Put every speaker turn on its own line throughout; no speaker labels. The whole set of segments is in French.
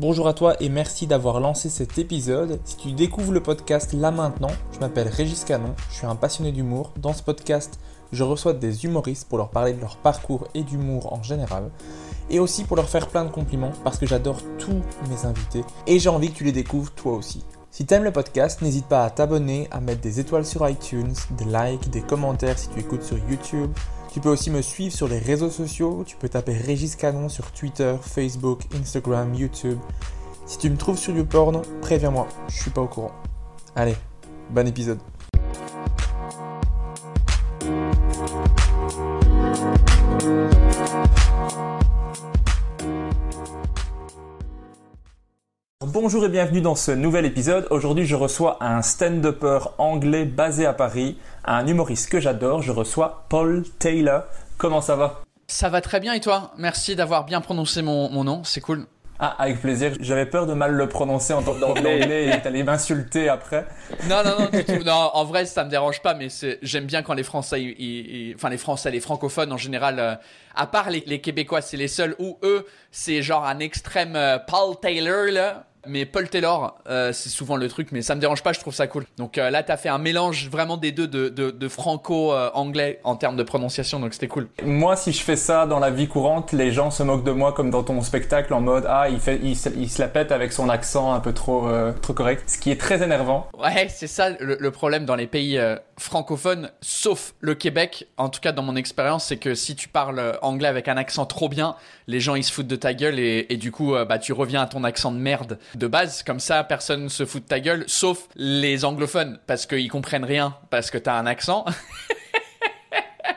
Bonjour à toi et merci d'avoir lancé cet épisode. Si tu découvres le podcast là maintenant, je m'appelle Régis Canon, je suis un passionné d'humour. Dans ce podcast, je reçois des humoristes pour leur parler de leur parcours et d'humour en général. Et aussi pour leur faire plein de compliments parce que j'adore tous mes invités et j'ai envie que tu les découvres toi aussi. Si t'aimes le podcast, n'hésite pas à t'abonner, à mettre des étoiles sur iTunes, des likes, des commentaires si tu écoutes sur YouTube. Tu peux aussi me suivre sur les réseaux sociaux. Tu peux taper Régis Canon sur Twitter, Facebook, Instagram, YouTube. Si tu me trouves sur YouPorn, préviens-moi, je suis pas au courant. Allez, bon épisode. Bonjour et bienvenue dans ce nouvel épisode. Aujourd'hui, je reçois un stand-upper anglais basé à Paris, un humoriste que j'adore. Je reçois Paul Taylor. Comment ça va?
Ça va très bien et toi? Merci d'avoir bien prononcé mon, mon nom, c'est cool.
Ah, avec plaisir. J'avais peur de mal le prononcer en tant qu'anglais et t'allais m'insulter après.
Non, non, non, du tout. Non, en vrai, ça me dérange pas, mais j'aime bien quand les Français, ils, ils, enfin les Français, les francophones en général, euh, à part les, les Québécois, c'est les seuls où eux, c'est genre un extrême euh, Paul Taylor là. Mais Paul Taylor, euh, c'est souvent le truc, mais ça me dérange pas, je trouve ça cool. Donc euh, là, t'as fait un mélange vraiment des deux de, de, de franco-anglais en termes de prononciation, donc c'était cool.
Moi, si je fais ça dans la vie courante, les gens se moquent de moi comme dans ton spectacle en mode ah il fait il, se, il se la pète avec son accent un peu trop euh, trop correct, ce qui est très énervant.
Ouais, c'est ça le, le, problème dans les pays francophones, sauf le Québec. En tout cas, dans mon expérience, c'est que si tu parles anglais avec un accent trop bien, les gens ils se foutent de ta gueule et, et du coup, bah tu reviens à ton accent de merde de base, comme ça, personne se fout de ta gueule, sauf les anglophones, parce qu'ils comprennent rien, parce que t'as un accent.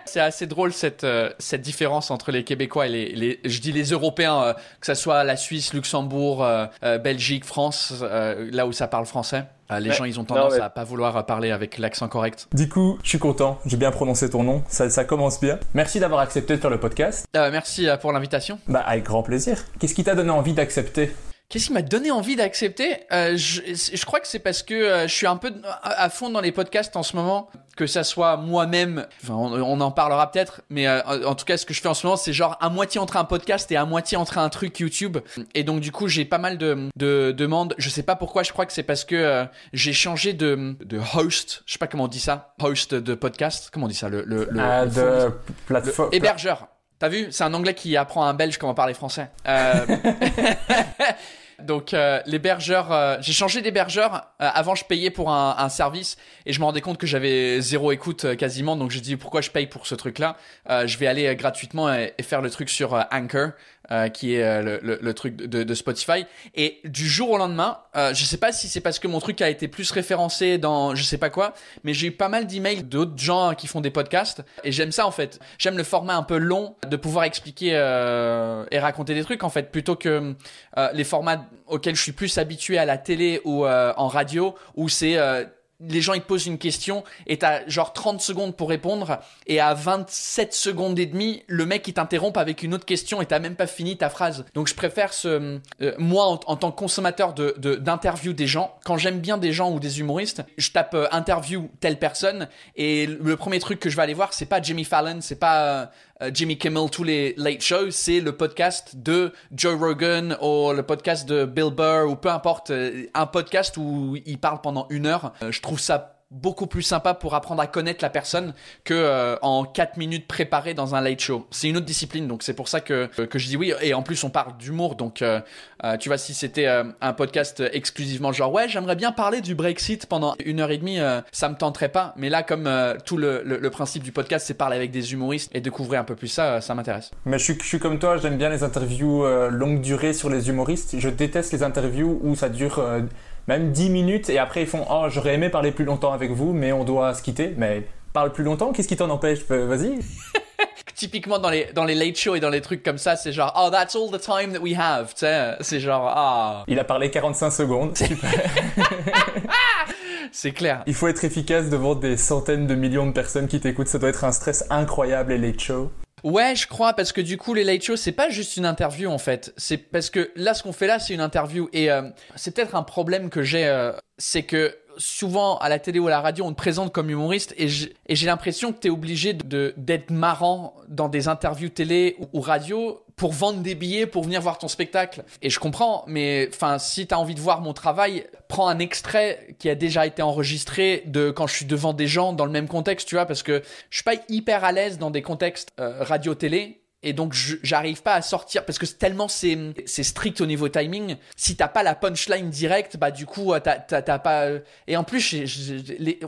C'est assez drôle cette, euh, cette différence entre les Québécois et les, les je dis les Européens, euh, que ça soit la Suisse, Luxembourg, euh, euh Belgique, France, euh, là où ça parle français. les ouais. gens, ils ont tendance non, mais... à pas vouloir parler avec l'accent correct.
Du coup, je suis content, j'ai bien prononcé ton nom, ça, ça commence bien. Merci d'avoir accepté de faire le podcast.
merci pour l'invitation.
Bah, avec grand plaisir. Qu'est-ce qui t'a donné envie d'accepter?
Qu'est-ce qui m'a donné envie d'accepter euh, je, je, crois que c'est parce que euh, je suis un peu à fond dans les podcasts en ce moment, que ça soit moi-même, enfin, on, on, en parlera peut-être, mais euh, en tout cas ce que je fais en ce moment c'est genre à moitié entre un podcast et à moitié entre un truc YouTube. Et donc du coup j'ai pas mal de, de, demandes, je sais pas pourquoi, je crois que c'est parce que j'ai changé de, de host, je sais pas comment on dit ça, host de podcast, comment on dit ça, le, le, le,
ah, de plateforme,
hébergeur. T'as vu? C'est un anglais qui apprend à un belge comment parler français. Donc euh, l'hébergeur, euh, j'ai changé d'hébergeur. Euh, avant, je payais pour un, service et je me rendais compte que j'avais zéro écoute euh, quasiment. Donc j'ai dit pourquoi je paye pour ce truc-là? Je vais aller gratuitement et, et, faire le truc sur Anchor. Euh, qui est le, le, le, truc de, de, Spotify. Et du jour au lendemain, euh, je sais pas si c'est parce que mon truc a été plus référencé dans je sais pas quoi, mais j'ai eu pas mal d'emails d'autres gens qui font des podcasts. Et j'aime ça en fait. J'aime le format un peu long de pouvoir expliquer euh, et raconter des trucs en fait, plutôt que les formats auxquels je suis plus habitué à la télé ou en radio, où c'est les gens ils posent une question et t'as genre 30 secondes pour répondre et à 27 secondes et demie le mec il t'interrompt avec une autre question et t'as même pas fini ta phrase. Donc je préfère ce euh, moi en, tant que consommateur de d'interviews des gens quand j'aime bien des gens ou des humoristes je tape euh, interview telle personne et le premier truc que je vais aller voir c'est pas Jimmy Fallon c'est pas euh, Jimmy Kimmel tous les late shows c'est le podcast de Joe Rogan ou le podcast de Bill Burr ou peu importe un podcast où il parle pendant une heure. Je trouve ça beaucoup plus sympa pour apprendre à connaître la personne que euh, en 4 minutes préparées dans un late show. C'est une autre discipline, donc c'est pour ça que, euh, que je dis oui. Et en plus, on parle d'humour, donc euh, tu vois, si c'était un podcast exclusivement genre ouais, j'aimerais bien parler du Brexit pendant une heure et demie, ça me tenterait pas. Mais là, comme tout le, le, principe du podcast, c'est parler avec des humoristes et découvrir un peu plus ça, ça m'intéresse.
Mais je suis, je suis comme toi, j'aime bien les interviews longue durée sur les humoristes. Je déteste les interviews où ça dure même 10 minutes, et après ils font Oh, j'aurais aimé parler plus longtemps avec vous, mais on doit se quitter. Mais parle plus longtemps, qu'est-ce qui t'en empêche? Vas-y.
Typiquement dans les, dans les late shows et dans les trucs comme ça, c'est genre Oh, that's all the time that we have. C'est genre Ah.
Il a parlé 45 secondes. Super.
c'est clair.
Il faut être efficace devant des centaines de millions de personnes qui t'écoutent. Ça doit être un stress incroyable, les late shows.
Ouais, je crois parce que du coup les late shows c'est pas juste une interview en fait. C'est parce que là ce qu'on fait là c'est une interview et euh, c'est peut-être un problème que j'ai, euh, c'est que souvent à la télé ou à la radio, on te présente comme humoriste et j'ai l'impression que tu es obligé de d'être marrant dans des interviews télé ou, radio pour vendre des billets pour venir voir ton spectacle. Et je comprends, mais enfin, si tu as envie de voir mon travail, prends un extrait qui a déjà été enregistré de quand je suis devant des gens dans le même contexte, tu vois, parce que je suis pas hyper à l'aise dans des contextes euh, radio-télé et donc j'arrive pas à sortir parce que tellement c'est c'est strict au niveau timing. Si t'as pas la punchline directe, bah du coup t'as pas. Et en plus,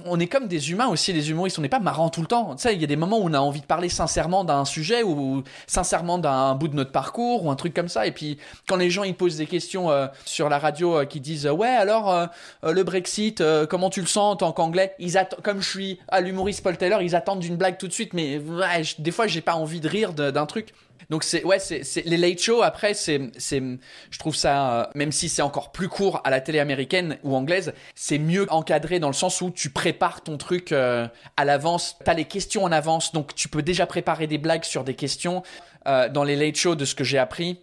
on est comme des humains aussi, les humoristes. On n'est pas marrant tout le temps. Tu sais, il y a des moments où on a envie de parler sincèrement d'un sujet ou sincèrement d'un bout de notre parcours ou un truc comme ça. Et puis quand les gens ils posent des questions euh, sur la radio euh, qui disent ouais alors euh, le Brexit, comment tu le sens en tant qu'anglais? Ils comme je suis à l'humoriste Paul Taylor, ils attendent une blague tout de suite. Mais ouais, des fois j'ai pas envie de rire d'un truc. Donc c'est ouais, c'est les late shows après c'est c'est je trouve ça euh, même si c'est encore plus court à la télé américaine ou anglaise, c'est mieux encadré dans le sens où tu prépares ton truc euh, à l'avance, tu as les questions en avance. Donc tu peux déjà préparer des blagues sur des questions. Euh, dans les late shows de ce que j'ai appris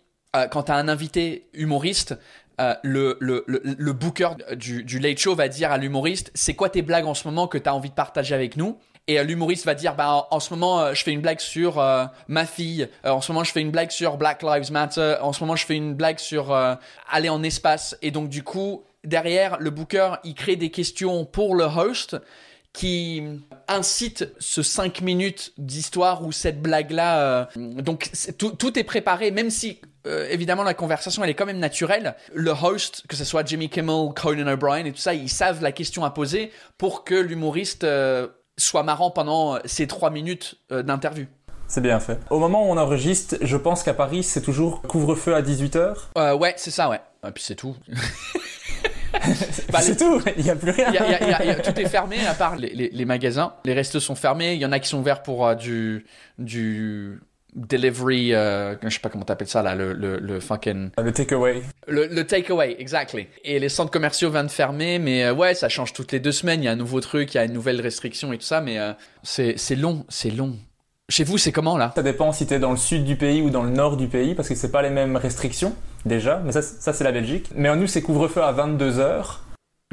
quand tu as un invité humoriste le, le, le, le, booker du, du late show va dire à l'humoriste c'est quoi tes blagues en ce moment que tu as envie de partager avec nous? Et euh, l'humoriste va dire bah en, ce moment euh, je fais une blague sur euh, ma fille. En ce moment je fais une blague sur Black Lives Matter. En ce moment je fais une blague sur aller en espace. Et donc du coup derrière le booker il crée des questions pour le host qui incite ce 5 minutes d'histoire ou cette blague là donc tout, tout, est préparé même si évidemment la conversation elle est quand même naturelle. Le host que ce soit Jimmy Kimmel Conan O'Brien et tout ça ils savent la question à poser pour que l'humoriste soit marrant pendant euh, ces trois minutes euh, d'interview.
C'est bien fait. Au moment où on enregistre, je pense qu'à Paris, c'est toujours couvre-feu à 18h.
Euh, ouais, c'est ça, ouais. Et puis c'est tout.
bah, c'est tout, il n'y a plus rien.
tout est fermé à part les, les, les, magasins. Les restos sont fermés. Il y en a qui sont ouverts pour euh, du, du delivery, euh, je sais pas comment t'appelles ça là, le, le, le fucking...
Le takeaway.
Le, le takeaway, exactly. Et les centres commerciaux viennent de fermer, mais euh, ouais, ça change toutes les deux semaines, il y a un nouveau truc, il y a une nouvelle restriction et tout ça, mais euh, c'est, long, c'est long. Chez vous, c'est comment là?
Ça dépend si t'es dans le sud du pays ou dans le nord du pays, parce que c'est pas les mêmes restrictions, déjà, mais ça, ça c'est la Belgique. Mais nous, c'est couvre-feu à 22h.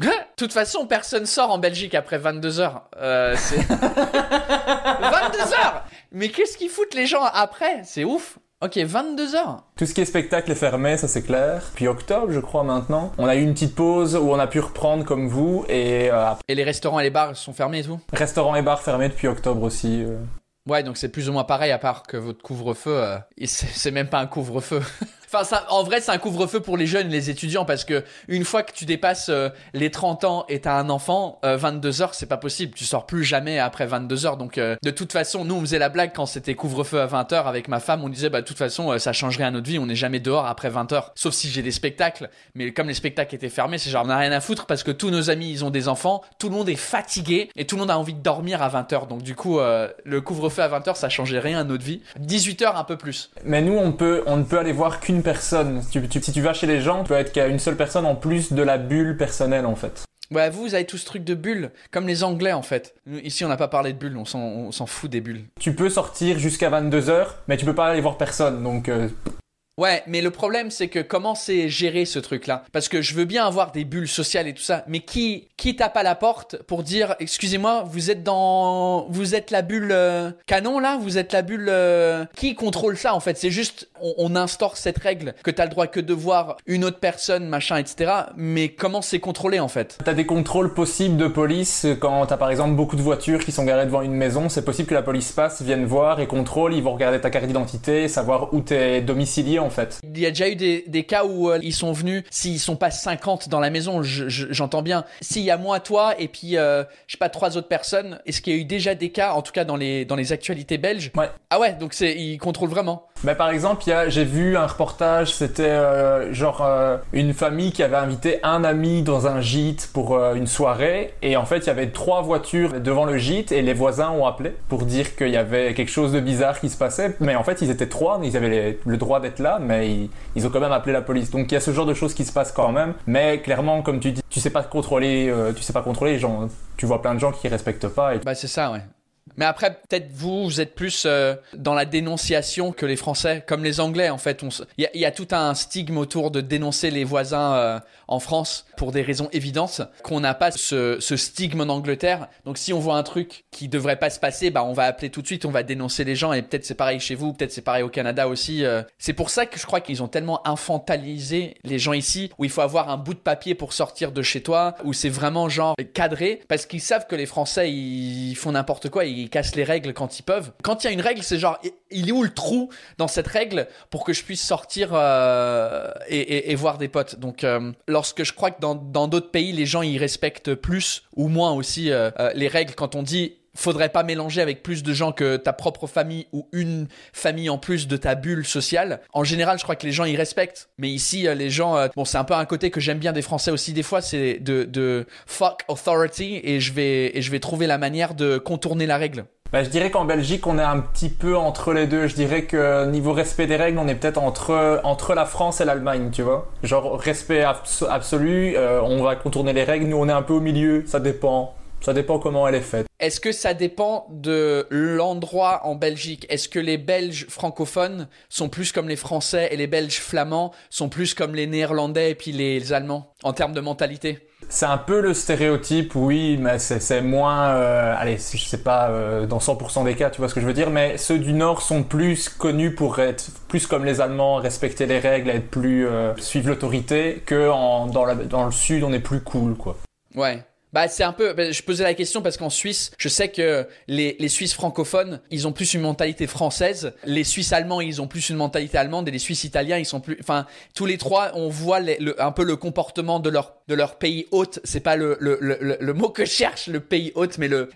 De toute façon, personne sort en Belgique après 22 heures. Euh, 22 heures Mais qu'est-ce qu'ils foutent les gens après? C'est ouf Ok, 22 heures.
Tout ce qui est spectacle est fermé, ça c'est clair. Puis octobre, je crois maintenant, on a eu une petite pause où on a pu reprendre comme vous et.
Euh, et les restaurants et les bars sont fermés et tout?
Restaurants et bars fermés depuis octobre aussi. Euh.
Ouais, donc c'est plus ou moins pareil à part que votre couvre-feu, euh, c'est même pas un couvre-feu. Enfin, en vrai, c'est un couvre-feu pour les jeunes, les étudiants, parce que une fois que tu dépasses euh, les 30 ans et t'as un enfant, 22 euh, heures, c'est pas possible. Tu sors plus jamais après 22 heures. Donc, euh, de toute façon, nous, on faisait la blague quand c'était couvre-feu à 20 heures avec ma femme. On disait, bah, de toute façon, ça changerait à notre vie. On n'est jamais dehors après 20 heures. Sauf si j'ai des spectacles. Mais comme les spectacles étaient fermés, c'est genre, on n'a rien à foutre parce que tous nos amis, ils ont des enfants. Tout le monde est fatigué et tout le monde a envie de dormir à 20 heures. Donc, du coup, le couvre-feu à 20 heures, ça changeait rien à notre vie. 18 heures, un peu plus.
Mais nous, on peut, on ne peut aller voir qu'une personne si tu vas chez les gens, tu peux être qu'à une seule personne en plus de la bulle personnelle en fait.
Ouais, vous, vous avez tout ce truc de bulles, comme les Anglais en fait. Ici, on n'a pas parlé de bulles, s'en, on s'en fout des bulles.
Tu peux sortir jusqu'à 22h, mais tu peux pas aller voir personne, donc... euh,
Ouais, mais le problème c'est que comment c'est géré ce truc-là? Parce que je veux bien avoir des bulles sociales et tout ça, mais qui qui tape à la porte pour dire excusez-moi, vous êtes dans vous êtes la bulle euh, canon là, vous êtes la bulle euh, qui contrôle ça en fait? C'est juste on, instaure cette règle que t'as le droit que de voir une autre personne, machin, etc. Mais comment c'est contrôlé en fait?
T'as des contrôles possibles de police quand t'as par exemple beaucoup de voitures qui sont garées devant une maison, c'est possible que la police passe, vienne voir et contrôle, ils vont regarder ta carte d'identité, savoir où t'es domicilié en fait.
Il y a déjà eu des, des cas où euh, ils sont venus, s'ils sont pas 50 dans la maison, je- je- j'entends bien. S'il y a moi, toi, et puis, euh, je sais pas, trois autres personnes, est-ce qu'il y a eu déjà des cas, en tout cas dans les, dans les actualités belges?
Ouais.
Ah ouais, donc c'est, ils contrôlent vraiment.
Mais par exemple, j'ai vu un reportage, c'était euh, genre euh, une famille qui avait invité un ami dans un gîte pour euh, une soirée, et en fait il y avait trois voitures devant le gîte, et les voisins ont appelé pour dire qu'il y avait quelque chose de bizarre qui se passait, mais en fait ils étaient trois, ils avaient le droit d'être là, mais ils, ont quand même appelé la police. Donc il y a ce genre de choses qui se passent quand même, mais clairement comme tu dis, tu sais pas contrôler, euh, tu sais pas contrôler les tu vois plein de gens qui respectent pas,
Bah c'est ça, ouais. Mais après, peut-être vous, vous êtes plus euh, dans la dénonciation que les Français, comme les Anglais en fait. Il y, a- tout un stigme autour de dénoncer les voisins euh, en France pour des raisons évidentes, qu'on n'a pas ce, stigme en Angleterre. Donc si on voit un truc qui devrait pas se passer, bah on va appeler tout de suite, on va dénoncer les gens. Et peut-être c'est pareil chez vous, peut-être c'est pareil au Canada aussi. euh. C'est pour ça que je crois qu'ils ont tellement infantilisé les gens ici, où il faut avoir un bout de papier pour sortir de chez toi, où c'est vraiment genre cadré, parce qu'ils savent que les Français ils font n'importe quoi, cassent les règles quand ils peuvent. Quand il y a une règle, c'est genre il est où le trou dans cette règle pour que je puisse sortir euh, et, voir des potes? Donc euh, lorsque je crois que dans d'autres pays les gens ils respectent plus ou moins aussi euh, les règles quand on dit faudrait pas mélanger avec plus de gens que ta propre famille ou une famille en plus de ta bulle sociale. En général, je crois que les gens ils respectent. Mais ici, euh, les gens, euh, bon, c'est un peu un côté que j'aime bien des Français aussi des fois, c'est de, de fuck authority et je vais et je vais trouver la manière de contourner la règle.
Bah, je dirais qu'en Belgique, on est un petit peu entre les deux. Je dirais que niveau respect des règles, on est peut-être entre entre la France et l'Allemagne, tu vois. Genre respect abso- absolu, euh, on va contourner les règles. Nous, on est un peu au milieu. Ça dépend. Ça dépend comment elle est faite.
Est-ce que ça dépend de l'endroit en Belgique? Est-ce que les Belges francophones sont plus comme les Français et les Belges flamands sont plus comme les Néerlandais et puis les Allemands en termes de mentalité?
C'est un peu le stéréotype, oui, mais c'est moins. euh, allez, je sais pas euh, dans 100% des cas, tu vois ce que je veux dire. Mais ceux du Nord sont plus connus pour être plus comme les Allemands, respecter les règles, être plus euh, suivre l'autorité, que en, dans, la, dans le Sud, on est plus cool, quoi.
Ouais. Bah c'est un peu. bah, je posais la question parce qu'en Suisse, je sais que les, les Suisses francophones, ils ont plus une mentalité française. Les Suisses allemands, ils ont plus une mentalité allemande et les Suisses italiens, ils sont plus. Enfin, tous les trois, on voit les- le, un peu le comportement de leur de leur pays hôte. C'est pas le, le, le, le- mot que je cherche, le pays hôte, mais le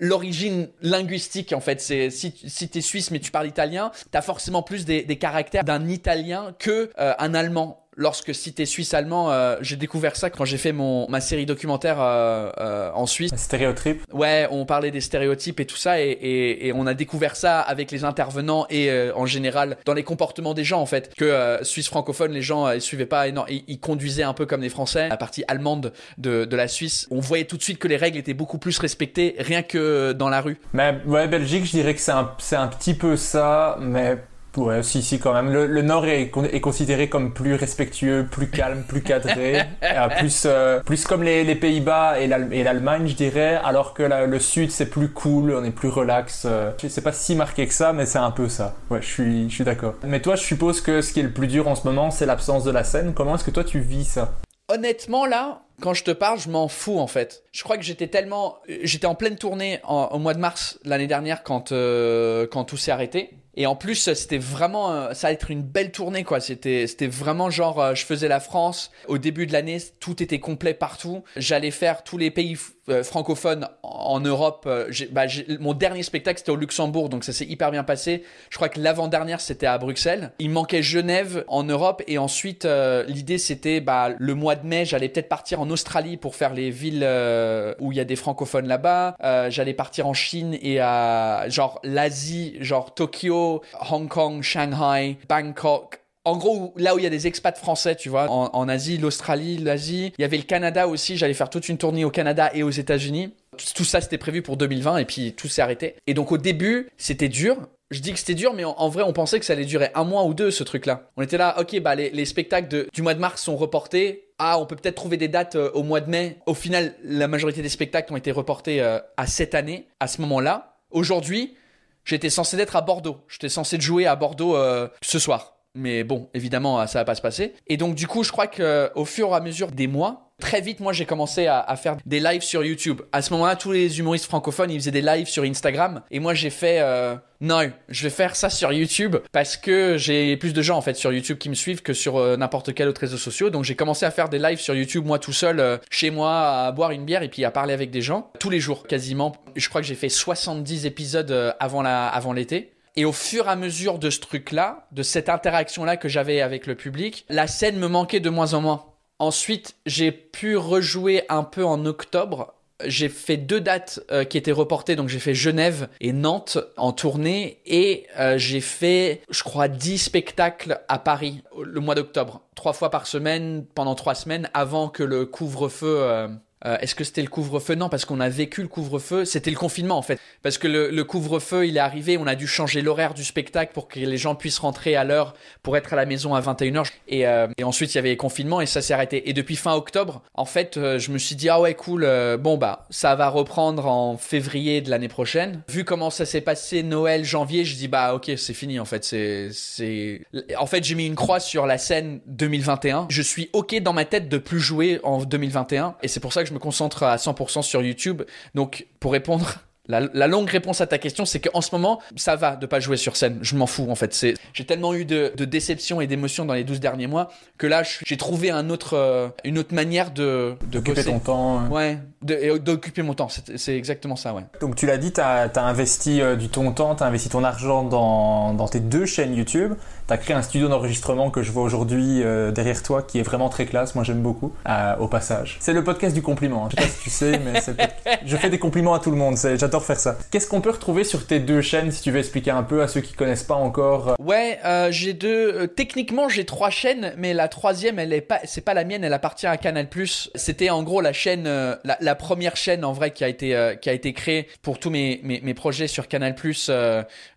l'origine linguistique en fait. C'est si si t'es suisse mais tu parles italien, t'as forcément plus des, des caractères d'un italien que euh, un allemand lorsque si t'es suisse-allemand, euh, j'ai découvert ça quand j'ai fait mon ma série documentaire euh, euh, en Suisse.
Stéréotype.
Ouais, on parlait des stéréotypes et tout ça, et, et, et on a découvert ça avec les intervenants et euh, en général dans les comportements des gens en fait. Que euh, Suisse francophone, les gens euh, ils suivaient pas, énorme- ils, ils conduisaient un peu comme les Français. La partie allemande de, de la Suisse, on voyait tout de suite que les règles étaient beaucoup plus respectées, rien que dans la rue.
Mais ouais, Belgique, je dirais que c'est un, c'est un petit peu ça, mais ouais, si, si, quand même. Le, le Nord est, con- est considéré comme plus respectueux, plus calme, plus cadré, euh, plus, euh, plus comme les, les Pays-Bas et l'Al- et l'Allemagne, je dirais, alors que la- le Sud, c'est plus cool, on est plus relax. euh. C'est pas si marqué que ça, mais c'est un peu ça. Ouais, je suis, je suis d'accord. Mais toi, je suppose que ce qui est le plus dur en ce moment, c'est l'absence de la scène. Comment est-ce que toi, tu vis ça?
Honnêtement, là, quand je te parle, je m'en fous en fait. Je crois que j'étais tellement, j'étais en pleine tournée au mois de mars l'année dernière quand euh, quand tout s'est arrêté. Et en plus, c'était vraiment, euh, ça allait être une belle tournée quoi. C'était c'était vraiment genre, euh, je faisais la France au début de l'année, tout était complet partout. J'allais faire tous les pays euh, francophones en, Europe. bah, mon dernier spectacle c'était au Luxembourg, donc ça s'est hyper bien passé. Je crois que l'avant dernière c'était à Bruxelles. Il manquait Genève en Europe et ensuite euh, l'idée c'était bah le mois de mai j'allais peut-être partir en Australie pour faire les villes euh, où il y a des francophones là-bas. Euh, j'allais partir en Chine et à genre l'Asie, genre Tokyo, Hong Kong, Shanghai, Bangkok. En gros, là où il y a des expats français, tu vois, en, Asie, l'Australie, l'Asie, il y avait le Canada aussi. J'allais faire toute une tournée au Canada et aux États-Unis. Tout ça, c'était prévu pour 2020 et puis tout s'est arrêté. Et donc au début, c'était dur. Je dis que c'était dur, mais en, en vrai, on pensait que ça allait durer un mois ou deux, ce truc-là. On était là, ok, bah les, les spectacles de- du mois de mars sont reportés. Ah, on peut peut-être trouver des dates euh, au mois de mai. Au final, la majorité des spectacles ont été reportés euh, à cette année, à ce moment-là. Aujourd'hui, j'étais censé être à Bordeaux. J'étais censé jouer à Bordeaux euh, ce soir. Mais bon, évidemment, ça va pas se passer. Et donc, du coup, je crois que au fur et à mesure des mois, très vite, moi, j'ai commencé à, faire des lives sur YouTube. À ce moment-là, tous les humoristes francophones, ils faisaient des lives sur Instagram. Et moi, j'ai fait, euh, non, je vais faire ça sur YouTube parce que j'ai plus de gens, en fait, sur YouTube qui me suivent que sur euh, n'importe quel autre réseau social. Donc, j'ai commencé à faire des lives sur YouTube, moi, tout seul, euh, chez moi, à boire une bière et puis à parler avec des gens. Tous les jours, quasiment. Je crois que j'ai fait 70 épisodes euh, avant la, avant l'été. Et au fur et à mesure de ce truc-là, de cette interaction-là que j'avais avec le public, la scène me manquait de moins en moins. Ensuite, j'ai pu rejouer un peu en octobre. J'ai fait deux dates euh, qui étaient reportées, donc j'ai fait Genève et Nantes en tournée, et euh, j'ai fait, je crois, 10 spectacles à Paris le mois d'octobre, trois fois par semaine pendant trois semaines avant que le couvre-feu euh, Est-ce que c'était le couvre-feu? Non, parce qu'on a vécu le couvre-feu. C'était le confinement en fait. Parce que le, le couvre-feu, il est arrivé, on a dû changer l'horaire du spectacle pour que les gens puissent rentrer à l'heure pour être à la maison à 21h. Et, euh, et ensuite, il y avait les confinements et ça s'est arrêté. Et depuis fin octobre, en fait, euh, je me suis dit, ah ouais, cool, euh, bon bah, ça va reprendre en février de l'année prochaine. Vu comment ça s'est passé Noël, janvier, je dis, bah ok, c'est fini en fait. C'est, c'est... En fait, j'ai mis une croix sur la scène 2021. Je suis ok dans ma tête de plus jouer en 2021. Et c'est pour ça que je me concentre à 100% sur YouTube. Donc, pour répondre la, la, longue réponse à ta question, c'est qu'en ce moment, ça va de pas jouer sur scène. Je m'en fous en fait. C'est, j'ai tellement eu de, de déception et d'émotions dans les 12 derniers mois que là, j'ai trouvé un autre, euh, une autre manière de, de
D'occuper
bosser.
ton temps. euh.
Ouais, et d'occuper mon temps. C'est, exactement ça, ouais.
Donc tu l'as dit, tu as, investi euh, du ton temps, tu as investi ton argent dans, dans tes deux chaînes YouTube. Tu as créé un studio d'enregistrement que je vois aujourd'hui euh, derrière toi qui est vraiment très classe. Moi j'aime beaucoup. euh, au passage. C'est le podcast du compliment. hein. Je sais pas si tu sais, mais c'est le je fais des compliments à tout le monde. J'adore faire ça. Qu'est-ce qu'on peut retrouver sur tes deux chaînes si tu veux expliquer un peu à ceux qui connaissent pas encore euh,
Ouais, euh, j'ai deux. euh, techniquement, j'ai trois chaînes, mais la troisième, elle est pas. C'est pas la mienne. Elle appartient à Canal+. C'était en gros la chaîne, euh, la, la première chaîne en vrai qui a été euh, qui a été créée pour tous mes mes, mes projets sur Canal+.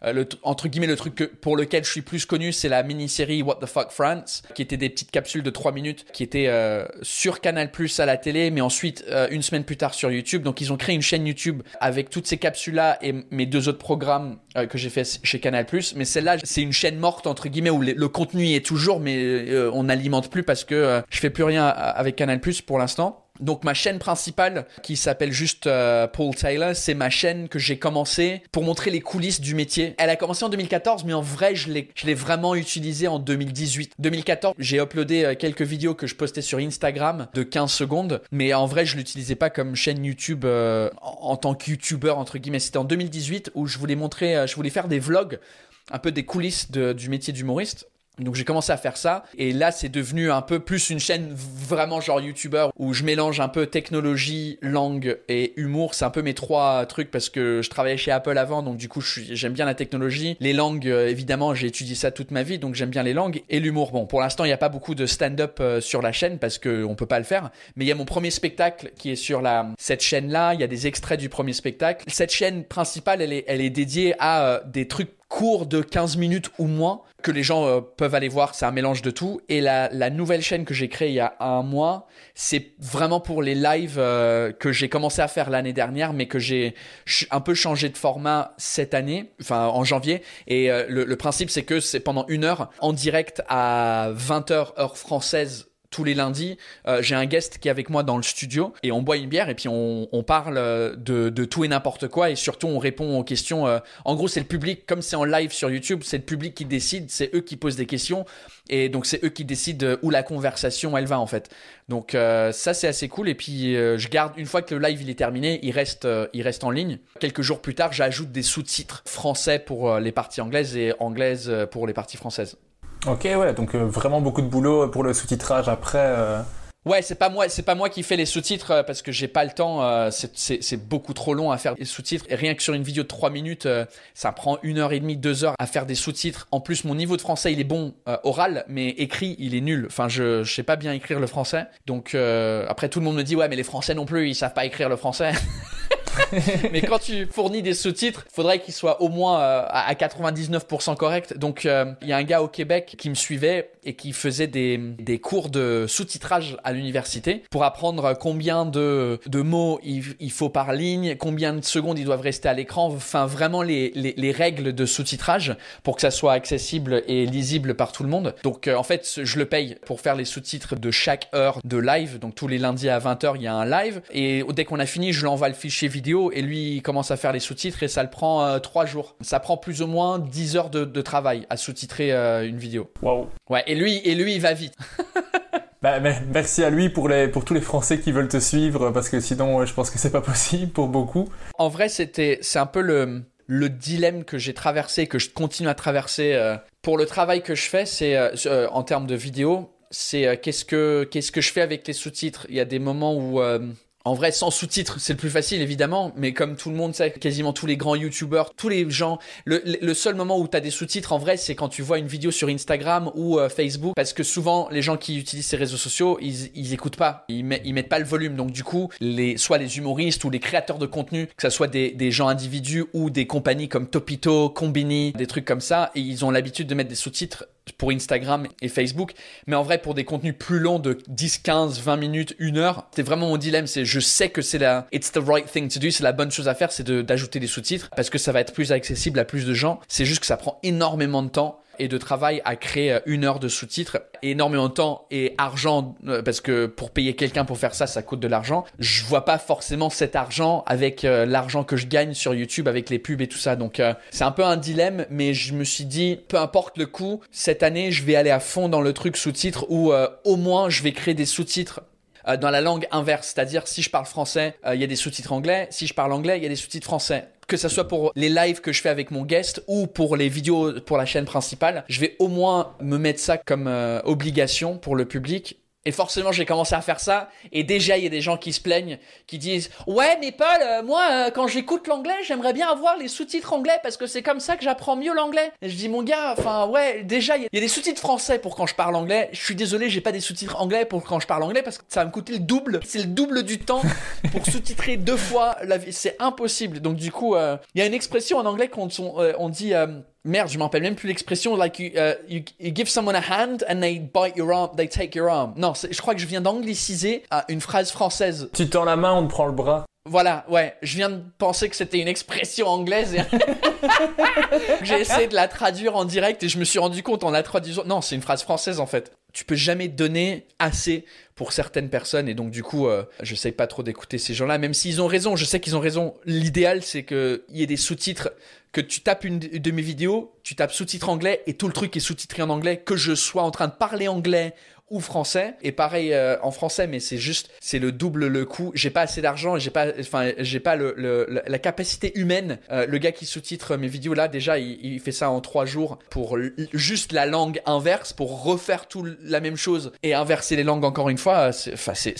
Le, entre guillemets, le truc que, pour lequel je suis plus connu, c'est la mini-série What the Fuck France, qui était des petites capsules de 3 minutes, qui étaient euh, sur Canal+ à la télé, mais ensuite euh, une semaine plus tard sur YouTube. Donc ils ont créé une chaîne YouTube avec toutes ces capsules-là et mes deux autres programmes euh, que j'ai fait chez Canal+. Mais celle-là, c'est une chaîne morte entre guillemets où le contenu y est toujours, mais on n'alimente plus parce que je fais plus rien avec Canal+ pour l'instant. Donc ma chaîne principale, qui s'appelle juste euh, Paul Taylor, c'est ma chaîne que j'ai commencé pour montrer les coulisses du métier. Elle a commencé en 2014, mais en vrai, je l'ai, je l'ai vraiment utilisée en 2018. 2014, j'ai uploadé euh, quelques vidéos que je postais sur Instagram de 15 secondes, mais en vrai, je l'utilisais pas comme chaîne YouTube euh, en, tant que YouTuber entre guillemets. C'était en 2018 où je voulais montrer, je voulais faire des vlogs, un peu des coulisses du métier d'humoriste. Donc j'ai commencé à faire ça et là c'est devenu un peu plus une chaîne vraiment genre youtubeur où je mélange un peu technologie, langue et humour. C'est un peu mes trois trucs parce que je travaillais chez Apple avant donc du coup j'aime bien la technologie. Les langues euh, évidemment j'ai étudié ça toute ma vie donc j'aime bien les langues et l'humour. Bon pour l'instant il n'y a pas beaucoup de stand-up euh, sur la chaîne parce que on peut pas le faire mais il y a mon premier spectacle qui est sur la cette chaîne là. Il y a des extraits du premier spectacle. Cette chaîne principale elle est, elle est dédiée à euh, des trucs court de 15 minutes ou moins que les gens euh, peuvent aller voir. C'est un mélange de tout. Et la, la nouvelle chaîne que j'ai créée il y a un mois, c'est vraiment pour les lives euh, que j'ai commencé à faire l'année dernière, mais que j'ai un peu changé de format cette année, enfin en janvier. Et euh, le, le principe, c'est que c'est pendant une heure en direct à 20h heure française tous les lundis, euh, j'ai un guest qui est avec moi dans le studio et on boit une bière et puis on, parle euh, de, tout et n'importe quoi et surtout on répond aux questions. euh, en gros, c'est le public, comme c'est en live sur YouTube, c'est le public qui décide, c'est eux qui posent des questions et donc c'est eux qui décident où la conversation elle va en fait. Donc ça c'est assez cool et puis je garde une fois que le live il est terminé, il reste il reste en ligne. Quelques jours plus tard, j'ajoute des sous-titres français pour les parties anglaises et anglaises pour les parties françaises.
Ok, ouais, donc euh, vraiment beaucoup de boulot pour le sous-titrage après. euh.
Ouais, c'est pas moi, c'est pas moi qui fais les sous-titres euh, parce que j'ai pas le temps. euh, c'est- beaucoup trop long à faire des sous-titres. Rien que sur une vidéo de 3 minutes, euh, ça prend une heure et demie, deux heures à faire des sous-titres. En plus, mon niveau de français, il est bon euh, oral, mais écrit, il est nul. Enfin, je, sais pas bien écrire le français. Donc euh, après, tout le monde me dit ouais, mais les Français non plus, ils savent pas écrire le français. mais quand tu fournis des sous-titres, faudrait qu'ils soient au moins euh, à à 99% corrects. Donc euh, il y a un gars au Québec qui me suivait et qui faisait des, des cours de sous-titrage à l'université pour apprendre combien de, de mots il, il faut par ligne, combien de secondes ils doivent rester à l'écran, enfin vraiment les, les, les règles de sous-titrage pour que ça soit accessible et lisible par tout le monde. Donc euh, en fait, je le paye pour faire les sous-titres de chaque heure de live. Donc tous les lundis à 20h, il y a un live et dès qu'on a fini, je lui envoie le fichier vidéo et lui il commence à faire les sous-titres et ça le prend euh, 3 jours. Ça prend plus ou moins 10 heures de, de travail à sous-titrer euh, une vidéo.
Waouh.
Ouais, et lui, et lui, il va vite.
Bah, mais merci à lui pour, les, pour tous les Français qui veulent te suivre, parce que sinon, je pense que c'est pas possible pour beaucoup.
En vrai, c'était, c'est un peu le, le dilemme que j'ai traversé, que je continue à traverser euh, pour le travail que je fais. C'est euh, euh, en termes de vidéo, c'est euh, qu'est-ce que qu'est-ce que je fais avec les sous-titres? Il y a des moments où en vrai, sans sous-titres, c'est le plus facile, évidemment, mais comme tout le monde sait, quasiment tous les grands youtubeurs, tous les gens, le, le seul moment où tu as des sous-titres, en vrai, c'est quand tu vois une vidéo sur Instagram ou euh, Facebook, parce que souvent, les gens qui utilisent ces réseaux sociaux, ils, ils écoutent pas, ils, met- ils mettent pas le volume, donc du coup, les, soit les humoristes ou les créateurs de contenu, que ça soit des, des gens individus ou des compagnies comme Topito, Combini, des trucs comme ça, et ils ont l'habitude de mettre des sous-titres pour Instagram et Facebook, mais en vrai pour des contenus plus longs de 10, 15, 20 minutes, une heure, c'est vraiment mon dilemme, c'est je sais que c'est la it's the right thing to do, c'est la bonne chose à faire, c'est d'ajouter des sous-titres parce que ça va être plus accessible à plus de gens. C'est juste que ça prend énormément de temps et de travail à créer euh, une heure de sous-titres, énormément de temps et argent euh, parce que pour payer quelqu'un pour faire ça, ça coûte de l'argent. Je vois pas forcément cet argent avec euh, l'argent que je gagne sur YouTube avec les pubs et tout ça. Donc c'est un peu un dilemme, mais je me suis dit peu importe le coût, cette année je vais aller à fond dans le truc sous-titres où au moins je vais créer des sous-titres dans la langue inverse, c'est-à-dire si je parle français, il y a des sous-titres anglais, si je parle anglais, il y a des sous-titres français. Que ça soit pour les lives que je fais avec mon guest ou pour les vidéos pour la chaîne principale, je vais au moins me mettre ça comme euh, obligation pour le public. Et forcément, j'ai commencé à faire ça. Et déjà, il y a des gens qui se plaignent, qui disent Ouais, mais Paul, euh, moi, euh, quand j'écoute l'anglais, j'aimerais bien avoir les sous-titres anglais parce que c'est comme ça que j'apprends mieux l'anglais. Et je dis Mon gars, enfin, ouais, déjà, il y a- il y a des sous-titres français pour quand je parle anglais. Je suis désolé, j'ai pas des sous-titres anglais pour quand je parle anglais parce que ça va me coûter le double. C'est le double du temps pour sous-titrer deux fois la vie. C'est impossible. Donc, du coup, euh, il y a une expression en anglais qu'on euh, on dit. Merde, je m'en rappelle même plus l'expression. Like you, uh, you, you give someone a hand and they bite your arm, they take your arm. Non, je crois que je viens d'angliciser euh, une phrase française.
Tu tends la main, on te prend le bras.
Voilà, ouais, je viens de penser que c'était une expression anglaise et j'ai essayé de la traduire en direct et je me suis rendu compte en la traduisant. Non, c'est une phrase française en fait. Tu peux jamais donner assez pour certaines personnes et donc du coup, euh, je sais pas trop d'écouter ces gens-là, même s'ils ont raison. Je sais qu'ils ont raison. L'idéal, c'est que il y ait des sous-titres, que tu tapes une de mes vidéos, tu tapes sous-titres anglais et tout le truc est sous-titré en anglais, que je sois en train de parler anglais ou français. Et pareil euh, en français mais c'est juste c'est le double le coût. J'ai pas assez d'argent j'ai pas enfin j'ai pas le, le- la- capacité humaine. Euh, le gars qui sous-titre mes vidéos là déjà il, il fait ça en trois jours pour juste la langue inverse pour refaire tout la même chose et inverser les langues encore une fois c'est enfin c'est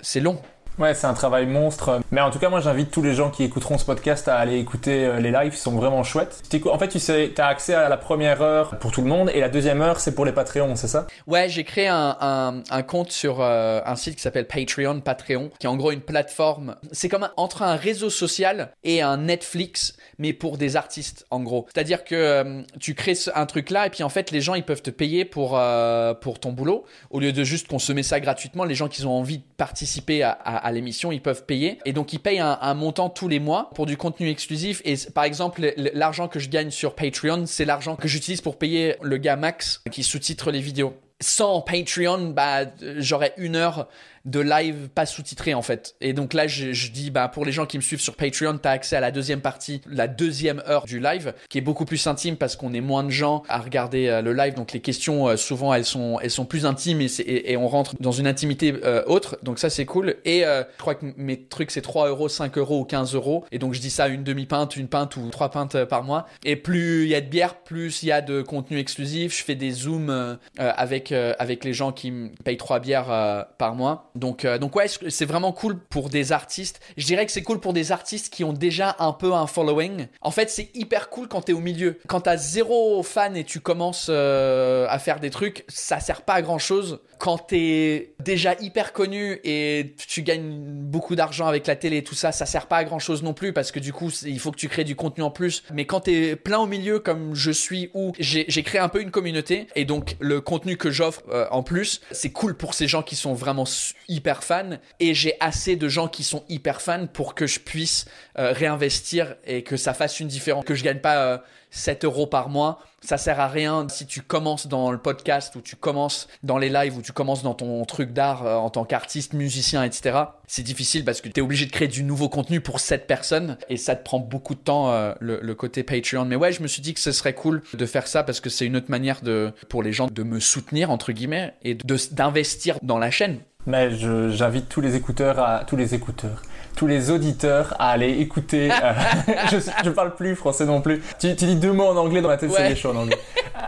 c'est long
Ouais, c'est un travail monstre. Mais en tout cas, moi, j'invite tous les gens qui écouteront ce podcast à aller écouter euh, les lives. Ils sont vraiment chouettes. En fait, tu sais, t'as accès à la première heure pour tout le monde et la deuxième heure, c'est pour les Patreons, c'est ça?
Ouais, j'ai créé un, compte sur euh, un site qui s'appelle Patreon, Patreon, qui est en gros une plateforme. C'est comme entre un réseau social et un Netflix, mais pour des artistes, en gros. C'est-à-dire que euh, tu crées un truc là et puis en fait les gens ils peuvent te payer pour euh, pour ton boulot au lieu de juste consommer ça gratuitement. Les gens qui ont envie de participer à, l'émission, ils peuvent payer et donc ils payent un, un montant tous les mois pour du contenu exclusif. Et par exemple, l'argent que je gagne sur Patreon, c'est l'argent que j'utilise pour payer le gars Max qui sous-titre les vidéos. Sans Patreon, bah, euh, j'aurais une heure de live pas sous-titré en fait. Et donc là, je, je dis, bah, pour les gens qui me suivent sur Patreon, t'as accès à la deuxième partie, la deuxième heure du live, qui est beaucoup plus intime parce qu'on est moins de gens à regarder euh, le live. Donc les questions, euh, souvent, elles sont, elles sont plus intimes et, et, on rentre dans une intimité euh, autre. Donc ça, c'est cool. Et euh, je crois que mes trucs, c'est 3 euros, 5 euros ou 15 euros. Et donc je dis ça une demi-pinte, une pinte ou trois pintes par mois. Et plus il y a de bière, plus il y a de contenu exclusif. Je fais des zooms avec avec les gens qui me payent trois bières par mois. Donc euh, donc ouais, c'est vraiment cool pour des artistes. Je dirais que c'est cool pour des artistes qui ont déjà un peu un following. En fait, c'est hyper cool quand t'es au milieu. Quand t'as zéro fan et tu commences à faire des trucs, ça sert pas à grand chose. Quand t'es déjà hyper connu et tu gagnes beaucoup d'argent avec la télé et tout ça, ça sert pas à grand chose non plus parce que du coup, il faut que tu crées du contenu en plus. Mais quand t'es plein au milieu comme je suis où j'ai créé un peu une communauté et donc le contenu que j'offre euh, en plus, c'est cool pour ces gens qui sont vraiment hyper fans et j'ai assez de gens qui sont hyper fans pour que je puisse euh, réinvestir et que ça fasse une différence, que je gagne pas 7 euh, euros par mois ça sert à rien si tu commences dans le podcast ou tu commences dans les lives ou tu commences dans ton truc d'art euh, en tant qu'artiste, musicien, etc. C'est difficile parce que tu es obligé de créer du nouveau contenu pour cette personne et ça te prend beaucoup de temps euh, le, côté Patreon. Mais ouais, je me suis dit que ce serait cool de faire ça parce que c'est une autre manière de, pour les gens de me soutenir, entre guillemets, et d'investir dans la chaîne.
Mais j'invite tous les écouteurs à tous les écouteurs tous les auditeurs à aller écouter. Euh, je, je parle plus français non plus. Tu, dis deux mots en anglais dans la tête, c'est chaud en anglais.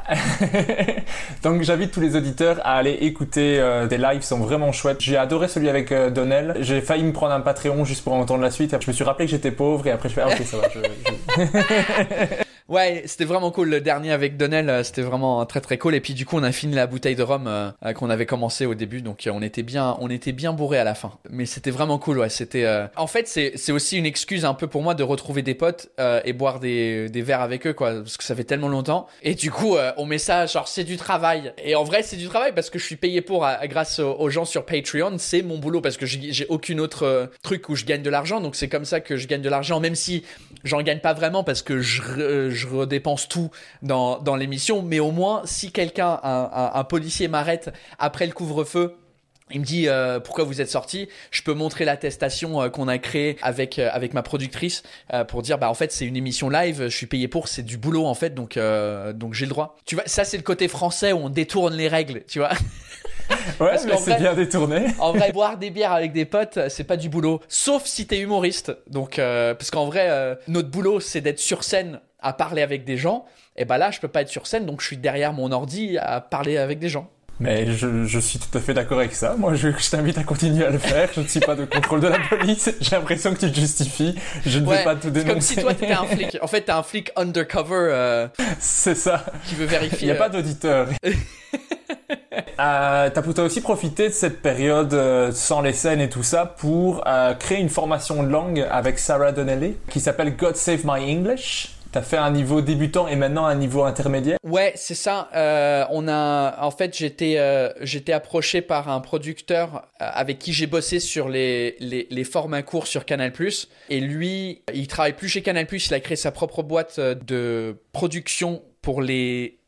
Donc j'invite tous les auditeurs à aller écouter euh, des lives, sont vraiment chouettes. J'ai adoré celui avec euh, Donnell. J'ai failli me prendre un Patreon juste pour entendre la suite. Je me suis rappelé que j'étais pauvre et après je fais ah, ok ça va. Je,
Ouais, c'était vraiment cool. Le dernier avec Donnell, euh, c'était vraiment très très cool. Et puis du coup, on a fini la bouteille de rhum euh, euh, qu'on avait commencé au début, donc on était bien, on était bien bourré à la fin. Mais c'était vraiment cool. Ouais, c'était. En fait, c'est aussi une excuse un peu pour moi de retrouver des potes et boire des des verres avec eux, quoi, parce que ça fait tellement longtemps. Et du coup, on met ça genre c'est du travail. Et en vrai, c'est du travail parce que je suis payé pour grâce aux, gens sur Patreon. C'est mon boulot parce que j'ai aucune autre truc où je gagne de l'argent. Donc c'est comme ça que je gagne de l'argent, même si j'en gagne pas vraiment parce que je redépense tout dans, dans l'émission, mais au moins, si quelqu'un, un, policier m'arrête après le couvre-feu, il me dit euh, pourquoi vous êtes sorti. Je peux montrer l'attestation euh, qu'on a créée avec euh, avec ma productrice pour dire bah en fait c'est une émission live, je suis payé pour, c'est du boulot en fait donc donc j'ai le droit. Tu vois ça c'est le côté français où on détourne les règles, tu vois.
Ouais, mais c'est bien détourné.
en vrai, boire des bières avec des potes, c'est pas du boulot. Sauf si t'es humoriste. Donc, parce qu'en vrai, notre boulot, c'est d'être sur scène à parler avec des gens, et bah là, je peux pas être sur scène, donc je suis derrière mon ordi à parler avec des gens.
Mais je, je suis tout à fait d'accord avec ça. Moi, je, je t'invite à continuer à le faire. Je ne suis pas de contrôle de la police. J'ai l'impression que tu te justifies. Je ne vais pas te dénoncer.
comme si toi, t'étais un flic. En fait, t'es un flic undercover. Euh,
C'est ça.
Qui veut vérifier.
Il n'y a pas euh. d'auditeur. euh, T'as aussi profité de cette période euh, sans les scènes et tout ça pour euh, créer une formation de langue avec Sarah Donnelly qui s'appelle God Save My English. T'as fait un niveau débutant et maintenant un niveau intermédiaire?
Ouais, c'est ça. Euh, on a, en fait, j'étais, euh, j'étais approché par un producteur euh, avec qui j'ai bossé sur les, les, les formats courts sur Canal+. Et lui, il travaille plus chez Canal+. Il a créé sa propre boîte de production pour les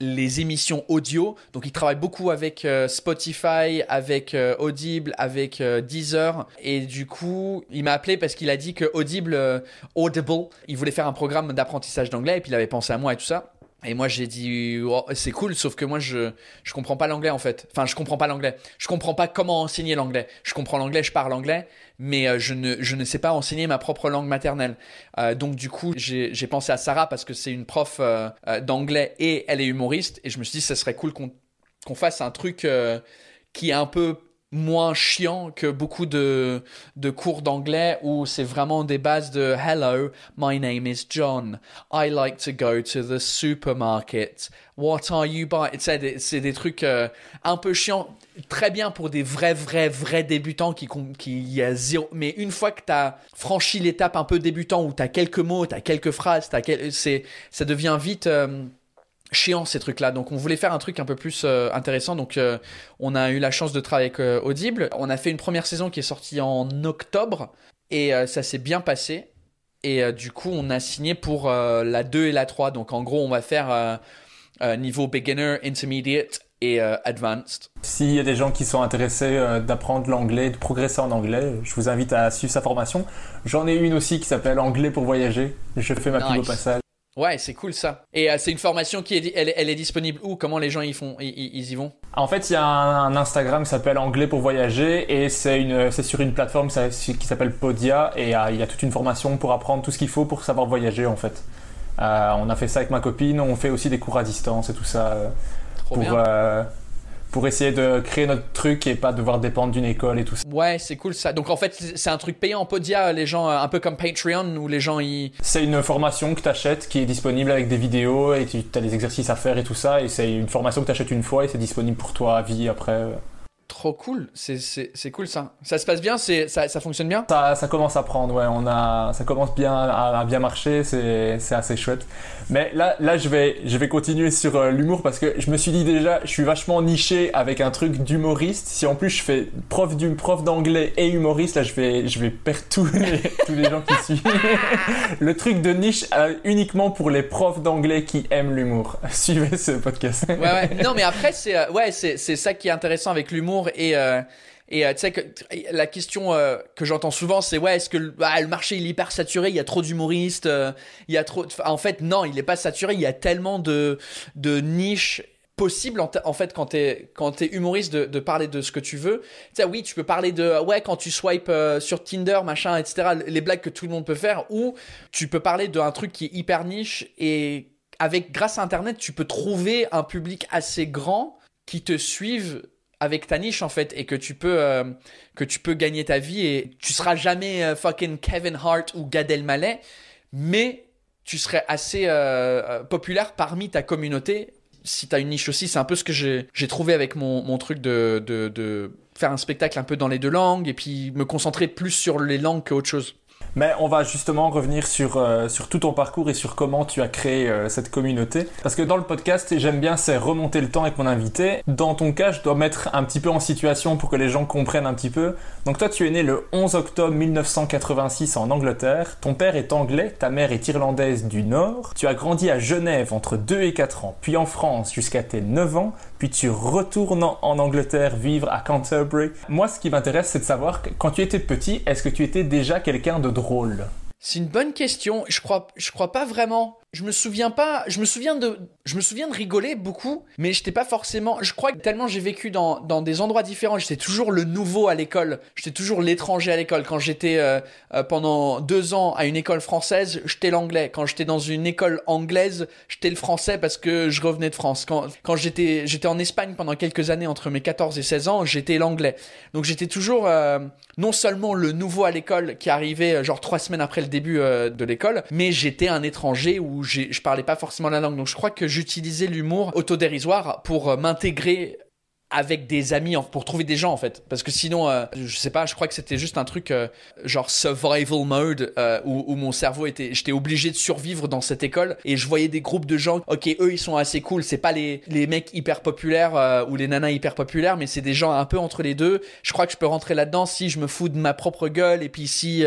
les émissions audio. Donc il travaille beaucoup avec euh, Spotify, avec euh, Audible, avec euh, Deezer. Et du coup, il m'a appelé parce qu'il a dit que Audible, Audible, il voulait faire un programme d'apprentissage d'anglais et puis il avait pensé à moi et tout ça. Et moi j'ai dit oh, c'est cool sauf que moi je je comprends pas l'anglais en fait. Enfin je comprends pas l'anglais. Je comprends pas comment enseigner l'anglais. Je comprends l'anglais, je parle anglais, mais euh, je ne je ne sais pas enseigner ma propre langue maternelle. Euh, donc du coup j'ai pensé à Sarah parce que c'est une prof euh, d'anglais et elle est humoriste et je me suis dit ça serait cool qu'on qu'on fasse un truc qui est un peu moins chiant que beaucoup de, cours d'anglais où c'est vraiment des bases de Hello, my name is John. I like to go to the supermarket. What are you buying? C'est des, trucs euh, un peu chiants. Très bien pour des vrais, vrais, vrais débutants qui, qui y a zéro. Mais une fois que tu as franchi l'étape un peu débutant où tu as quelques mots, tu as quelques phrases, as quel... ça devient vite. Euh, chiant ces trucs-là. Donc on voulait faire un truc un peu plus euh, intéressant. Donc euh, on a eu la chance de travailler avec euh, Audible. On a fait une première saison qui est sortie en octobre et ça s'est bien passé. Et du coup on a signé pour la 2 et la 3. Donc en gros on va faire niveau beginner, intermediate et advanced.
S'il y a des gens qui sont intéressés d'apprendre l'anglais, de progresser en anglais, je vous invite à suivre sa formation. J'en ai une aussi qui s'appelle Anglais pour voyager. Je fais ma pub au passage.
Ouais, c'est cool ça. Et euh, c'est une formation qui est, elle, elle, est disponible où? Comment les gens y font ils, y vont?
En fait, il y a un, Instagram qui s'appelle Anglais pour voyager et c'est une, c'est sur une plateforme qui s'appelle Podia et euh, il y a toute une formation pour apprendre tout ce qu'il faut pour savoir voyager en fait. Euh, on a fait ça avec ma copine. On fait aussi des cours à distance et tout ça
Trop pour bien.
Pour essayer de créer notre truc et pas devoir dépendre d'une école et tout ça.
Ouais, c'est cool ça. Donc en fait, c'est un truc payant en Podia, les gens, euh, un peu comme Patreon, où les gens y.
C'est une formation que tu achètes qui est disponible avec des vidéos et tu as des exercices à faire et tout ça. Et c'est une formation que tu achètes une fois et c'est disponible pour toi à vie après.
Trop cool, c'est cool ça. Ça se passe bien, ça, ça fonctionne bien?
Ça, ça, commence à prendre, ouais. On a, ça commence bien à, bien marcher, c'est assez chouette. Mais là, là je, vais, je vais continuer sur euh, l'humour parce que je me suis dit déjà, je suis vachement niché avec un truc d'humoriste. Si en plus je fais prof prof d'anglais et humoriste, là je vais, je vais perdre tous les, tous les gens qui suivent. Le truc de niche euh, uniquement pour les profs d'anglais qui aiment l'humour. Suivez ce podcast.
Ouais, ouais. Non, mais après, c'est euh, ouais, c'est ça qui est intéressant avec l'humour et euh, euh, tu sais que la question euh, que j'entends souvent, c'est ouais, est-ce que le, ah, le, marché il est hyper saturé, il y a trop d'humoristes, il y a trop. En fait, non, il n'est pas saturé. Il y a tellement de de niches possibles en, fait quand t'es quand t'es humoriste de, parler de ce que tu veux. Tu sais, oui, tu peux parler de ouais quand tu swipes sur Tinder, machin, etc. Les blagues que tout le monde peut faire, ou tu peux parler d'un truc qui est hyper niche et avec grâce à Internet, tu peux trouver un public assez grand qui te suive avec ta niche en fait et que tu peux euh, que tu peux gagner ta vie et tu seras jamais euh, fucking Kevin Hart ou Gad Elmaleh mais tu serais assez euh, populaire parmi ta communauté. Si tu as une niche aussi c'est un peu ce que j'ai trouvé avec mon, mon truc de, de, de faire un spectacle un peu dans les deux langues et puis me concentrer plus sur les langues qu'autre chose
mais on va justement revenir sur, euh, sur tout ton parcours et sur comment tu as créé euh, cette communauté. Parce que dans le podcast, j'aime bien, c'est remonter le temps avec mon invité. Dans ton cas, je dois mettre un petit peu en situation pour que les gens comprennent un petit peu. Donc toi, tu es né le 11 octobre 1986 en Angleterre. Ton père est anglais, ta mère est irlandaise du Nord. Tu as grandi à Genève entre 2 et 4 ans, puis en France jusqu'à tes 9 ans, puis tu retournes en Angleterre vivre à Canterbury. Moi, ce qui m'intéresse, c'est de savoir, quand tu étais petit, est-ce que tu étais déjà quelqu'un de drôle?
C'est une bonne question. Je crois, je crois pas vraiment je me souviens pas, je me souviens de, je me souviens de rigoler beaucoup, mais j'étais pas forcément, je crois que tellement j'ai vécu dans, dans des endroits différents, j'étais toujours le nouveau à l'école, j'étais toujours l'étranger à l'école. Quand j'étais euh, euh, pendant deux ans à une école française, j'étais l'anglais. Quand j'étais dans une école anglaise, j'étais le français parce que je revenais de France. Quand, quand j'étais, j'étais en Espagne pendant quelques années entre mes 14 et 16 ans, j'étais l'anglais. Donc j'étais toujours euh, non seulement le nouveau à l'école qui arrivait genre trois semaines après le début de l'école, mais j'étais un étranger où je parlais pas forcément la langue. Donc je crois que j'utilisais l'humour autodérisoire pour euh, m'intégrer avec des amis pour trouver des gens en fait. Parce que sinon euh, je sais pas je crois que c'était juste un truc euh, genre survival mode euh, où, mon cerveau était j'étais obligé de survivre dans cette école et je voyais des groupes de gens. Ok eux ils sont assez cool. C'est pas les, les mecs hyper populaires ou les nanas hyper populaires mais c'est des gens un peu entre les deux. Je crois que je peux rentrer là-dedans si je me fous de ma propre gueule et puis si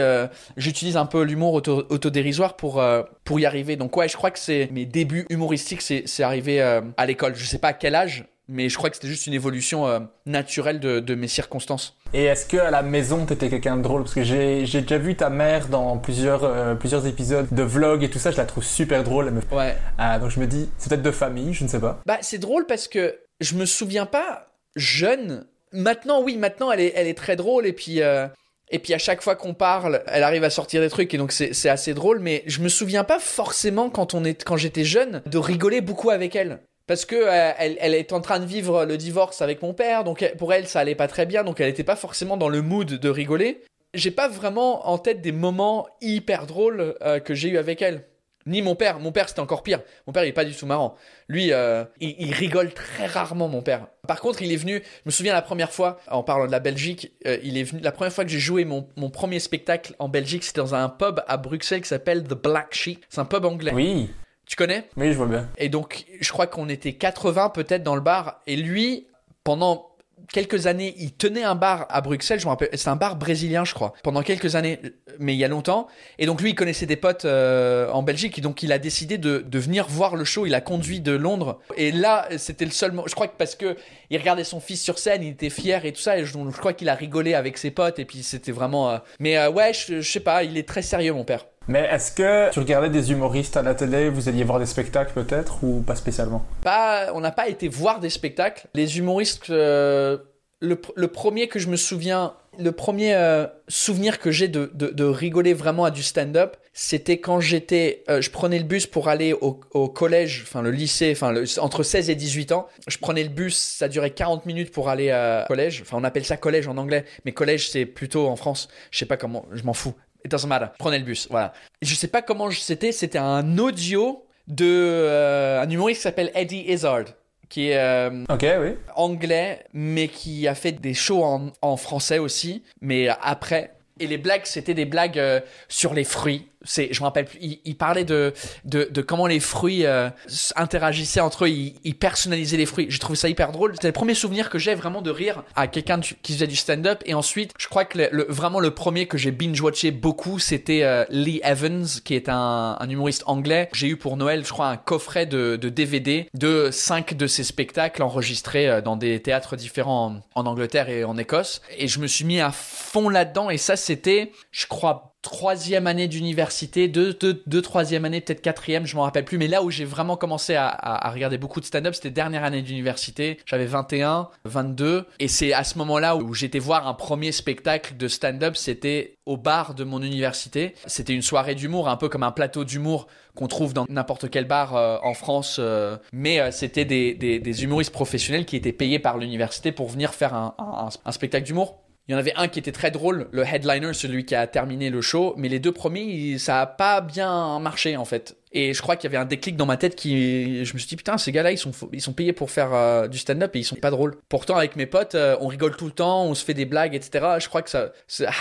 j'utilise un peu l'humour auto, autodérisoire pour pour y arriver. Donc ouais je crois que c'est mes débuts humoristiques c'est c'est arrivé à l'école. Je sais pas à quel âge mais je crois que c'était juste une évolution euh, naturelle de, mes circonstances.
Et est-ce que à la maison t'étais quelqu'un de drôle? Parce que j'ai déjà vu ta mère dans plusieurs euh, plusieurs épisodes de vlog et tout ça, je la trouve super drôle.
Ouais.
Ah, donc je me dis, c'est peut-être de famille, je ne sais pas.
Bah c'est drôle parce que je me souviens pas jeune. Maintenant oui, maintenant elle est elle est très drôle et puis. Euh, et puis à chaque fois qu'on parle, elle arrive à sortir des trucs et donc c'est assez drôle. Mais je me souviens pas forcément quand on est quand j'étais jeune de rigoler beaucoup avec elle parce que euh, elle, est en train de vivre le divorce avec mon père, donc pour elle ça allait pas très bien, donc elle n'était pas forcément dans le mood de rigoler. J'ai pas vraiment en tête des moments hyper drôles euh, que j'ai eu avec elle. Ni mon père. Mon père, c'était encore pire. Mon père, il est pas du tout marrant. Lui, euh, il, rigole très rarement, mon père. Par contre, il est venu. Je me souviens la première fois, en parlant de la Belgique, il est venu. La première fois que j'ai joué mon, mon, premier spectacle en Belgique, c'était dans un pub à Bruxelles qui s'appelle The Black Sheep. C'est un pub anglais.
Oui.
Tu connais?
Oui, je vois bien.
Et donc, je crois qu'on était 80 peut-être dans le bar. Et lui, pendant quelques années, il tenait un bar à Bruxelles, je me rappelle, c'est un bar brésilien, je crois, pendant quelques années, mais il y a longtemps. Et donc lui, il connaissait des potes euh, en Belgique, et donc il a décidé de, de, venir voir le show. Il a conduit de Londres, et là, c'était le seul. Je crois que parce que il regardait son fils sur scène, il était fier et tout ça, et je, je crois qu'il a rigolé avec ses potes, et puis c'était vraiment. Euh, mais euh, ouais, je, je sais pas, il est très sérieux, mon père.
Mais est-ce que tu regardais des humoristes à la télé, vous alliez voir des spectacles peut-être ou pas spécialement?
Pas, on n'a pas été voir des spectacles. Les humoristes, euh, le, premier que je me souviens, le premier euh, souvenir que j'ai de, de, rigoler vraiment à du stand-up, c'était quand j'étais, euh, je prenais le bus pour aller au, collège, enfin le lycée, enfin entre 16 et 18 ans. Je prenais le bus, ça durait 40 minutes pour aller au collège. Enfin, on appelle ça collège en anglais, mais collège c'est plutôt en France. Je sais pas comment, je m'en fous. It doesn't matter. Prenez le bus, voilà. Je sais pas comment c'était, c'était un audio de euh, un humoriste qui s'appelle Eddie Izzard, qui est euh,
oui.
anglais, mais qui a fait des shows en, en français aussi, mais après. Et les blagues, c'était des blagues euh, sur les fruits. C'est, je me rappelle plus. Il, il parlait de, de, de comment les fruits euh, interagissaient entre eux. Il, il personnalisait les fruits. J'ai trouvé ça hyper drôle. C'était le premier souvenir que j'ai vraiment de rire à quelqu'un qui faisait du stand-up. Et ensuite, je crois que le, le- vraiment le premier que j'ai binge-watché beaucoup, c'était euh, Lee Evans, qui est un, un humoriste anglais. J'ai eu pour Noël, je crois, un coffret de, de DVD de cinq de ses spectacles enregistrés euh, dans des théâtres différents en, en Angleterre et en Écosse. Et je me suis mis à fond là-dedans. Et ça, c'était, je crois, troisième année d'université, deux, deux, deux, troisième année, peut-être quatrième, je m'en rappelle plus. Mais là où j'ai vraiment commencé à, regarder beaucoup de stand-up, c'était dernière année d'université. J'avais 21, 22. Et c'est à ce moment-là où j'étais voir un premier spectacle de stand-up. C'était au bar de mon université. C'était une soirée d'humour, un peu comme un plateau d'humour qu'on trouve dans n'importe quel bar euh, en France. euh, mais euh, c'était des, humoristes professionnels qui étaient payés par l'université pour venir faire un spectacle d'humour. Il y en avait un qui était très drôle, le headliner, celui qui a terminé le show, mais les deux premiers, ça a pas bien marché en fait. Et je crois qu'il y avait un déclic dans ma tête qui, je me suis dit putain, ces gars-là, ils sont, ils sont payés pour faire euh, du stand-up et ils sont pas drôles. Pourtant, avec mes potes, euh, on rigole tout le temps, on se fait des blagues, etc. Je crois que ça,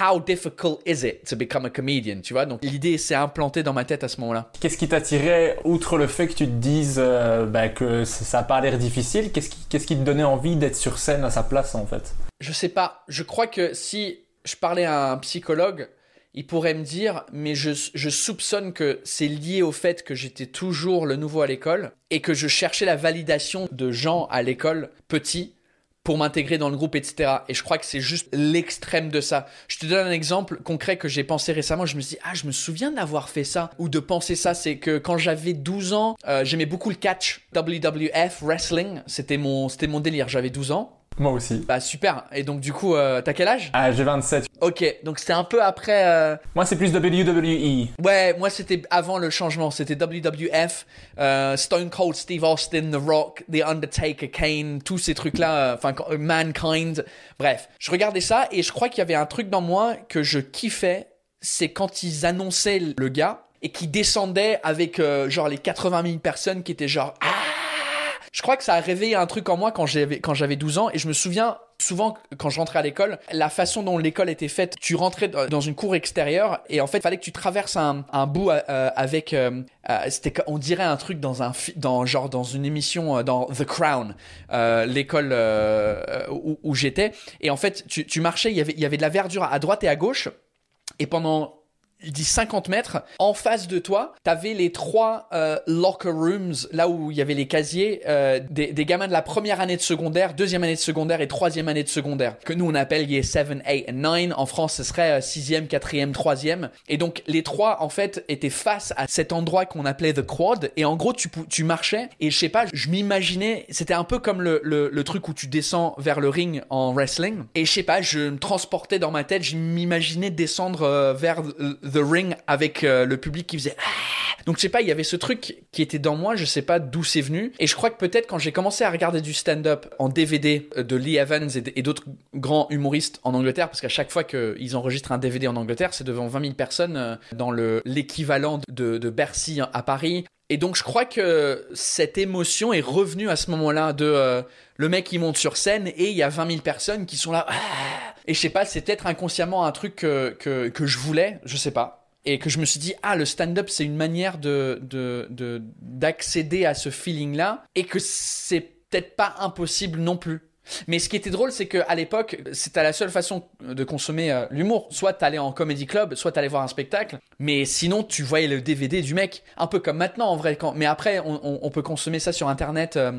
how difficult is it to become a comedian, tu vois? Donc l'idée s'est implantée dans ma tête à ce moment-là.
Qu'est-ce qui t'attirait, outre le fait que tu te dises euh, bah, que ça ça a pas l'air difficile, qu'est-ce qui, qu'est-ce qui te donnait envie d'être sur scène à sa place en fait?
Je sais pas. Je crois que si je parlais à un psychologue, il pourrait me dire, mais je, soupçonne que c'est lié au fait que j'étais toujours le nouveau à l'école et que je cherchais la validation de gens à l'école petits pour m'intégrer dans le groupe, etc. Et je crois que c'est juste l'extrême de ça. Je te donne un exemple concret que j'ai pensé récemment. Je me suis dit, ah, je me souviens d'avoir fait ça ou de penser ça. C'est que quand j'avais 12 ans, euh, j'aimais beaucoup le catch, WWF, wrestling. C'était mon, c'était mon délire. J'avais 12 ans.
Moi aussi.
Bah super. Et donc du coup, euh, t'as quel âge?
Ah, j'ai 27.
Ok, donc c'était un peu après. euh,
Moi, c'est plus WWE.
Ouais, moi c'était avant le changement. C'était WWF, euh, Stone Cold Steve Austin, The Rock, The Undertaker, Kane, tous ces trucs-là. euh, Enfin, quand- euh, Mankind. Bref, je regardais ça et je crois qu'il y avait un truc dans moi que je kiffais. C'est quand ils annonçaient le gars et qui descendait avec euh, genre les 80 000 personnes qui étaient genre ah je crois que ça a réveillé un truc en moi quand j'avais quand j'avais 12 ans et je me souviens souvent quand je rentrais à l'école, la façon dont l'école était faite, tu rentrais dans une cour extérieure et en fait, il fallait que tu traverses un, un bout euh, avec euh, euh, c'était on dirait un truc dans un dans genre dans une émission euh, dans The Crown, euh, l'école euh, où, où j'étais. Et en fait, tu, tu marchais, il y avait il y avait de la verdure à droite et à gauche et pendant il dit 50 mètres, en face de toi, t'avais les trois euh, locker rooms, là où il y avait les casiers euh, des, des gamins de la première année de secondaire, deuxième année de secondaire et troisième année de secondaire, que nous on appelle year 7, 8 and 9. En France, ce serait euh, sixième, quatrième, troisième. Et donc les trois, en fait, étaient face à cet endroit qu'on appelait the quad. Et en gros, tu, tu marchais et je sais pas, je m'imaginais, c'était un peu comme le, le, le truc où tu descends vers le ring en wrestling. Et je sais pas, je me transportais dans ma tête, je m'imaginais descendre euh, vers the ring avec euh, le public qui faisait Ah donc je sais pas, il y avait ce truc qui était dans moi, je sais pas d'où c'est venu. Et je crois que peut-être quand j'ai commencé à regarder du stand-up en DVD de Lee Evans et d'autres grands humoristes en Angleterre, parce qu'à chaque fois qu'ils enregistrent un DVD en Angleterre, c'est devant 20 000 personnes euh, dans le l'équivalent de, de Bercy à Paris. Et donc je crois que cette émotion est revenue à ce moment-là de euh, le mec qui monte sur scène et il y a 20 000 personnes qui sont là. Ah et je sais pas, c'est peut-être inconsciemment un truc que, que, je voulais, je sais pas. Et que je me suis dit ah le stand-up c'est une manière de de de- d'accéder à ce feeling là et que c'est peut-être pas impossible non plus. Mais ce qui était drôle c'est que à l'époque c'était la seule façon de consommer euh, l'humour. Soit t'allais en comedy club soit t'allais voir un spectacle. Mais sinon tu voyais le DVD du mec. Un peu comme maintenant en vrai mais après on peut consommer ça sur internet euh,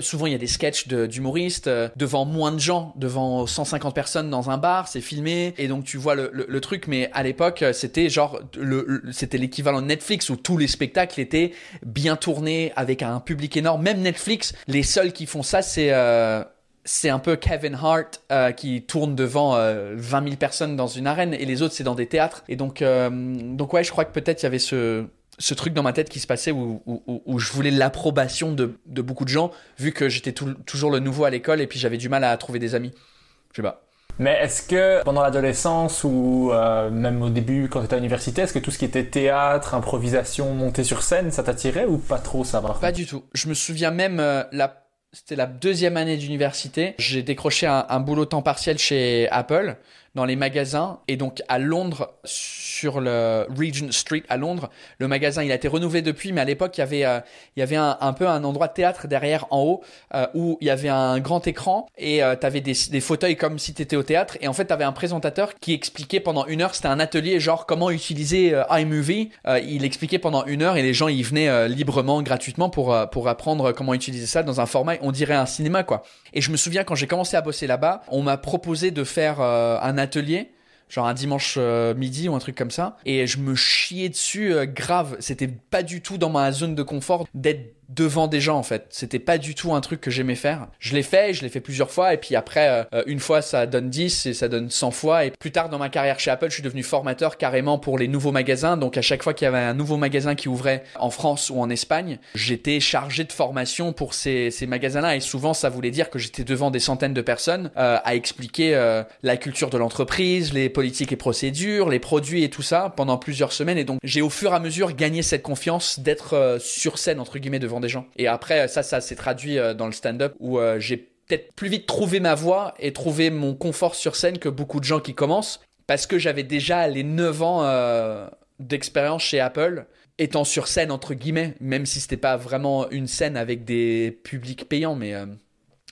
Souvent, il y a des sketchs d'humoristes euh, devant moins de gens, devant 150 personnes dans un bar, c'est filmé, et donc tu vois le, truc. Mais à l'époque, euh, c'était genre, le, c'était l'équivalent de Netflix où tous les spectacles étaient bien tournés avec un public énorme. Même Netflix, les seuls qui font ça, c'est euh, c'est un peu Kevin Hart qui tourne devant 20 000 personnes dans une arène et les autres c'est dans des théâtres. Et donc, donc ouais, je crois que peut-être il y avait ce, ce truc dans ma tête qui se passait où, où, je voulais l'approbation de, de, beaucoup de gens, vu que j'étais toujours le nouveau à l'école et puis j'avais du mal à trouver des amis. Je sais pas.
Mais est-ce que pendant l'adolescence ou euh, même au début quand tu étais à l'université, est-ce que tout ce qui était théâtre, improvisation, montée sur scène, ça t'attirait ou pas trop ça
Pas du tout. Je me souviens même euh, la c'était la deuxième année d'université. J'ai décroché un, un, boulot temps partiel chez Apple dans les magasins. Et donc à Londres, sur le Regent Street à Londres, le magasin il a été renouvelé depuis, mais à l'époque il y avait euh, il y avait un, peu un endroit de théâtre derrière en haut euh, où il y avait un grand écran et euh, tu avais des, des, fauteuils comme si tu étais au théâtre. Et en fait tu avais un présentateur qui expliquait pendant une heure, c'était un atelier genre comment utiliser iMovie. il expliquait pendant une heure et les gens ils venaient librement, gratuitement pour pour apprendre comment utiliser ça dans un format, on dirait un cinéma quoi. Et je me souviens quand j'ai commencé à bosser là-bas, on m'a proposé de faire un atelier genre un dimanche euh, midi ou un truc comme ça et je me chiais dessus euh, grave. C'était pas du tout dans ma zone de confort d'être devant des gens en fait. C'était pas du tout un truc que j'aimais faire. Je l'ai fait, je l'ai fait plusieurs fois et puis après euh, une fois ça donne 10 et ça donne 100 fois et plus tard dans ma carrière chez Apple, je suis devenu formateur carrément pour les nouveaux magasins. Donc à chaque fois qu'il y avait un nouveau magasin qui ouvrait en France ou en Espagne, j'étais chargé de formation pour ces, ces magasins-là et souvent ça voulait dire que j'étais devant des centaines de personnes euh, à expliquer euh, la culture de l'entreprise, les politiques et procédures, les produits et tout ça pendant plusieurs semaines et donc j'ai au fur et à mesure gagné cette confiance d'être sur scène entre guillemets devant des gens. Et après, ça, ça s'est traduit euh, dans le stand-up où euh, j'ai peut-être plus vite trouvé ma voix et trouvé mon confort sur scène que beaucoup de gens qui commencent parce que j'avais déjà les 9 ans euh, d'expérience chez Apple étant sur scène entre guillemets même si c'était pas vraiment une scène avec des publics payants mais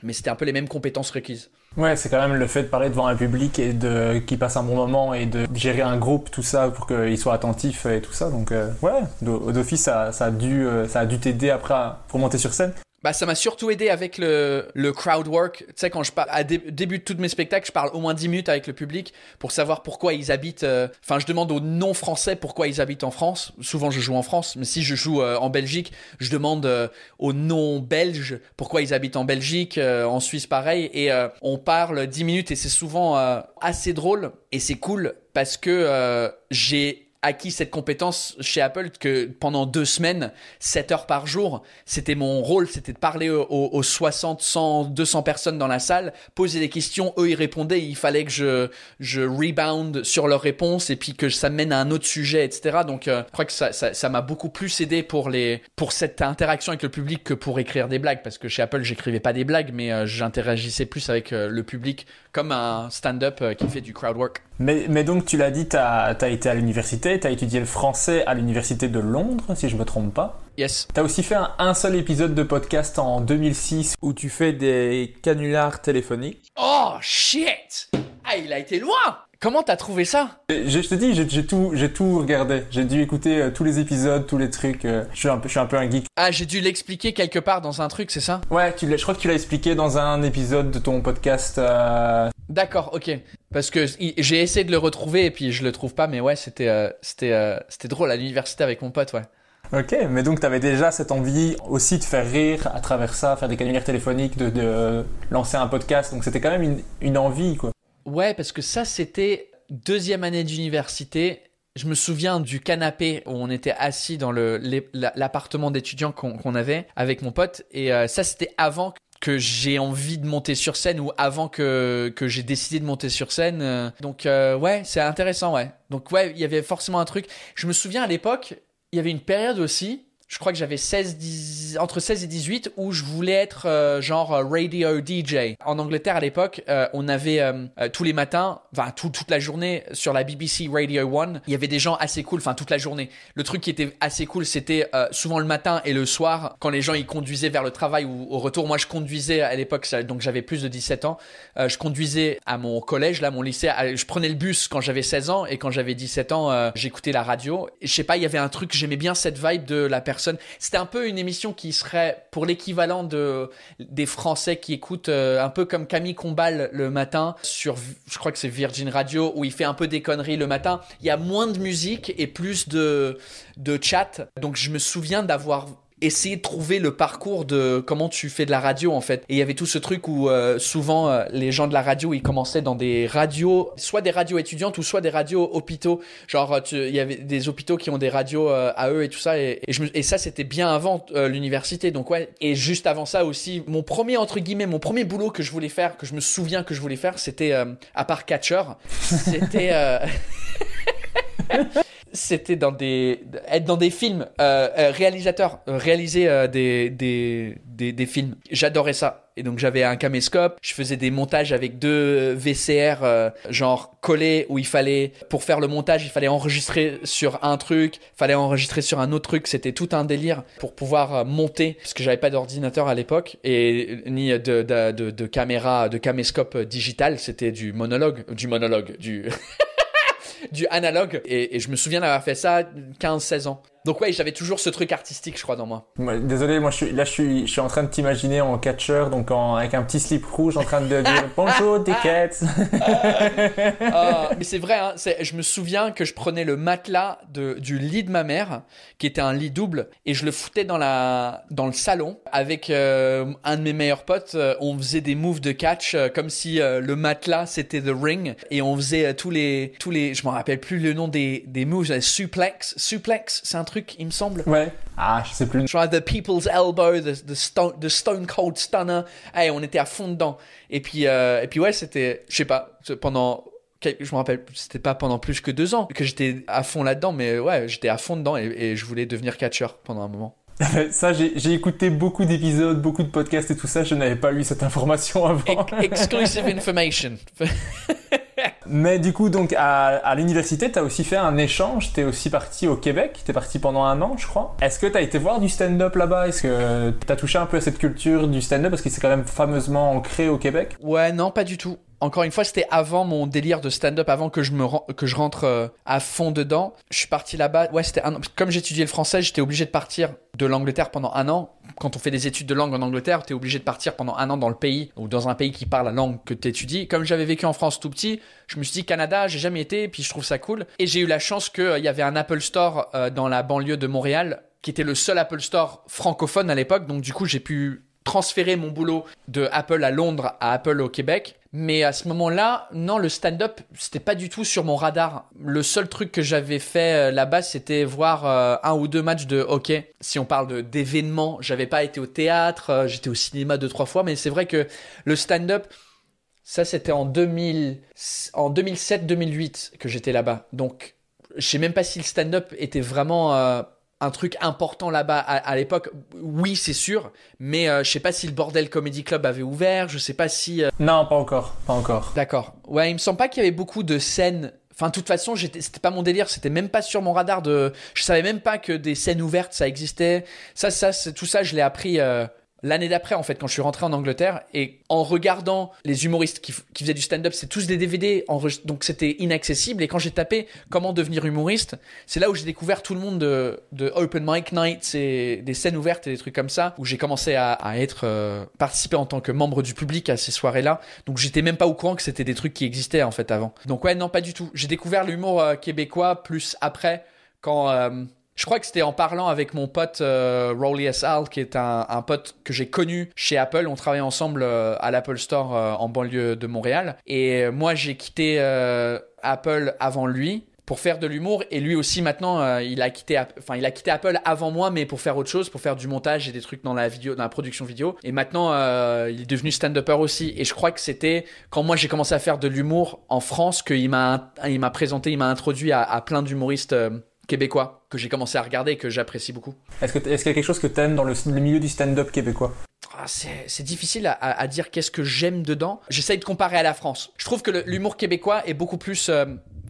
mais c'était un peu les mêmes compétences requises.
Ouais, c'est quand même le fait de parler devant un public et de qui passe un bon moment et de gérer un groupe, tout ça pour qu'il soit attentif et tout ça. Donc euh, ouais, d'office ça, ça a dû euh, ça a dû t'aider après pour monter sur scène.
Bah, ça m'a surtout aidé avec le, le crowd work. Tu sais, quand je parle, à début de tous mes spectacles, je parle au moins 10 minutes avec le public pour savoir pourquoi ils habitent. Euh, enfin, je demande aux non-français pourquoi ils habitent en France. Souvent, je joue en France, mais si je joue euh, en Belgique, je demande euh, aux non-belges pourquoi ils habitent en Belgique, en Suisse, pareil. Et on parle 10 minutes et c'est souvent assez drôle et c'est cool parce que j'ai acquis cette compétence chez Apple que pendant deux semaines, 7 heures par jour, c'était mon rôle, c'était de parler aux, 60, 100, 200 personnes dans la salle, poser des questions, eux ils répondaient, il fallait que je, je rebound sur leurs réponses et puis que ça mène à un autre sujet, etc. Donc euh, je crois que ça, m'a beaucoup plus aidé pour, les, pour cette interaction avec le public que pour écrire des blagues, parce que chez Apple j'écrivais pas des blagues, mais euh, j'interagissais plus avec euh, le public comme un stand-up qui fait du crowd work.
Mais, mais donc tu l'as dit, tu as, as été à l'université, tu as étudié le français à l'université de Londres, si je me trompe pas.
Yes.
Tu as aussi fait un, seul épisode de podcast en 2006 où tu fais des canulars téléphoniques.
Oh shit Ah, il a été loin Comment t'as trouvé ça?
Je, te dis, j'ai tout, j'ai tout regardé. J'ai dû écouter euh, tous les épisodes, tous les trucs. Euh, je suis un peu, je suis un peu un geek.
Ah, j'ai dû l'expliquer quelque part dans un truc, c'est ça?
Ouais, tu je crois que tu l'as expliqué dans un épisode de ton podcast. Euh,
D'accord, ok. Parce que j'ai essayé de le retrouver et puis je le trouve pas, mais ouais, c'était, c'était, c'était drôle à l'université avec mon pote, ouais.
Ok, mais donc tu avais déjà cette envie aussi de faire rire à travers ça, faire des canulaires téléphoniques, de, lancer un podcast, donc c'était quand même une, une envie, quoi.
Ouais, parce que ça, c'était deuxième année d'université. Je me souviens du canapé où on était assis dans l'appartement d'étudiants qu'on avait avec mon pote. Et euh, ça, c'était avant que j'ai envie de monter sur scène ou avant que, que j'ai décidé de monter sur scène. Euh. Donc, euh, ouais, c'est intéressant, ouais. Donc, ouais, il y avait forcément un truc. Je me souviens à l'époque, il y avait une période aussi je crois que j'avais 16, 10, entre 16 et 18 où je voulais être euh, genre euh, radio DJ. En Angleterre à l'époque, euh, on avait tous les matins, enfin toute la journée sur la BBC Radio 1, il y avait des gens assez cool, enfin toute la journée. Le truc qui était assez cool, c'était souvent le matin et le soir quand les gens ils conduisaient vers le travail ou au retour. Moi je conduisais à l'époque, donc j'avais plus de 17 ans. je conduisais à mon collège, là mon lycée. je prenais le bus quand j'avais 16 ans et quand j'avais 17 ans, j'écoutais la radio. Je sais pas, il y avait un truc, j'aimais bien cette vibe de la personne c'était un peu une émission qui serait pour l'équivalent de des Français qui écoutent euh, un peu comme Camille Combal le matin sur, je crois que c'est Virgin Radio, où il fait un peu des conneries le matin. Il y a moins de musique et plus de de chat. Donc je me souviens d'avoir essayer de trouver le parcours de comment tu fais de la radio en fait. Et il y avait tout ce truc où euh, souvent euh, les gens de la radio ils commençaient dans des radios, soit des radios étudiantes ou soit des radios hôpitaux. Genre il y avait des hôpitaux qui ont des radios euh, à eux et tout ça. Et, je et ça c'était bien avant l'université. Donc ouais. Et juste avant ça aussi, mon premier entre guillemets, mon premier boulot que je voulais faire, que je me souviens que je voulais faire, c'était à part catcher, c'était c'était dans des être dans des films euh, euh réalisateur euh, réaliser euh, des, des, des, films. J'adorais ça. Et donc j'avais un caméscope. Je faisais des montages avec deux VCR genre collés où il fallait pour faire le montage il fallait enregistrer sur un truc fallait enregistrer sur un autre truc. C'était tout un délire pour pouvoir monter parce que j'avais pas d'ordinateur à l'époque et ni de, de, de caméra de caméscope digital. C'était du monologue du monologue du du analogue. Et, et je me souviens d'avoir fait ça 15-16 ans. Donc ouais, j'avais toujours ce truc artistique, je crois, dans moi.
Désolé, moi je suis là, je suis, je suis en train de t'imaginer en catcheur, donc en, avec un petit slip rouge, en train de dire bonjour, tickets.
Ah, mais c'est vrai, hein, je me souviens que je prenais le matelas de, du lit de ma mère, qui était un lit double, et je le foutais dans la dans le salon avec euh, un de mes meilleurs potes. Euh, on faisait des moves de catch euh, comme si le matelas c'était the ring, et on faisait tous les tous les, je me rappelle plus le nom des des moves, suplex, suplex, c'est un truc il me semble.
Ouais. Ah, je sais plus.
Genre The People's Elbow, The, the, stone, the Stone Cold Stunner. Hey, on était à fond dedans. Et puis, euh, et puis ouais, c'était, je sais pas, pendant je me rappelle, c'était pas pendant plus que deux ans que j'étais à fond là-dedans, mais ouais, j'étais à fond dedans et, et, je voulais devenir catcheur pendant un moment.
ça, j'ai écouté beaucoup d'épisodes, beaucoup de podcasts et tout ça, je n'avais pas eu cette information avant.
exclusive information.
Mais du coup, donc à, l'université, tu as aussi fait un échange. Tu es aussi parti au Québec. Tu es parti pendant un an, je crois. Est-ce que tu as été voir du stand-up là-bas? Est-ce que tu as touché un peu à cette culture du stand-up? Parce que c'est quand même fameusement ancré au Québec.
Ouais, non, pas du tout encore une fois, c'était avant mon délire de stand-up, avant que je que je rentre euh, à fond dedans. Je suis parti là-bas. Ouais, c'était comme j'étudiais le français, j'étais obligé de partir de l'Angleterre pendant un an. Quand on fait des études de langue en Angleterre, t'es obligé de partir pendant un an dans le pays ou dans un pays qui parle la langue que t'étudies. Comme j'avais vécu en France tout petit, je me suis dit Canada, j'ai jamais été, puis je trouve ça cool. Et j'ai eu la chance qu'il euh, y avait un Apple Store euh, dans la banlieue de Montréal qui était le seul Apple Store francophone à l'époque. Donc du coup, j'ai pu transférer mon boulot de Apple à Londres à Apple au Québec. Mais à ce moment-là, non, le stand-up, c'était pas du tout sur mon radar. Le seul truc que j'avais fait euh, là-bas, c'était voir euh, un ou deux matchs de hockey. Si on parle d'événements, j'avais pas été au théâtre, euh, j'étais au cinéma deux, trois fois, mais c'est vrai que le stand-up, ça c'était en, 2000, en 2007-2008 que j'étais là-bas. Donc, je sais même pas si le stand-up était vraiment un truc important là-bas à, l'époque. Oui, c'est sûr, mais euh, je sais pas si le Bordel Comedy Club avait ouvert, je sais pas si... Euh,
non, pas encore, pas encore.
D'accord. Ouais, il me semble pas qu'il y avait beaucoup de scènes... Enfin, de toute façon, c'était pas mon délire, c'était même pas sur mon radar de... Je savais même pas que des scènes ouvertes, ça existait. Ça, ça, tout ça, je l'ai appris... Euh, l'année d'après, en fait, quand je suis rentré en Angleterre, et en regardant les humoristes qui, faisaient du stand-up, c'est tous des DVD, donc c'était inaccessible. Et quand j'ai tapé comment devenir humoriste, c'est là où j'ai découvert tout le monde de, Open Mic Nights et des scènes ouvertes et des trucs comme ça, où j'ai commencé à, être euh, participer en tant que membre du public à ces soirées-là. Donc j'étais même pas au courant que c'était des trucs qui existaient en fait avant. Donc ouais, non, pas du tout. J'ai découvert l'humour euh, québécois plus après quand euh, je crois que c'était en parlant avec mon pote euh, Rowley S. Al, qui est un, pote que j'ai connu chez Apple. On travaillait ensemble euh, à l'Apple Store euh, en banlieue de Montréal. Et moi, j'ai quitté Apple avant lui pour faire de l'humour et lui aussi maintenant il a quitté enfin il a quitté Apple avant moi mais pour faire autre chose pour faire du montage et des trucs dans la vidéo dans la production vidéo et maintenant il est devenu stand-upper aussi et je crois que c'était quand moi j'ai commencé à faire de l'humour en France qu'il m'a m'a présenté il m'a introduit à, à plein d'humoristes québécois que j'ai commencé à regarder et que j'apprécie beaucoup.
Est-ce qu'il y a quelque chose que tu aimes dans le, milieu du stand-up québécois?
Ah, c'est difficile à, dire qu'est-ce que j'aime dedans. J'essaye de comparer à la France. Je trouve que l'humour québécois est beaucoup plus... Euh,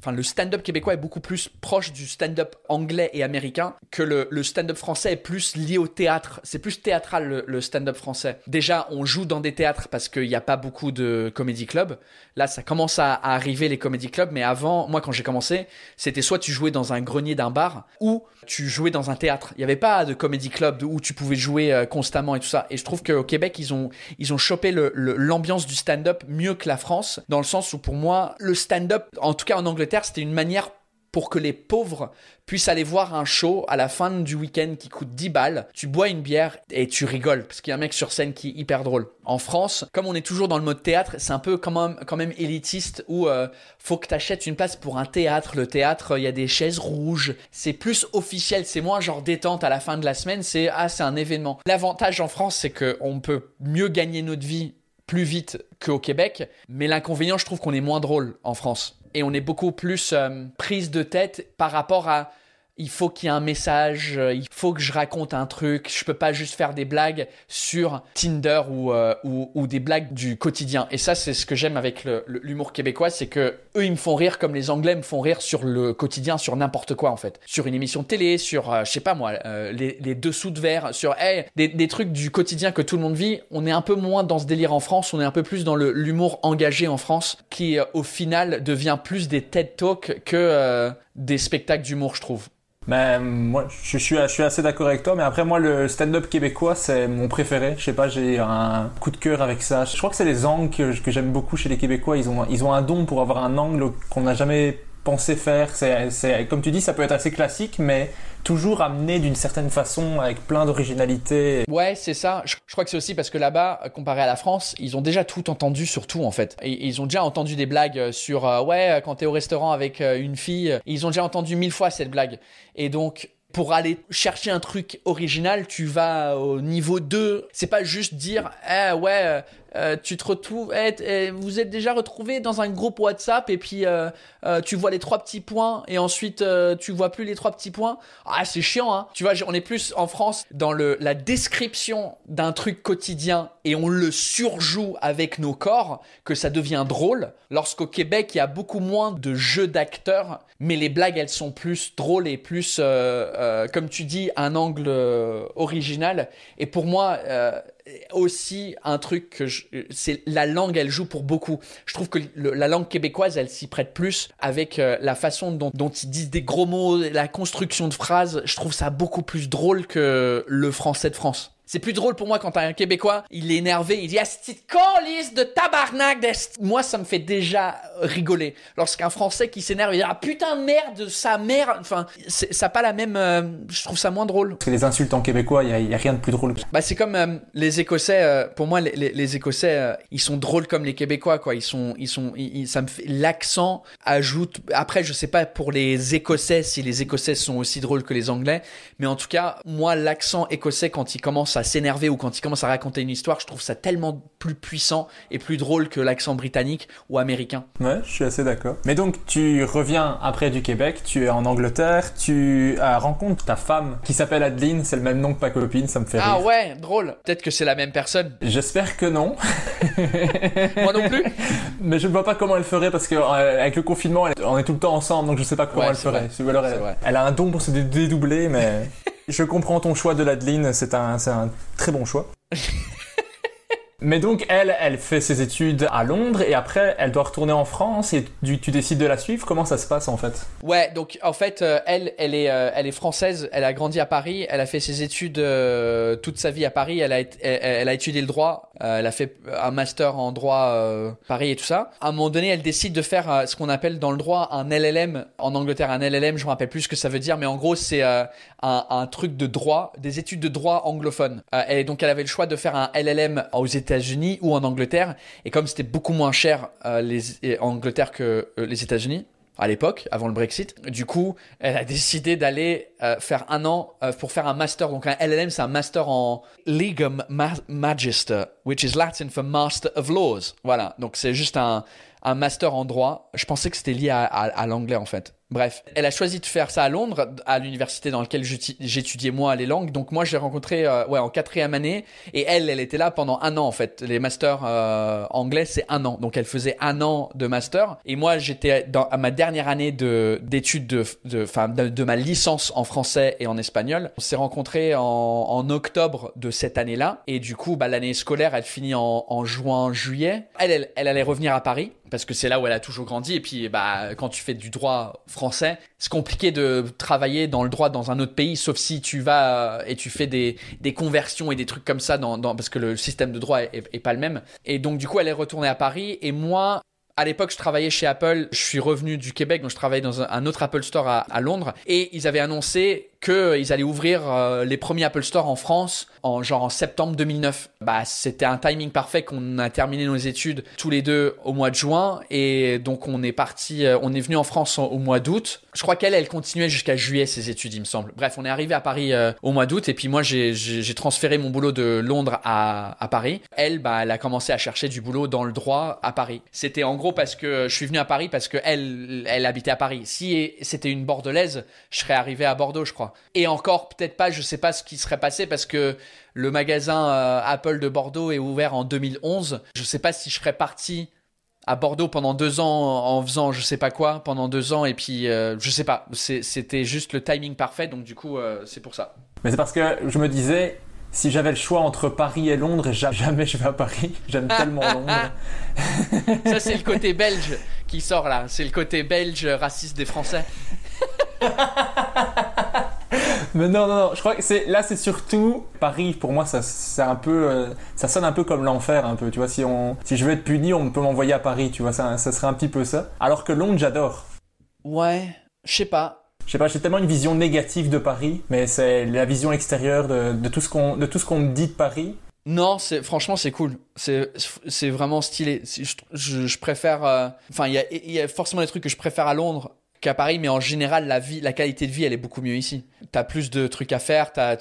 enfin le stand-up québécois est beaucoup plus proche du stand-up anglais et américain que le, stand-up français est plus lié au théâtre. C'est plus théâtral le, stand-up français. Déjà, on joue dans des théâtres parce qu'il n'y a pas beaucoup de comédie clubs. Là, ça commence à, arriver les comédie clubs, mais avant, moi quand j'ai commencé, c'était soit tu jouais dans un grenier d'un bar ou tu jouais dans un théâtre. Il n'y avait pas de comédie club où tu pouvais jouer euh, constamment et tout ça. Et je trouve qu'au Québec, ils ont, ils ont chopé l'ambiance du stand-up mieux que la France, dans le sens où pour moi, le stand-up, en tout cas en Angleterre, c'était une manière pour que les pauvres puissent aller voir un show à la fin du week-end qui coûte 10 balles. Tu bois une bière et tu rigoles parce qu'il y a un mec sur scène qui est hyper drôle. En France, comme on est toujours dans le mode théâtre, c'est un peu quand même, quand même élitiste où euh, faut que tu achètes une place pour un théâtre. Le théâtre, il y a des chaises rouges. C'est plus officiel, c'est moins genre détente à la fin de la semaine. C'est ah, c'est un événement. L'avantage en France, c'est qu'on peut mieux gagner notre vie plus vite qu'au Québec, mais l'inconvénient, je trouve qu'on est moins drôle en France et on est beaucoup plus euh, prise de tête par rapport à il faut qu'il y ait un message, euh, il faut que je raconte un truc, je peux pas juste faire des blagues sur Tinder ou, euh, ou, ou, des blagues du quotidien. Et ça, c'est ce que j'aime avec l'humour québécois, c'est que eux, ils me font rire comme les Anglais me font rire sur le quotidien, sur n'importe quoi en fait. Sur une émission de télé, sur, euh, je sais pas moi, les, les, dessous de verre, sur hey, des, des, trucs du quotidien que tout le monde vit. On est un peu moins dans ce délire en France, on est un peu plus dans l'humour engagé en France, qui au final devient plus des TED Talks que des spectacles d'humour, je trouve.
Ben, moi, je suis, je suis assez d'accord avec toi, mais après, moi, le stand-up québécois, c'est mon préféré. Je sais pas, j'ai un coup de cœur avec ça. Je crois que c'est les angles que, que j'aime beaucoup chez les Québécois. Ils ont, ils ont un don pour avoir un angle qu'on n'a jamais pensé faire. C'est, comme tu dis, ça peut être assez classique, mais toujours amené d'une certaine façon avec plein d'originalité.
Ouais, c'est ça. Je, crois que c'est aussi parce que là-bas, comparé à la France, ils ont déjà tout entendu sur tout en fait. Ils ont déjà entendu des blagues sur euh, ouais, quand t'es au restaurant avec euh, une fille, ils ont déjà entendu mille fois cette blague. Et donc pour aller chercher un truc original, tu vas au niveau 2. C'est pas juste dire, eh ouais, euh, euh, tu te retrouves, eh, eh, vous êtes déjà retrouvé dans un groupe WhatsApp et puis euh, tu vois les trois petits points et ensuite tu vois plus les trois petits points. Ah, c'est chiant, hein. Tu vois, on est plus en France dans la description d'un truc quotidien et on le surjoue avec nos corps que ça devient drôle. Lorsqu'au Québec, il y a beaucoup moins de jeux d'acteurs, mais les blagues, elles sont plus drôles et plus euh, comme tu dis, un angle euh, original. Et pour moi, euh, aussi un truc que c'est la langue, elle joue pour beaucoup. Je trouve que la langue québécoise, elle s'y prête plus avec la façon dont, dont, ils disent des gros mots, la construction de phrases. Je trouve ça beaucoup plus drôle que le français de France. C'est plus drôle pour moi quand t'as un Québécois, il est énervé, il dit « Ah, cette colisse de tabarnak Moi, ça me fait déjà rigoler. Lorsqu'un Français qui s'énerve, il dit « Ah, putain de merde, sa mère... » Enfin, ça n'a pas la même... Euh, je trouve ça moins drôle.
Parce que les insultes en québécois, il n'y a, rien de plus drôle.
Bah, c'est comme euh, les Écossais, euh, pour moi, les, les, Écossais, ils sont drôles comme les Québécois, quoi. Ils sont... Ils sont ça me fait... L'accent ajoute... Après, je sais pas pour les Écossais, si les Écossais sont aussi drôles que les Anglais, mais en tout cas, moi, l'accent écossais, quand il commence à s'énerver ou quand il commence à raconter une histoire, je trouve ça tellement plus puissant et plus drôle que l'accent britannique ou américain.
Ouais, je suis assez d'accord. Mais donc, tu reviens après du Québec, tu es en Angleterre, tu euh, rencontres ta femme qui s'appelle Adeline, c'est le même nom que ma copine, ça me fait
ah
rire.
Ah ouais, drôle. Peut-être que c'est la même personne.
J'espère que non.
Moi non plus.
Mais je ne vois pas comment elle ferait parce que euh, avec le confinement, on est tout le temps ensemble, donc je sais pas comment elle ferait. elle, elle a un don pour se dédoubler, mais. Je comprends ton choix de l'Adeline, c'est un, un très bon choix. Mais donc, elle, elle fait ses études à Londres et après, elle doit retourner en France et tu, tu décides de la suivre. Comment ça se passe en fait?
Ouais, donc en fait, euh, elle, elle est, euh, elle est française. Elle a grandi à Paris. Elle a fait ses études euh, toute sa vie à Paris. Elle a, elle, a étudié le droit. Elle a fait un master en droit Paris et tout ça. À un moment donné, elle décide de faire ce qu'on appelle dans le droit un LLM en Angleterre. Un LLM, je me rappelle plus ce que ça veut dire, mais en gros, c'est un, un, truc de droit, des études de droit anglophone. et donc, elle avait le choix de faire un LLM aux États États-Unis ou en Angleterre. Et comme c'était beaucoup moins cher euh, les, en Angleterre que euh, les États-Unis, à l'époque, avant le Brexit. Du coup, elle a décidé d'aller euh, faire un an pour faire un master. Donc un LLM, c'est un master en Legum Magister, which is Latin for Master of Laws. Voilà, donc c'est juste un, un master en droit. Je pensais que c'était lié à, à l'anglais en fait. Bref, elle a choisi de faire ça à Londres, à l'université dans laquelle j'étudiais moi les langues. Donc moi, j'ai rencontré euh, ouais en quatrième année, et elle, elle était là pendant un an en fait. Les masters euh, anglais, c'est un an, donc elle faisait un an de master. Et moi, j'étais dans à ma dernière année de d'études de de, de, de ma licence en français et en espagnol. On s'est rencontrés en, en octobre de cette année-là, et du coup, bah, l'année scolaire, elle finit en, en juin, juillet. Elle, elle, elle allait revenir à Paris parce que c'est là où elle a toujours grandi. Et puis, bah, quand tu fais du droit français, c'est compliqué de travailler dans le droit dans un autre pays, sauf si tu vas et tu fais des, des conversions et des trucs comme ça, dans, parce que le système de droit est, pas le même. Et donc, du coup, elle est retournée à Paris. Et moi, À l'époque, je travaillais chez Apple. Je suis revenu du Québec, donc je travaillais dans un, autre Apple Store à Londres. Et ils avaient annoncé qu'ils allaient ouvrir euh, les premiers Apple Store en France en genre en septembre 2009. Bah, c'était un timing parfait qu'on a terminé nos études tous les deux au mois de juin et donc on est parti, euh, on est venu en France au mois d'août. Je crois qu'elle, elle continuait jusqu'à juillet ses études, il me semble. Bref, on est arrivé à Paris euh, au mois d'août et puis moi j'ai transféré mon boulot de Londres à, à Paris. Elle, bah, elle a commencé à chercher du boulot dans le droit à Paris. C'était en gros parce que je suis venu à Paris parce que elle, elle habitait à Paris. Si c'était une bordelaise, je serais arrivé à Bordeaux, je crois. Et encore, peut-être pas, je sais pas ce qui serait passé parce que le magasin euh, Apple de Bordeaux est ouvert en 2011. Je sais pas si je serais parti à Bordeaux pendant deux ans en faisant je sais pas quoi pendant deux ans et puis euh, je sais pas. C'était juste le timing parfait donc du coup euh, c'est pour ça.
Mais c'est parce que je me disais si j'avais le choix entre Paris et Londres jamais je vais à Paris. J'aime tellement Londres.
Ça c'est le côté belge qui sort là. C'est le côté belge raciste des français
Mais non, non, non, je crois que c'est là, c'est surtout Paris. Pour moi, ça, c'est un peu, euh, ça sonne un peu comme l'enfer, un peu. Tu vois, si on, si je veux être puni, on peut m'envoyer à Paris. Tu vois, ça, ça serait un petit peu ça. Alors que Londres, j'adore.
Ouais, je sais pas.
Je sais pas, j'ai tellement une vision négative de Paris, mais c'est la vision extérieure de, de tout ce qu'on, de tout ce qu'on me dit de Paris.
Non, c'est franchement c'est cool. C'est c'est vraiment stylé. Je, je, préfère. Euh, enfin, il y a, y a forcément des trucs que je préfère à Londres qu'à Paris, mais en général, la vie, la qualité de vie, elle est beaucoup mieux ici. T'as plus de trucs à faire, t'as,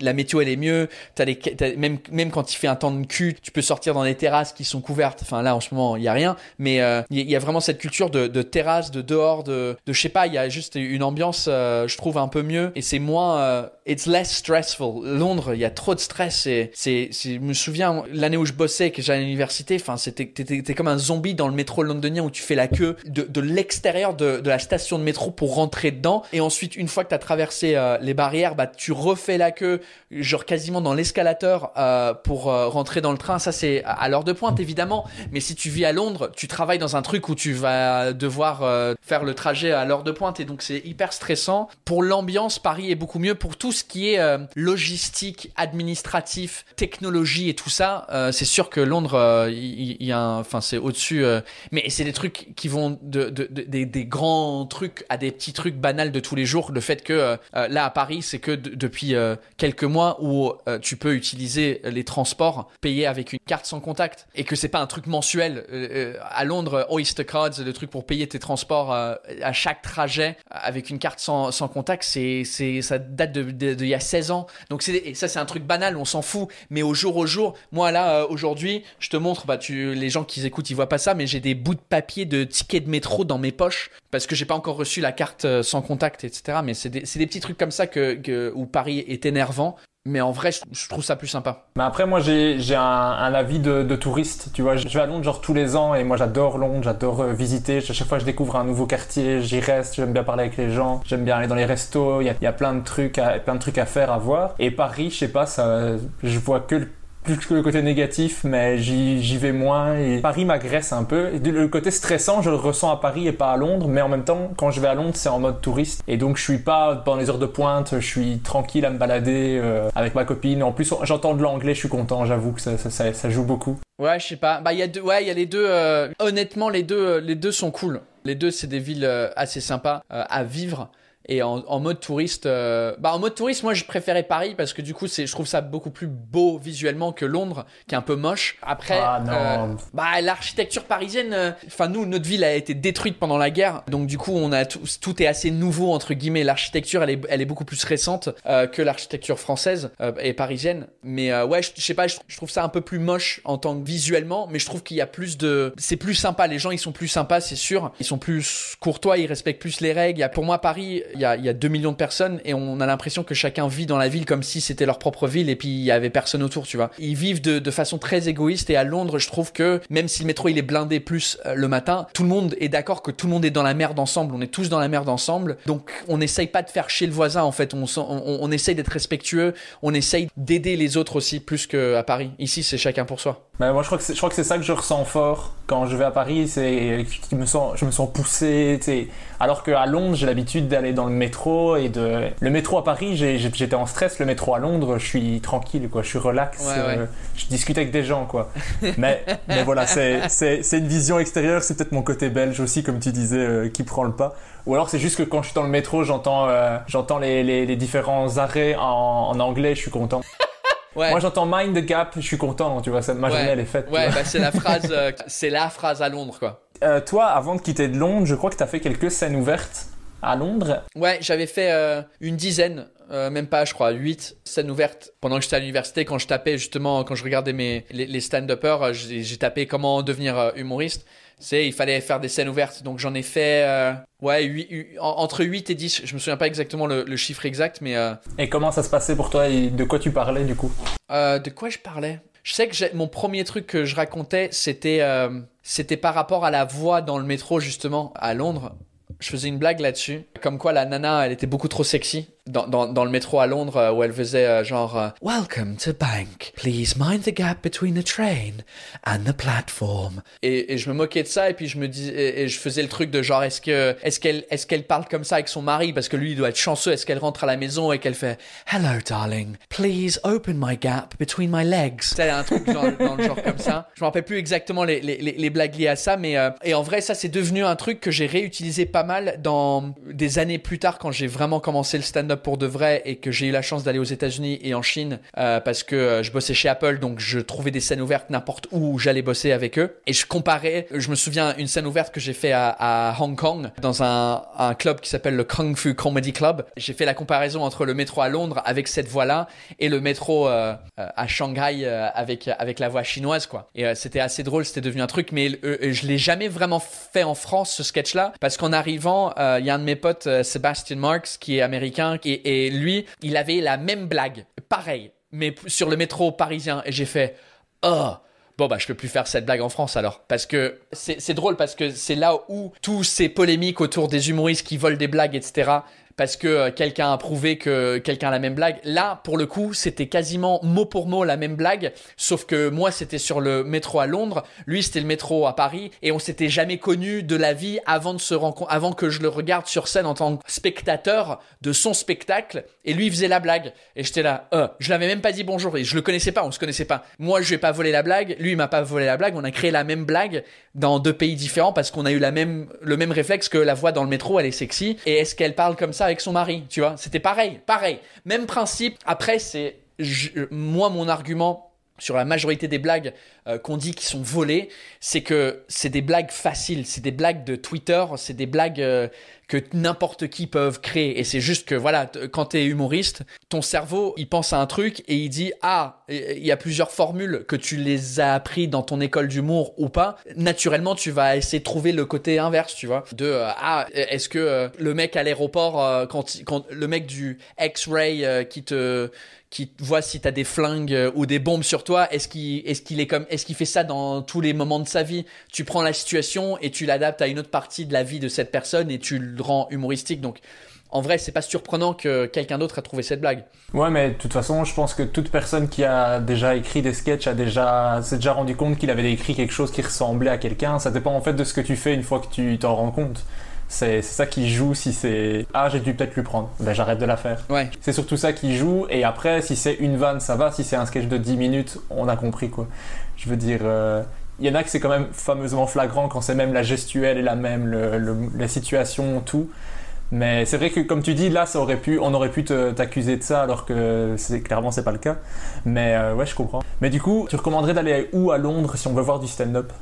la météo, elle est mieux. T'as des, même, même quand il fait un temps de cul, tu peux sortir dans des terrasses qui sont couvertes. Enfin, là, en ce moment, il y a rien. Mais euh, il y a vraiment cette culture de, de terrasse, de dehors, de, de je sais pas, il y a juste une ambiance, euh, je trouve, un peu mieux. Et c'est moins, euh, it's less stressful. Londres, il y a trop de stress. Et c'est, je me souviens, l'année où je bossais, que j'allais à l'université, enfin, c'était, t'es comme un zombie dans le métro londonien où tu fais la queue de l'extérieur de, la station de métro pour rentrer dedans. Et ensuite, une fois que tu as traversé euh, les barrières, bah, tu refais la queue, genre quasiment dans l'escalateur euh, pour euh, rentrer dans le train. Ça, c'est à l'heure de pointe, évidemment. Mais si tu vis à Londres, tu travailles dans un truc où tu vas devoir faire le trajet à l'heure de pointe. Et donc, c'est hyper stressant. Pour l'ambiance, Paris est beaucoup mieux. Pour tout ce qui est logistique, administratif, technologie et tout ça, c'est sûr que Londres, il y, c'est au-dessus. mais c'est des trucs qui vont des grands trucs à des petits trucs banals de tous les jours. Le fait que euh, euh, là à Paris, c'est que depuis euh, quelques mois où tu peux utiliser les transports payés avec une carte sans contact et que c'est pas un truc mensuel. à Londres, Oyster Cards, le truc pour payer tes transports à chaque trajet avec une carte sans, sans contact, c'est c'est ça date de, de, il y a 16 ans. Donc c'est ça c'est un truc banal, on s'en fout. Mais au jour au jour, moi là aujourd'hui, je te montre, bah tu les gens qui écoutent ils voient pas ça, mais j'ai des bouts de papier de tickets de métro dans mes poches parce que j'ai pas encore reçu la carte euh, sans contact, etc. Mais c'est des, des, petits trucs comme ça que, où Paris est énervant. Mais en vrai, je, trouve ça plus sympa.
Mais après, moi, j'ai un, un, avis de, de, touriste. Tu vois, je vais à Londres genre tous les ans et moi, j'adore Londres, j'adore euh, visiter. À chaque fois, je découvre un nouveau quartier, j'y reste, j'aime bien parler avec les gens, j'aime bien aller dans les restos. Il y a, y a, plein de trucs, à, plein de trucs à faire, à voir. Et Paris, je sais pas, ça, je vois que le plus que le côté négatif, mais j'y vais moins et Paris m'agresse un peu. Le côté stressant, je le ressens à Paris et pas à Londres, mais en même temps, quand je vais à Londres, c'est en mode touriste. Et donc, je suis pas dans les heures de pointe, je suis tranquille à me balader euh, avec ma copine. En plus, j'entends de l'anglais, je suis content, j'avoue que ça, joue beaucoup.
Ouais, je sais pas. Bah, il y a deux, ouais, il y a les deux, euh, honnêtement, les deux, euh, les deux sont cool. Les deux, c'est des villes assez sympas à vivre. Et en, en mode touriste, euh, bah en mode touriste, moi je préférais Paris parce que du coup c'est, je trouve ça beaucoup plus beau visuellement que Londres, qui est un peu moche. Après,
ah, non.
Euh, bah l'architecture parisienne, euh, enfin nous notre ville a été détruite pendant la guerre, donc du coup on a tout, tout est assez nouveau entre guillemets. L'architecture elle est, elle est beaucoup plus récente que l'architecture française et parisienne. Mais ouais, je, sais pas, je, trouve ça un peu plus moche en tant que visuellement, mais je trouve qu'il y a plus de, c'est plus sympa. Les gens ils sont plus sympas, c'est sûr. Ils sont plus courtois, ils respectent plus les règles. Pour moi Paris il y y a 2 millions de personnes et on a l'impression que chacun vit dans la ville comme si c'était leur propre ville et puis il y avait personne autour, tu vois. Ils vivent de, de façon très égoïste et à Londres, je trouve que même si le métro il est blindé plus euh, le matin, tout le monde est d'accord que tout le monde est dans la merde ensemble, on est tous dans la merde ensemble. Donc on n'essaye pas de faire chier le voisin en fait, on, on, on essaye d'être respectueux, on essaye d'aider les autres aussi plus qu'à Paris. Ici, c'est chacun pour soi.
Bah, moi, je crois que c'est, je crois que c'est ça que je ressens fort quand je vais à Paris. C'est je me sens, je me sens poussé. tu sais. Alors qu'à Londres, j'ai l'habitude d'aller dans le métro et de le métro à Paris, j'ai- j'ai- j'étais en stress. Le métro à Londres, je suis tranquille, quoi. Je suis relax.
Ouais, ouais.
euh, je discute avec des gens, quoi. mais, mais voilà, c'est, c'est, c'est une vision extérieure. C'est peut-être mon côté belge aussi, comme tu disais, euh, qui prend le pas. Ou alors c'est juste que quand je suis dans le métro, j'entends, euh, j'entends les, les, les différents arrêts en, en anglais. Je suis content.
Ouais.
Moi, j'entends mind the gap. Je suis content. Tu vois, ça, ma
Ouais.
journée elle est faite.
Ouais, bah, c'est la phrase, euh, c'est la phrase à Londres, quoi.
Euh, toi, avant de quitter de Londres, je crois que tu as fait quelques scènes ouvertes à Londres.
Ouais, j'avais fait euh, une dizaine, euh, même pas, je crois, huit scènes ouvertes pendant que j'étais à l'université. Quand je tapais justement, quand je regardais mes les, les stand-uppers, j'ai tapé comment devenir humoriste. C'est, il fallait faire des scènes ouvertes. Donc j'en ai fait, euh, ouais, entre 8 et 10. Je me souviens pas exactement le, le chiffre exact, mais euh,
Et comment ça se passait pour toi et de quoi tu parlais du coup?
Euh, de quoi je parlais? Je sais que mon premier truc que je racontais, c'était c'était par rapport à la voix dans le métro justement à Londres. Je faisais une blague là-dessus, comme quoi la nana, elle était beaucoup trop sexy dans, le métro à Londres, euh, où elle faisait euh, genre euh, Welcome to Bank. Please mind the gap between the train and the platform. Et, je me moquais de ça, et puis je me dis, et, je faisais le truc de genre est-ce que est-ce qu'elle est-ce qu'elle parle comme ça avec son mari? Parce que lui il doit être chanceux. Est-ce qu'elle rentre à la maison et qu'elle fait Hello darling, please open my gap between my legs. C'est un truc dans, le genre comme ça. Je me rappelle plus exactement les, blagues liées à ça, mais et en vrai ça c'est devenu un truc que j'ai réutilisé pas mal dans des années plus tard quand j'ai vraiment commencé le stand-up pour de vrai et que j'ai eu la chance d'aller aux États-Unis et en Chine euh, parce que euh, je bossais chez Apple donc je trouvais des scènes ouvertes n'importe où où j'allais bosser avec eux et je comparais. Je me souviens une scène ouverte que j'ai fait à, Hong Kong dans un, club qui s'appelle le Kung Fu Comedy Club. J'ai fait la comparaison entre le métro à Londres avec cette voix-là et le métro euh, à Shanghai avec avec la voix chinoise quoi. Et c'était assez drôle, c'était devenu un truc, mais je l'ai jamais vraiment fait en France ce sketch-là parce qu'en arrivant, il y a un de mes potes, Sebastian Marks, qui est américain et, lui, il avait la même blague, pareil, mais sur le métro parisien. Et j'ai fait oh Bon bah je peux plus faire cette blague en France alors. Parce que c'est c'est drôle parce que c'est là où tous ces polémiques autour des humoristes qui volent des blagues etc parce que euh, quelqu'un a prouvé que quelqu'un a la même blague. Là pour le coup c'était quasiment mot pour mot la même blague sauf que moi c'était sur le métro à Londres lui c'était le métro à Paris et on s'était jamais connu de la vie avant de se rencontrer avant que je le regarde sur scène en tant que spectateur de son spectacle et lui faisait la blague. Et j'étais là euh, je l'avais même pas dit bonjour et je le connaissais pas on se connaissait pas. Moi je vais pas voler la blague lui il m'a pas volé la blague on a créé la même blague dans deux pays différents parce qu'on a eu le même réflexe que la voix dans le métro elle est sexy. Et est-ce qu'elle parle comme ça avec son mari tu vois? C'était pareil pareil. Même principe. Après c'est moi mon argument sur la majorité des blagues euh, qu'on dit qui sont volées, c'est que c'est des blagues faciles, c'est des blagues de Twitter, c'est des blagues euh, que n'importe qui peuvent créer. Et c'est juste que voilà, quand t'es humoriste, ton cerveau il pense à un truc et il dit ah il y a plusieurs formules que tu les as appris dans ton école d'humour ou pas. Naturellement, tu vas essayer de trouver le côté inverse, tu vois. De euh, ah est-ce que le mec à l'aéroport quand, le mec du X-ray qui te qui voit si t'as des flingues ou des bombes sur toi, est-ce qu'il est comme est-ce qu'il fait ça dans tous les moments de sa vie? Tu prends la situation et tu l'adaptes à une autre partie de la vie de cette personne et tu le rends humoristique. Donc en vrai, c'est pas surprenant que quelqu'un d'autre a trouvé cette blague.
Ouais, mais de toute façon, je pense que toute personne qui a déjà écrit des sketchs a déjà s'est déjà rendu compte qu'il avait écrit quelque chose qui ressemblait à quelqu'un. Ça dépend en fait de ce que tu fais une fois que tu t'en rends compte. C'est ça qui joue si c'est ah j'ai dû peut-être lui prendre, ben j'arrête de la faire.
Ouais.
C'est surtout ça qui joue et après si c'est une vanne ça va, si c'est un sketch de 10 minutes on a compris quoi. Je veux dire euh, il y en a que c'est quand même fameusement flagrant quand c'est même la gestuelle est la même, le, le- la situation, tout. Mais c'est vrai que comme tu dis, là, ça aurait pu, on aurait pu t'accuser de ça, alors que c'est clairement c'est pas le cas. Mais euh, ouais, je comprends. Mais du coup, tu recommanderais d'aller où à Londres si on veut voir du stand-up?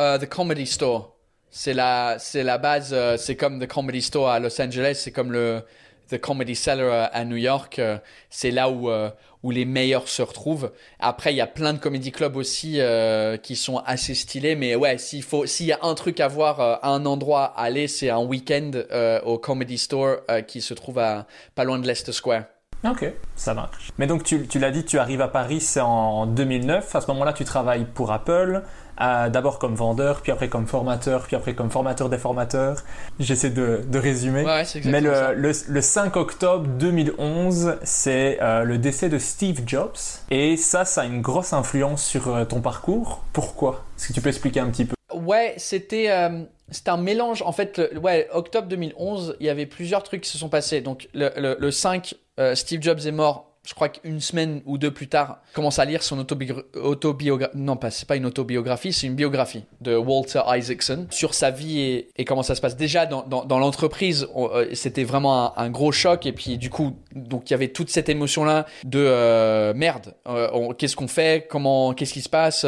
Euh, the Comedy Store. C'est la, c'est la base, euh, c'est comme The Comedy Store à Los Angeles, c'est comme le The Comedy Cellar à, à New York. euh, c'est là où, euh, où les meilleurs se retrouvent. Après, il y a plein de comedy clubs aussi euh, qui sont assez stylés. Mais ouais, s'il faut, s'il y a un truc à voir euh, un endroit à aller, c'est un week-end euh, au Comedy Store euh, qui se trouve à pas loin de Leicester Square.
Ok, ça marche. Mais donc tu, tu l'as dit, tu arrives à Paris, c'est en 2009. À ce moment-là, tu travailles pour Apple. D'abord comme vendeur, puis après comme formateur, puis après comme formateur des formateurs. J'essaie de, de, résumer.
Ouais,
Mais le, le, le, 5 octobre 2011, c'est euh, le décès de Steve Jobs. Et ça, ça a une grosse influence sur euh, ton parcours. Pourquoi? Est-ce que tu peux expliquer un petit peu?
Ouais, c'était euh, un mélange. En fait, ouais, octobre 2011, il y avait plusieurs trucs qui se sont passés. Donc, le, le, le 5, Steve Jobs est mort je crois qu'une semaine ou deux plus tard, commence à lire son autobiographie. Non, pas, c'est pas une autobiographie, c'est une biographie de Walter Isaacson sur sa vie et, comment ça se passe. Déjà, dans, dans, l'entreprise, euh, c'était vraiment un, gros choc. Et puis, du coup, donc il y avait toute cette émotion-là de euh, merde. Euh, qu'est-ce qu'on fait? Comment Qu'est-ce qui se passe?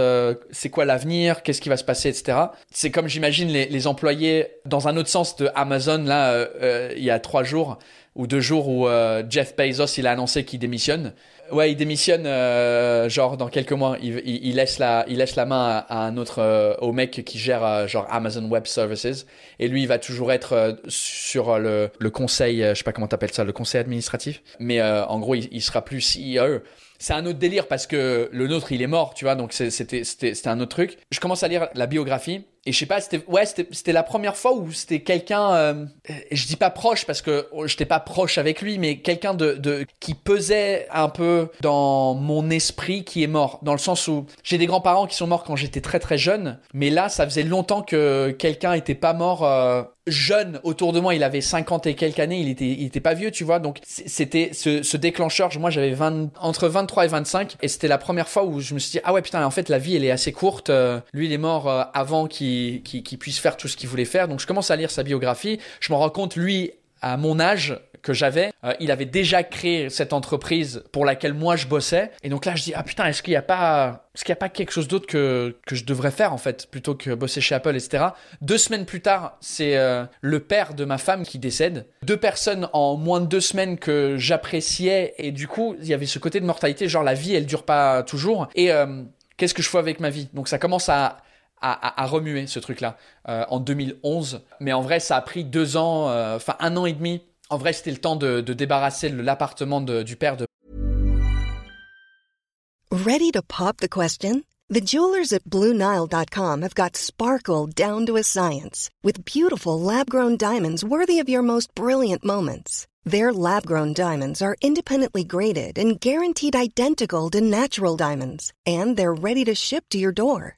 C'est quoi l'avenir? Qu'est-ce qui va se passer, etc. C'est comme j'imagine les, les, employés dans un autre sens de Amazon là, il y a trois jours ou deux jours où euh, Jeff Bezos il a annoncé qu'il démissionne. Ouais, il démissionne euh, genre dans quelques mois. Il, laisse la, il laisse la main à, un autre, euh, au mec qui gère genre Amazon Web Services. Et lui, il va toujours être sur le, le conseil, je sais pas comment t'appelles ça, le conseil administratif. Mais en gros, il, il sera plus CEO c'est un autre délire parce que le nôtre il est mort, tu vois, donc c'était un autre truc. Je commence à lire la biographie et je sais pas, c'était ouais, c'était la première fois où c'était quelqu'un, euh, je dis pas proche parce que j'étais pas proche avec lui, mais quelqu'un de, qui pesait un peu dans mon esprit qui est mort, dans le sens où j'ai des grands-parents qui sont morts quand j'étais très très jeune, mais là ça faisait longtemps que quelqu'un était pas mort euh, jeune autour de moi, il avait 50 et quelques années, il était, pas vieux, tu vois. Donc, c'était ce, ce déclencheur. Moi, j'avais 20, entre 23 et 25 et c'était la première fois où je me suis dit, ah ouais, putain, en fait, la vie, elle est assez courte. Euh, lui, il est mort avant qu'il qu'il puisse faire tout ce qu'il voulait faire. Donc, je commence à lire sa biographie. Je me rends compte, lui, à mon âge, que j'avais, euh, il avait déjà créé cette entreprise pour laquelle moi je bossais. Et donc là, je dis ah putain, est-ce qu'il n'y a pas, est-ce qu'il y a pas quelque chose d'autre que que je devrais faire en fait, plutôt que bosser chez Apple, etc. Deux semaines plus tard, c'est euh, le père de ma femme qui décède. Deux personnes en moins de deux semaines que j'appréciais et du coup, il y avait ce côté de mortalité, genre la vie, elle dure pas toujours. Et euh, qu'est-ce que je fais avec ma vie? Donc ça commence à à, à, remuer ce truc-là en 2011. Mais en vrai, ça a pris deux ans, enfin un an et demi En vrai, c'était le temps de, de débarrasser l'appartement du père de.
Ready to pop the question? The jewelers at BlueNile.com have got sparkle down to a science with beautiful lab-grown diamonds worthy of your most brilliant moments. Their lab-grown diamonds are independently graded and guaranteed identical to natural diamonds, and they're ready to ship to your door.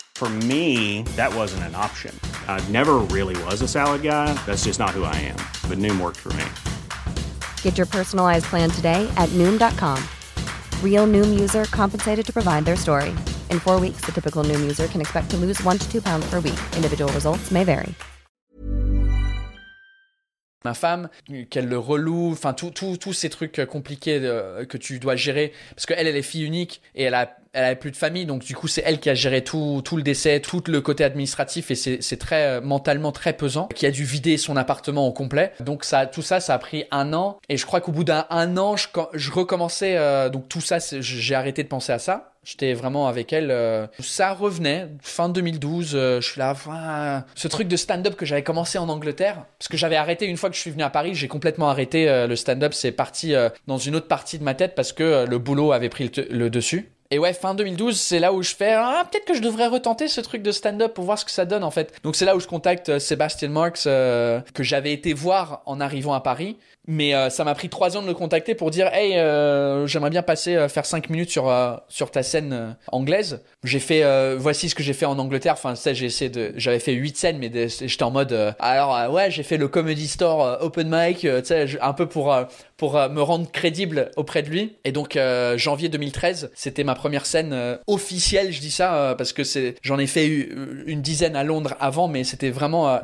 For me, that wasn't an option. I never really was a salad guy. That's just not who I am. But Noom worked for me.
Get your personalized plan today at Noom.com. Real Noom user compensated to provide their story. In four weeks, the typical Noom user can expect to lose one to two pounds per week. Individual results may vary.
Ma femme, qu'elle le reloue, enfin tous tout, ces trucs euh, compliqués euh, que tu dois gérer, parce qu'elle, elle est fille unique et elle a elle avait plus de famille, donc du coup c'est elle qui a géré tout, tout le décès, tout le côté administratif et c'est très euh, mentalement très pesant, qui a dû vider son appartement au complet. Donc ça, tout ça, ça a pris un an et je crois qu'au bout d'un an, je, je recommençais, euh, donc tout ça, j'ai arrêté de penser à ça. J'étais vraiment avec elle. Euh, ça revenait, fin 2012. je suis là, ce truc de stand-up que j'avais commencé en Angleterre, parce que j'avais arrêté une fois que je suis venu à Paris, j'ai complètement arrêté le stand-up. C'est parti dans une autre partie de ma tête parce que le boulot avait pris le dessus. Et ouais, fin 2012, c'est là où je fais ah, peut-être que je devrais retenter ce truc de stand-up pour voir ce que ça donne en fait. Donc c'est là où je contacte euh, Sébastien Marx euh, que j'avais été voir en arrivant à Paris. Mais euh, ça m'a pris trois ans de le contacter pour dire hey euh, j'aimerais bien passer euh, faire cinq minutes sur sur ta scène anglaise. J'ai fait voici ce que j'ai fait en Angleterre. Enfin ça j'ai essayé de j'avais fait huit scènes mais j'étais en mode alors ouais j'ai fait le comedy store open mic tu sais un peu pour pour me rendre crédible auprès de lui et donc janvier 2013 c'était ma première scène officielle je dis ça parce que j'en ai fait une dizaine à Londres avant mais c'était vraiment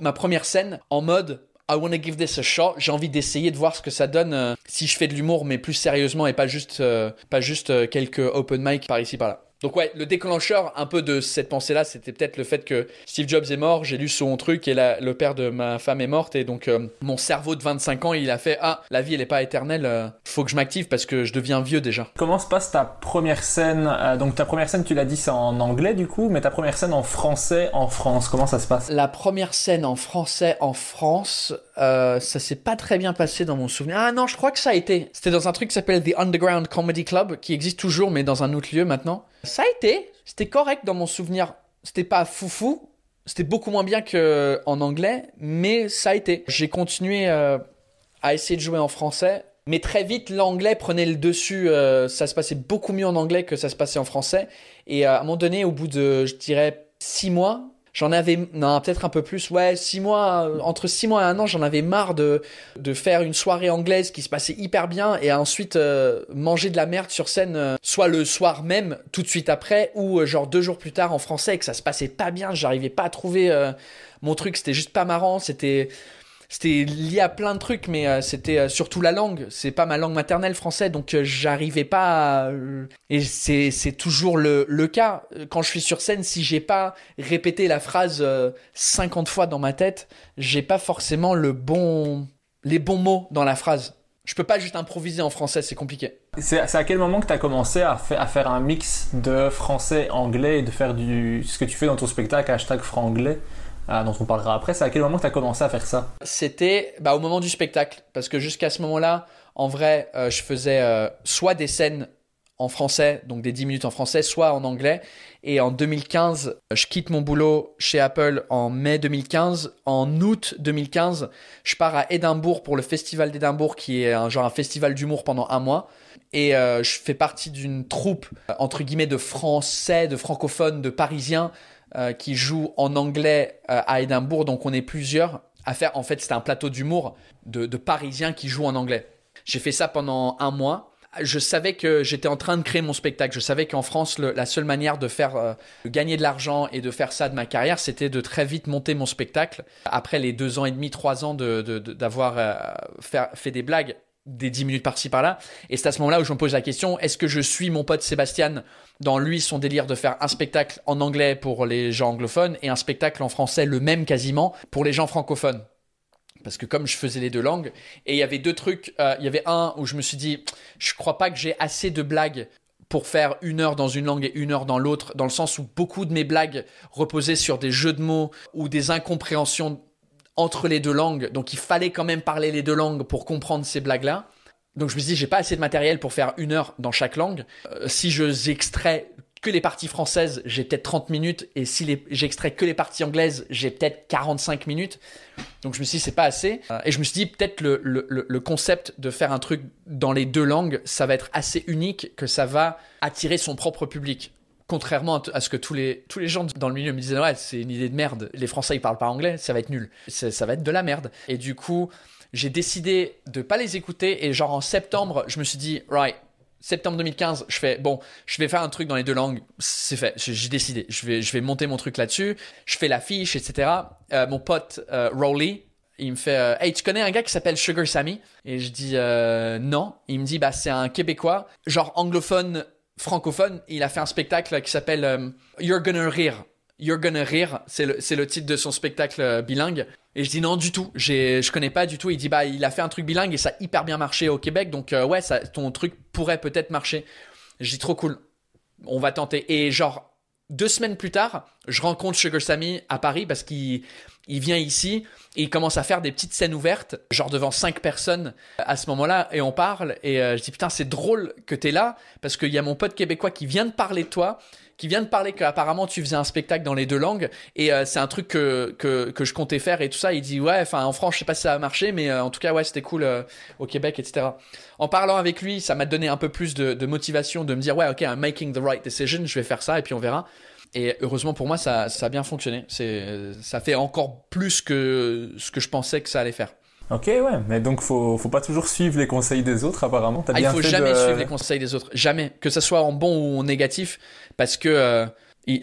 ma première scène en mode I want to give this a shot. J'ai envie d'essayer de voir ce que ça donne euh, si je fais de l'humour, mais plus sérieusement et pas juste, euh, euh, quelques open mic par ici par là. Donc ouais, le déclencheur un peu de cette pensée-là, c'était peut-être le fait que Steve Jobs est mort, j'ai lu son truc et la, le père de ma femme est morte et donc euh, mon cerveau de 25 ans, il a fait ah, la vie elle est pas éternelle, euh, faut que je m'active parce que je deviens vieux déjà.
Comment se passe ta première scène euh, Donc ta première scène, tu l'as dit, c'est en anglais du coup, mais ta première scène en français en France, comment ça se passe?
La première scène en français en France, euh, ça s'est pas très bien passé dans mon souvenir. Ah non, je crois que ça a été. C'était dans un truc qui s'appelle The Underground Comedy Club, qui existe toujours, mais dans un autre lieu maintenant. Ça a été. C'était correct dans mon souvenir. C'était pas foufou. C'était beaucoup moins bien qu'en anglais, mais ça a été. J'ai continué euh, à essayer de jouer en français. Mais très vite, l'anglais prenait le dessus. euh, ça se passait beaucoup mieux en anglais que ça se passait en français. Et à un moment donné, au bout de, je dirais, six mois, J'en avais, non, peut-être un peu plus, ouais, six mois, euh, entre six mois et un an, j'en avais marre de, de faire une soirée anglaise qui se passait hyper bien et ensuite euh, manger de la merde sur scène, euh, soit le soir même, tout de suite après, ou genre deux jours plus tard en français et que ça se passait pas bien, j'arrivais pas à trouver mon truc, c'était juste pas marrant, c'était, c'était lié à plein de trucs, mais euh, c'était euh, surtout la langue. C'est pas ma langue maternelle français, donc euh, j'arrivais pas. à- Et c'est c'est toujours le, le cas. Quand je suis sur scène, si j'ai pas répété la phrase euh, 50 fois dans ma tête, j'ai pas forcément le bon, les bons mots dans la phrase. Je peux pas juste improviser en français, c'est compliqué.
C'est à quel moment que tu as commencé à, à faire un mix de français-anglais et de faire du, ce que tu fais dans ton spectacle, hashtag franglais, euh, dont on parlera après. C'est à quel moment que tu as commencé à faire ça?
C'était bah, au moment du spectacle. Parce que jusqu'à ce moment-là, en vrai, euh, je faisais euh, soit des scènes en français, donc des 10 minutes en français, soit en anglais. Et en 2015, je quitte mon boulot chez Apple en mai 2015. En août 2015, je pars à Édimbourg pour le festival d'Édimbourg, qui est un genre un festival d'humour pendant un mois. Et euh, je fais partie d'une troupe, euh, entre guillemets, de français, de francophones, de parisiens, euh, qui jouent en anglais euh, à Édimbourg. Donc on est plusieurs à faire. En fait, c'était un plateau d'humour de, de parisiens qui jouent en anglais. J'ai fait ça pendant un mois. Je savais que j'étais en train de créer mon spectacle. Je savais qu'en France, la seule manière de faire euh, de gagner de l'argent et de faire ça de ma carrière, c'était de très vite monter mon spectacle. Après les deux ans et demi, trois ans de- de- de- d'avoir faire- fait des blagues, des dix minutes par-ci par-là. Et c'est à ce moment-là où je me pose la question est-ce que je suis mon pote Sébastien dans lui son délire de faire un spectacle en anglais pour les gens anglophones et un spectacle en français le même quasiment pour les gens francophones? Parce que comme je faisais les deux langues, et il y avait deux trucs, euh, il y avait un où je me suis dit, je crois pas que j'ai assez de blagues pour faire une heure dans une langue et une heure dans l'autre, dans le sens où beaucoup de mes blagues reposaient sur des jeux de mots ou des incompréhensions entre les deux langues, donc il fallait quand même parler les deux langues pour comprendre ces blagues-là. Donc je me dit, j'ai pas assez de matériel pour faire une heure dans chaque langue. Euh, si je j'extrais que les parties françaises, j'ai peut-être 30 minutes, et si j'extrais que les parties anglaises, j'ai peut-être 45 minutes. Donc je me suis dit, c'est pas assez. Euh, Et je me suis dit, peut-être le, le- le concept de faire un truc dans les deux langues, ça va être assez unique, que ça va attirer son propre public. Contrairement à ce que tous les, tous les gens dans le milieu me disaient, ouais, c'est une idée de merde. Les Français, ils parlent pas anglais, ça va être nul. Ça, va être de la merde. Et du coup, j'ai décidé de pas les écouter. Et genre en septembre, je me suis dit, right, septembre 2015, je fais bon, je vais faire un truc dans les deux langues, c'est fait, j'ai j'ai décidé, je vais, je vais monter mon truc là-dessus, je fais l'affiche, etc. Euh, mon pote euh, Rowley, il me fait, euh, hey, tu connais un gars qui s'appelle Sugar Sammy? Et je dis euh, non. Il me dit bah c'est un Québécois, genre anglophone, francophone. Il a fait un spectacle qui s'appelle euh, You're Gonna Rire. You're Gonna Rire, c'est le, le titre de son spectacle euh, bilingue. Et je dis non du tout, j'ai, je connais pas du tout. Il dit bah il a fait un truc bilingue et ça a hyper bien marché au Québec, donc euh, ouais, ton truc pourrait peut-être marcher. Je dis trop cool, on va tenter. Et genre deux semaines plus tard, je rencontre Sugar Sammy à Paris parce qu'il il vient ici et il commence à faire des petites scènes ouvertes, genre devant cinq personnes à ce moment-là, et on parle. Et euh, je dis putain, c'est drôle que t'es là parce qu'il y a mon pote québécois qui vient de parler de toi, qui vient de parler qu'apparemment tu faisais un spectacle dans les deux langues et euh, c'est un truc que, que, je comptais faire et tout ça. Il dit ouais, enfin en France, je sais pas si ça a marché, mais euh, en tout cas, ouais, c'était cool au Québec, etc. En parlant avec lui, ça m'a donné un peu plus de, de motivation de me dire ouais, ok, I'm making the right decision, je vais faire ça et puis on verra. Et heureusement pour moi, ça, ça a bien fonctionné. C'est, ça fait encore plus que ce que je pensais que ça allait faire.
Ok, ouais, mais donc faut, faut pas toujours suivre les conseils des autres apparemment. T'as
Ah, il
bien
faut
fait
jamais
de-
suivre les conseils des autres, jamais, que ça soit en bon ou en négatif, parce que euh,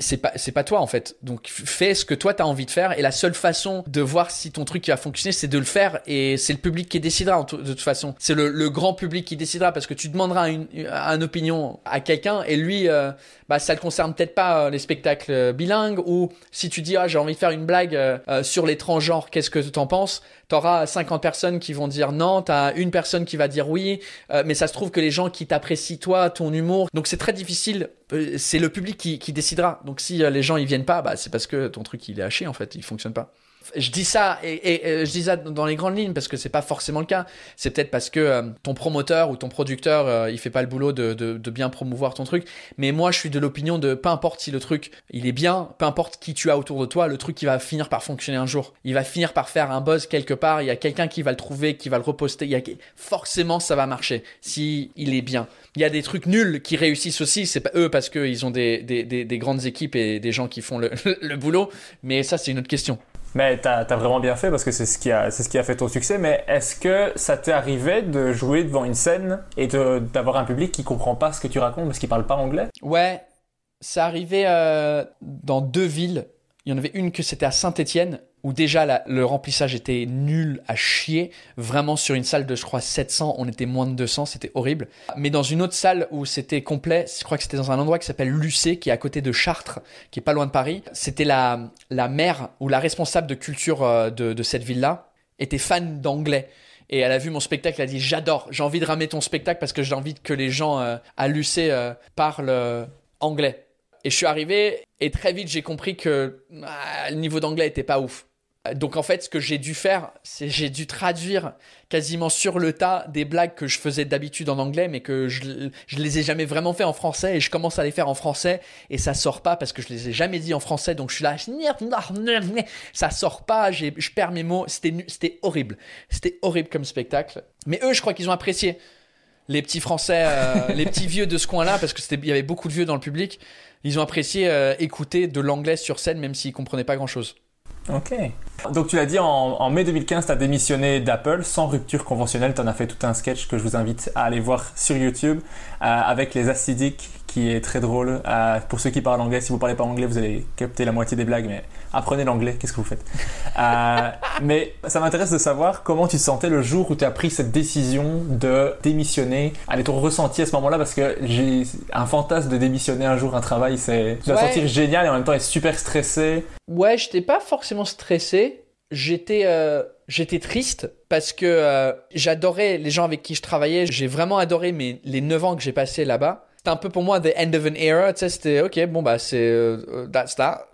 C'est pas, c'est pas toi en fait. Donc fais ce que toi t'as envie de faire. Et la seule façon de voir si ton truc va fonctionner, c'est de le faire. Et c'est le public qui décidera de toute façon. C'est le, le grand public qui décidera parce que tu demanderas une, une opinion à quelqu'un et lui, euh, bah ça le concerne peut-être pas euh, les spectacles euh, bilingues. Ou si tu dis ah j'ai envie de faire une blague euh, sur les transgenres, qu'est-ce que t'en penses? T'auras 50 personnes qui vont dire non, t'as une personne qui va dire oui, euh, mais ça se trouve que les gens qui t'apprécient toi, ton humour, donc c'est très difficile. Euh, c'est le public qui, qui décidera. Donc si euh, les gens ils viennent pas, bah c'est parce que ton truc il est haché en fait, il fonctionne pas. Je dis ça et, et, je dis ça dans les grandes lignes parce que c'est pas forcément le cas. C'est peut-être parce que euh, ton promoteur ou ton producteur euh, il fait pas le boulot de, de, de bien promouvoir ton truc. Mais moi je suis de l'opinion de peu importe si le truc il est bien, peu importe qui tu as autour de toi, le truc il va finir par fonctionner un jour. Il va finir par faire un buzz quelque part. Il y a quelqu'un qui va le trouver, qui va le reposter. Il y a forcément ça va marcher si il est bien. Il y a des trucs nuls qui réussissent aussi. C'est pas eux parce qu'ils ont des, des, des, des grandes équipes et des gens qui font le, le boulot. Mais ça c'est une autre question.
Mais t'as as vraiment bien fait parce que c'est ce qui a c'est fait ton succès. Mais est-ce que ça t'est arrivé de jouer devant une scène et d'avoir un public qui comprend pas ce que tu racontes parce qu'il parle pas anglais?
Ouais, ça arrivait euh, dans deux villes. Il y en avait une que c'était à Saint-Étienne, où déjà le remplissage était nul à chier. Vraiment sur une salle de, je crois, 700, on était moins de 200, c'était horrible. Mais dans une autre salle où c'était complet, je crois que c'était dans un endroit qui s'appelle Lucé, qui est à côté de Chartres, qui est pas loin de Paris. C'était la, la maire ou la responsable de culture euh, de, cette ville-là, était fan d'anglais. Et elle a vu mon spectacle, elle a dit j'adore, j'ai envie de ramener ton spectacle parce que j'ai envie que les gens euh, à l'UC euh, parlent anglais. Et je suis arrivé et très vite j'ai compris que ah, le niveau d'anglais était pas ouf. Donc en fait, ce que j'ai dû faire, c'est j'ai dû traduire quasiment sur le tas des blagues que je faisais d'habitude en anglais, mais que je, je les ai jamais vraiment fait en français et je commence à les faire en français et ça sort pas parce que je les ai jamais dit en français. Donc je suis là, ça sort pas, je perds mes mots. C'était c'était horrible, c'était horrible comme spectacle. Mais eux, je crois qu'ils ont apprécié les petits Français, euh, les petits vieux de ce coin-là, parce que il y avait beaucoup de vieux dans le public. Ils ont apprécié euh, écouter de l'anglais sur scène, même s'ils comprenaient pas grand-chose.
Ok. Donc tu l'as dit, en, en mai 2015, tu as démissionné d'Apple sans rupture conventionnelle. Tu en as fait tout un sketch que je vous invite à aller voir sur YouTube euh, avec les acidiques qui est très drôle. Euh, pour ceux qui parlent anglais, si vous parlez pas anglais, vous allez capter la moitié des blagues, mais apprenez l'anglais, qu'est-ce que vous faites? Euh, Mais ça m'intéresse de savoir comment tu te sentais le jour où tu as pris cette décision de démissionner. Allez, ton ressenti à ce moment-là, parce que j'ai un fantasme de démissionner un jour un travail, c'est tu dois
Ouais.
sentir génial et en même temps être super stressé.
Ouais, j'étais pas forcément stressé. J'étais euh, j'étais triste parce que euh, j'adorais les gens avec qui je travaillais. J'ai vraiment adoré mes, les 9 ans que j'ai passé là-bas. C'était un peu pour moi the end of an era. Tu sais, c'était ok, bon bah c'est euh,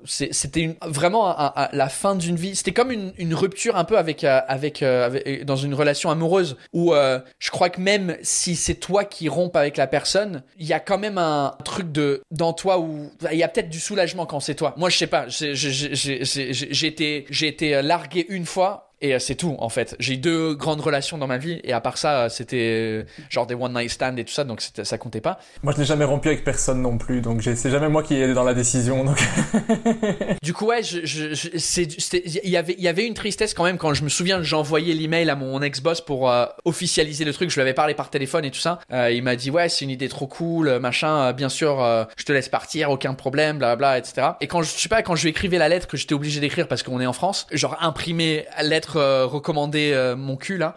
C'était vraiment la fin d'une vie. C'était comme une, rupture un peu avec euh, avec, euh, dans une relation amoureuse où je crois que même si c'est toi qui rompes avec la personne, il y a quand même un truc de dans toi où il y a peut-être du soulagement quand c'est toi. Moi je sais pas. J'ai été j'ai été largué une fois. Et euh, c'est tout en fait. J'ai eu deux grandes relations dans ma vie et à part ça, euh, c'était euh, genre des one night stands et tout ça, donc ça comptait pas.
Moi, je n'ai jamais rompu avec personne non plus, donc c'est jamais moi qui ai dans la décision. Donc...
Du coup, ouais, je, je, je- c'est- c'était- il y avait, il y avait une tristesse quand même quand je me souviens, j'envoyais l'email à mon ex-boss pour euh, officialiser le truc. Je lui avais parlé par téléphone et tout ça. Euh, il m'a dit ouais, c'est une idée trop cool, machin. bien sûr, euh, je te laisse partir, aucun problème, blablabla, etc. Et quand je, je sais pas, quand je lui écrivais la lettre que j'étais obligé d'écrire parce qu'on est en France, genre imprimer lettre euh, recommandée euh, mon cul là.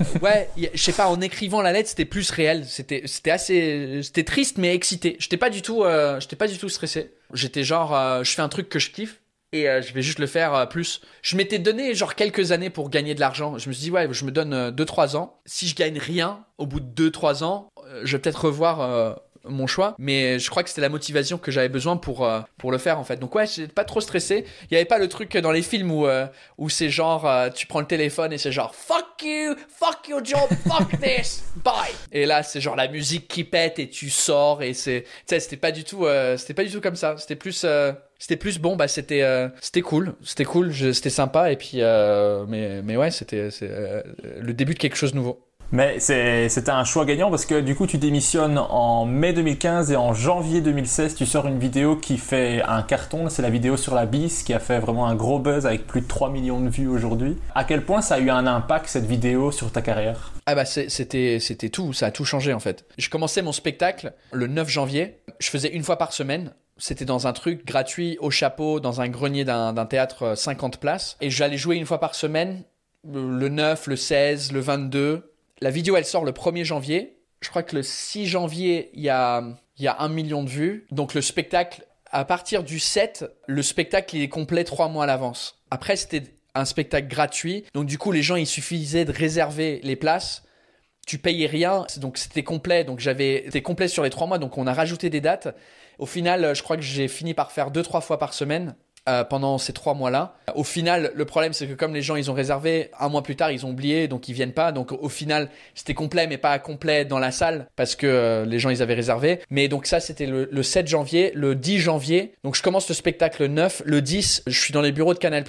Euh, ouais, je sais pas, en écrivant la lettre, c'était plus réel. C'était, c'était assez, c'était triste mais excité. J'étais pas du tout, euh, j'étais pas du tout stressé. J'étais genre, euh, je fais un truc que je kiffe et euh, je vais juste le faire euh, plus. Je m'étais donné genre quelques années pour gagner de l'argent. Je me suis dit ouais, je me donne 2-3 ans. Si je gagne rien au bout de 2-3 ans, euh, je vais peut-être revoir euh, mon choix. Mais je crois que c'était la motivation que j'avais besoin pour euh, pour le faire en fait. Donc ouais, j'étais pas trop stressé. Il y avait pas le truc dans les films où euh, où c'est genre euh, tu prends le téléphone et c'est genre fuck you, fuck your job, fuck this, bye. Et là c'est genre la musique qui pète et tu sors et c'est tu sais c'était pas du tout c'était pas du tout comme ça. C'était plus c'était plus bon bah c'était euh, c'était cool c'était cool c'était sympa et puis euh, mais mais ouais c'était euh, le début de quelque chose de nouveau
Mais c'était un choix gagnant parce que du coup tu démissionnes en mai 2015 et en janvier 2016 tu sors une vidéo qui fait un carton, c'est la vidéo sur la bise qui a fait vraiment un gros buzz avec plus de 3 millions de vues aujourd'hui. À quel point ça a eu un impact cette vidéo sur ta carrière?
Ah bah c'était tout ça a tout changé en fait je commençais mon spectacle le 9 janvier je faisais une fois par semaine C'était dans un truc gratuit au chapeau, dans un grenier d'un théâtre euh, 50 places. Et j'allais jouer une fois par semaine, euh, le 9, le 16, le 22. La vidéo, elle sort le 1er janvier. Je crois que le 6 janvier, il y a, un million de vues. Donc le spectacle, à partir du 7, le spectacle il est complet trois mois à l'avance. Après, c'était un spectacle gratuit. Donc du coup, les gens, il suffisait de réserver les places. Tu payais rien, donc c'était complet. Donc j'avais, c'était complet sur les trois mois. Donc on a rajouté des dates. Au final, je crois que j'ai fini par faire deux trois fois par semaine. Euh, pendant ces trois mois-là. Au final, le problème, c'est que comme les gens, ils ont réservé, un mois plus tard, ils ont oublié, donc ils viennent pas. Donc au final, c'était complet, mais pas complet dans la salle, parce que euh, les gens, ils avaient réservé. Mais donc ça, c'était le, le 7 janvier. Le 10 janvier, donc je commence le spectacle le 9. Le 10, je suis dans les bureaux de Canal+,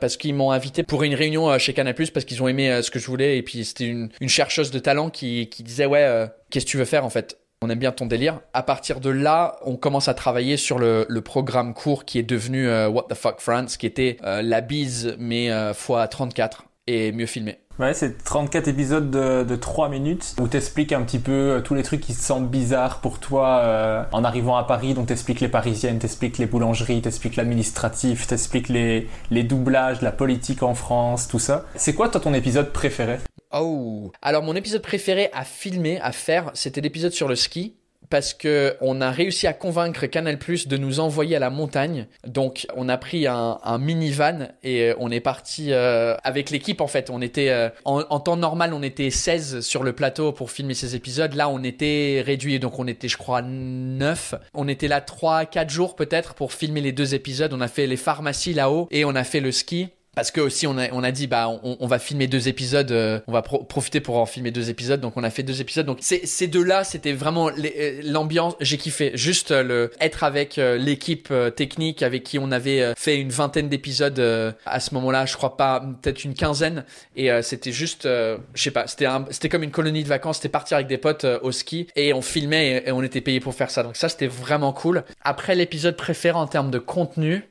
parce qu'ils m'ont invité pour une réunion euh, chez Canal+, parce qu'ils ont aimé ce que je voulais. Et puis c'était une, chercheuse de talent qui, disait, ouais, qu'est-ce que tu veux faire en fait? On aime bien ton délire. À partir de là, on commence à travailler sur le, le programme court qui est devenu euh, What the Fuck France, qui était euh, la bise, mais euh, fois 34 et mieux filmé.
Ouais, c'est 34 épisodes de, de 3 minutes où t'expliques un petit peu euh, tous les trucs qui te semblent bizarres pour toi euh, en arrivant à Paris. Donc t'expliques les parisiennes, t'expliques les boulangeries, t'expliques l'administratif, t'expliques les, les doublages, la politique en France, tout ça. C'est quoi toi ton épisode préféré?
Oh. Alors mon épisode préféré à filmer, à faire, c'était l'épisode sur le ski. Parce que on a réussi à convaincre Canal Plus de nous envoyer à la montagne. Donc on a pris un, un minivan et euh, on est parti euh, avec l'équipe en fait. On était euh, en, en temps normal on était 16 sur le plateau pour filmer ces épisodes. Là on était réduit donc on était je crois 9. On était là 3 4 jours peut-être pour filmer les deux épisodes. On a fait les pharmacies là-haut et on a fait le ski. Parce que aussi on a, on a dit bah on, on va filmer deux épisodes, euh, on va pro- profiter pour en filmer deux épisodes, donc on a fait deux épisodes. Donc ces deux-là, c'était vraiment euh, l'ambiance. J'ai kiffé, juste euh, le être avec euh, l'équipe technique avec qui on avait fait une vingtaine d'épisodes à ce moment-là, je crois pas, peut-être une quinzaine. Et c'était juste, je sais pas, c'était c'était comme une colonie de vacances. C'était partir avec des potes au ski et on filmait et, et on était payé pour faire ça. Donc ça c'était vraiment cool. Après l'épisode préféré en termes de contenu.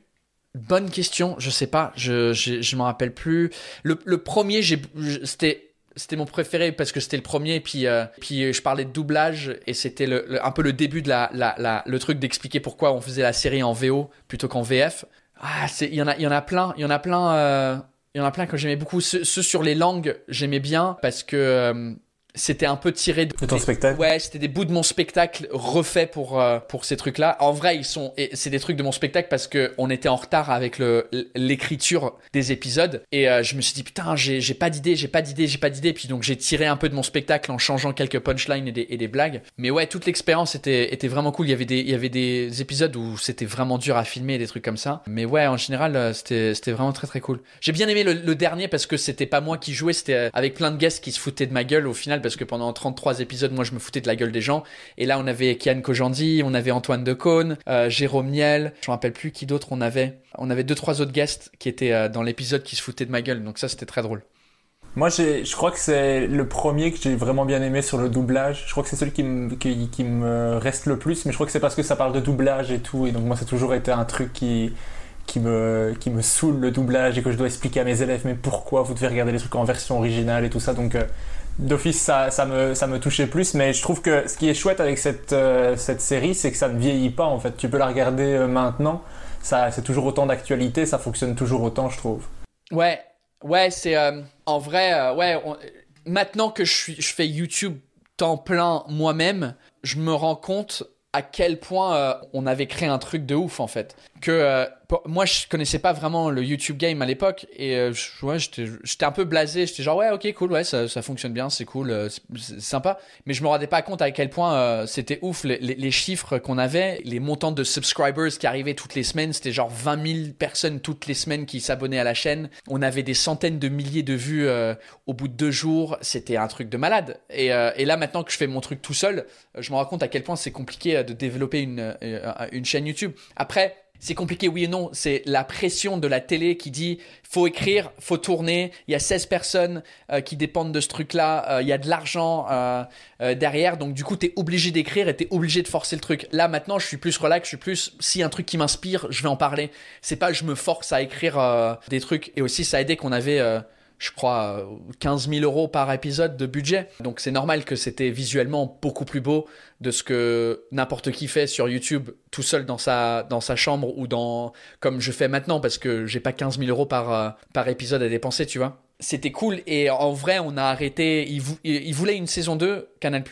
Bonne question, je sais pas, je je, je m'en rappelle plus. Le, le premier, j'ai c'était c'était mon préféré parce que c'était le premier puis euh, puis je parlais de doublage et c'était le, le- un peu le début de la, la, la le truc d'expliquer pourquoi on faisait la série en VO plutôt qu'en VF. Ah, c'est il y en a il y en a plein, il y en a plein euh, il y en a plein que j'aimais beaucoup ceux, ceux sur les langues, j'aimais bien parce que euh, c'était un peu tiré de,
De ton spectacle?
Ouais, c'était des bouts de mon spectacle refaits pour euh, pour ces trucs-là. En vrai, ils sont c'est des trucs de mon spectacle parce que on était en retard avec le l'écriture des épisodes et euh, je me suis dit putain, j'ai j'ai pas d'idée, j'ai pas d'idée, j'ai pas d'idée puis donc j'ai tiré un peu de mon spectacle en changeant quelques punchlines et des et des blagues. Mais ouais, toute l'expérience était était vraiment cool. Il y avait des il y avait des épisodes où c'était vraiment dur à filmer des trucs comme ça. Mais ouais, en général, euh, c'était c'était vraiment très très cool. J'ai bien aimé le, le dernier parce que c'était pas moi qui jouais, c'était euh, avec plein de guests qui se foutaient de ma gueule au final parce que pendant 33 épisodes, moi je me foutais de la gueule des gens. Et là, on avait Kian Kojandi, on avait Antoine Decaune, euh, Jérôme Niel, je me rappelle plus qui d'autre on avait. On avait deux trois autres guests qui étaient euh, dans l'épisode qui se foutaient de ma gueule. Donc ça, c'était très drôle.
Moi, je crois que c'est le premier que j'ai vraiment bien aimé sur le doublage. Je crois que c'est celui qui me, reste le plus, mais je crois que c'est parce que ça parle de doublage et tout. Et donc, moi, ça a toujours été un truc qui, qui me, qui me saoule le doublage et que je dois expliquer à mes élèves, mais pourquoi vous devez regarder les trucs en version originale et tout ça. Donc, euh, d'office, ça, me, touchait plus. Mais je trouve que ce qui est chouette avec cette, euh, série, c'est que ça ne vieillit pas, en fait. Tu peux la regarder euh, maintenant. Ça, c'est toujours autant d'actualité, ça fonctionne toujours autant, je trouve.
Ouais, ouais, c'est euh, en vrai, ouais. maintenant que je je fais YouTube temps plein moi-même, je me rends compte à quel point on avait créé un truc de ouf en fait. Que euh, moi je connaissais pas vraiment le YouTube game à l'époque et euh, j'étais un peu blasé. J'étais genre ouais ok cool ouais ça, ça fonctionne bien c'est cool euh, c'est sympa. Mais je me rendais pas compte à quel point euh, c'était ouf les, chiffres qu'on avait, les montants de subscribers qui arrivaient toutes les semaines. C'était genre 20 000 personnes toutes les semaines qui s'abonnaient à la chaîne. On avait des centaines de milliers de vues au bout de deux jours. C'était un truc de malade. Et, et là maintenant que je fais mon truc tout seul, je me rends compte à quel point c'est compliqué de développer une, une chaîne YouTube. Après, c'est compliqué, oui et non. C'est la pression de la télé qui dit faut écrire, faut tourner. Il y a 16 personnes euh, qui dépendent de ce truc-là. Euh, il y a de l'argent euh, euh, derrière. Donc, du coup, t'es obligé d'écrire et t'es obligé de forcer le truc. Là, maintenant, je suis plus relax. Je suis plus, si un truc qui m'inspire, je vais en parler. C'est pas je me force à écrire euh, des trucs. Et aussi, ça a aidé qu'on avait. Je crois, 15 000 euros par épisode de budget. Donc c'est normal que c'était visuellement beaucoup plus beau de ce que n'importe qui fait sur YouTube tout seul dans sa, dans sa chambre ou dans, comme je fais maintenant parce que j'ai pas 15 000 euros par, euh, par épisode à dépenser, tu vois. C'était cool et en vrai on a arrêté il, il, voulait une saison 2 Canal